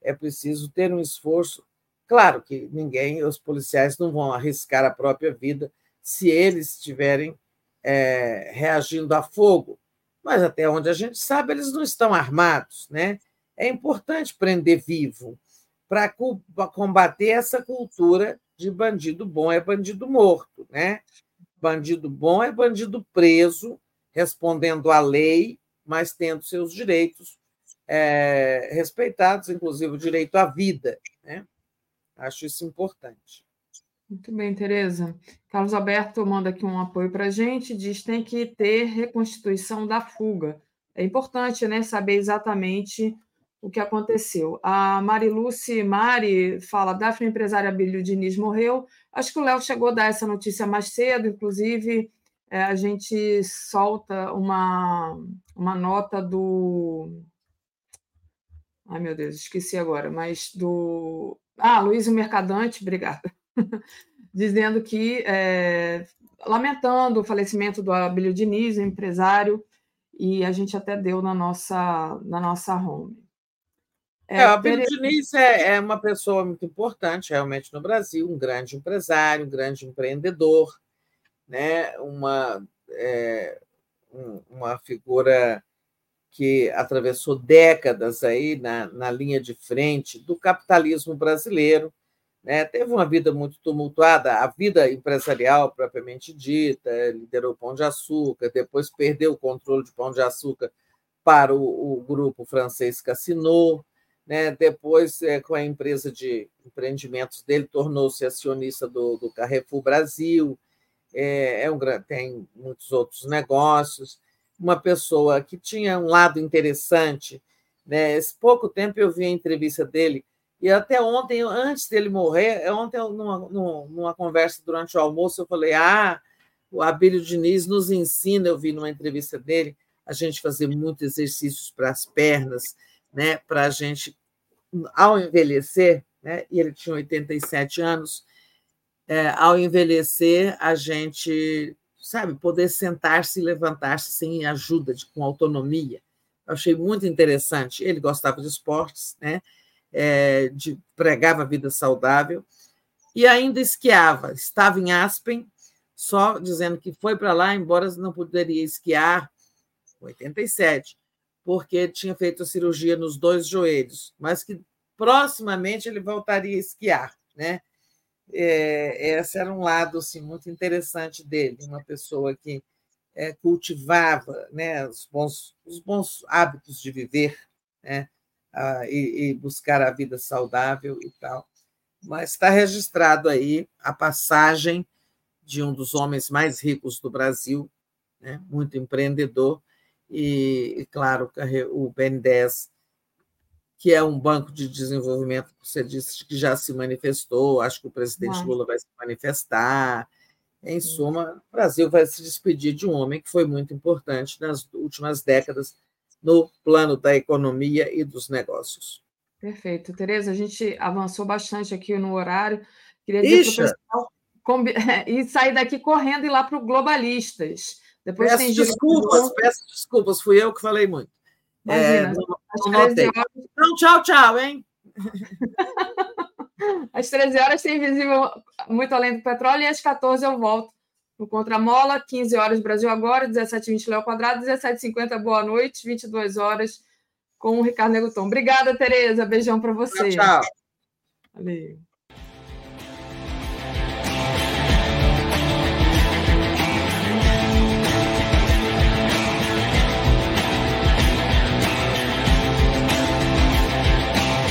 é preciso ter um esforço Claro que ninguém, os policiais não vão arriscar a própria vida se eles estiverem é, reagindo a fogo, mas até onde a gente sabe, eles não estão armados. Né? É importante prender vivo para combater essa cultura de bandido bom é bandido morto. Né? Bandido bom é bandido preso, respondendo à lei, mas tendo seus direitos é, respeitados, inclusive o direito à vida. Né? Acho isso importante. Muito bem, Tereza. Carlos Alberto manda aqui um apoio para a gente, diz que tem que ter reconstituição da fuga. É importante né, saber exatamente o que aconteceu. A Mariluce Mari fala: Daphne, empresária Bílio Diniz morreu. Acho que o Léo chegou a dar essa notícia mais cedo, inclusive é, a gente solta uma, uma nota do. Ai, meu Deus, esqueci agora, mas do ah, Luiz Mercadante, obrigada. Dizendo que, é, lamentando o falecimento do Abílio Diniz, empresário, e a gente até deu na nossa, na nossa home. É, é, o Abílio Diniz é, é uma pessoa muito importante realmente no Brasil, um grande empresário, um grande empreendedor, né? uma, é, um, uma figura que atravessou décadas aí na, na linha de frente do capitalismo brasileiro, né? teve uma vida muito tumultuada, a vida empresarial propriamente dita, liderou o Pão de Açúcar, depois perdeu o controle de Pão de Açúcar para o, o grupo francês Cassinot, né? depois, é, com a empresa de empreendimentos dele, tornou-se acionista do, do Carrefour Brasil, é, é um, tem muitos outros negócios, uma pessoa que tinha um lado interessante. Né? Esse pouco tempo eu vi a entrevista dele, e até ontem, antes dele morrer, é ontem, numa, numa conversa durante o almoço, eu falei: Ah, o Abílio Diniz nos ensina, eu vi numa entrevista dele, a gente fazer muitos exercícios para as pernas, né? para a gente, ao envelhecer, né? e ele tinha 87 anos, é, ao envelhecer, a gente sabe, poder sentar-se e levantar-se sem ajuda, de, com autonomia. Eu achei muito interessante. Ele gostava de esportes, né? É, de, pregava vida saudável e ainda esquiava. Estava em Aspen, só dizendo que foi para lá, embora não poderia esquiar, 87, porque tinha feito a cirurgia nos dois joelhos, mas que proximamente ele voltaria a esquiar, né? É, esse era um lado assim, muito interessante dele, uma pessoa que é, cultivava né, os, bons, os bons hábitos de viver, né? Ah, e, e buscar a vida saudável e tal. Mas está registrado aí a passagem de um dos homens mais ricos do Brasil, né? muito empreendedor, e, e claro, o BNDES, que é um banco de desenvolvimento, você disse que já se manifestou, acho que o presidente. Lula vai se manifestar. Em suma, o Brasil vai se despedir de um homem que foi muito importante nas últimas décadas no plano da economia e dos negócios. Perfeito. Tereza, a gente avançou bastante aqui no horário. Queria dizer para o pessoal e sair daqui correndo e ir lá para o Globalistas. Depois Peço direito desculpas, de- peço desculpas, fui eu que falei muito. É, Imagina, não, às não 13 notei. horas, Então, tchau, tchau, hein? às 13 horas tem Invisível Muito Além do Petróleo e às 14 eu volto no Contramola, 15 horas Brasil Agora, 17h20 Léo Quadrado, 17h50 Boa Noite, 22 horas com o Ricardo Neguton. Obrigada, Tereza. Beijão para você. Tchau, tchau. Valeu.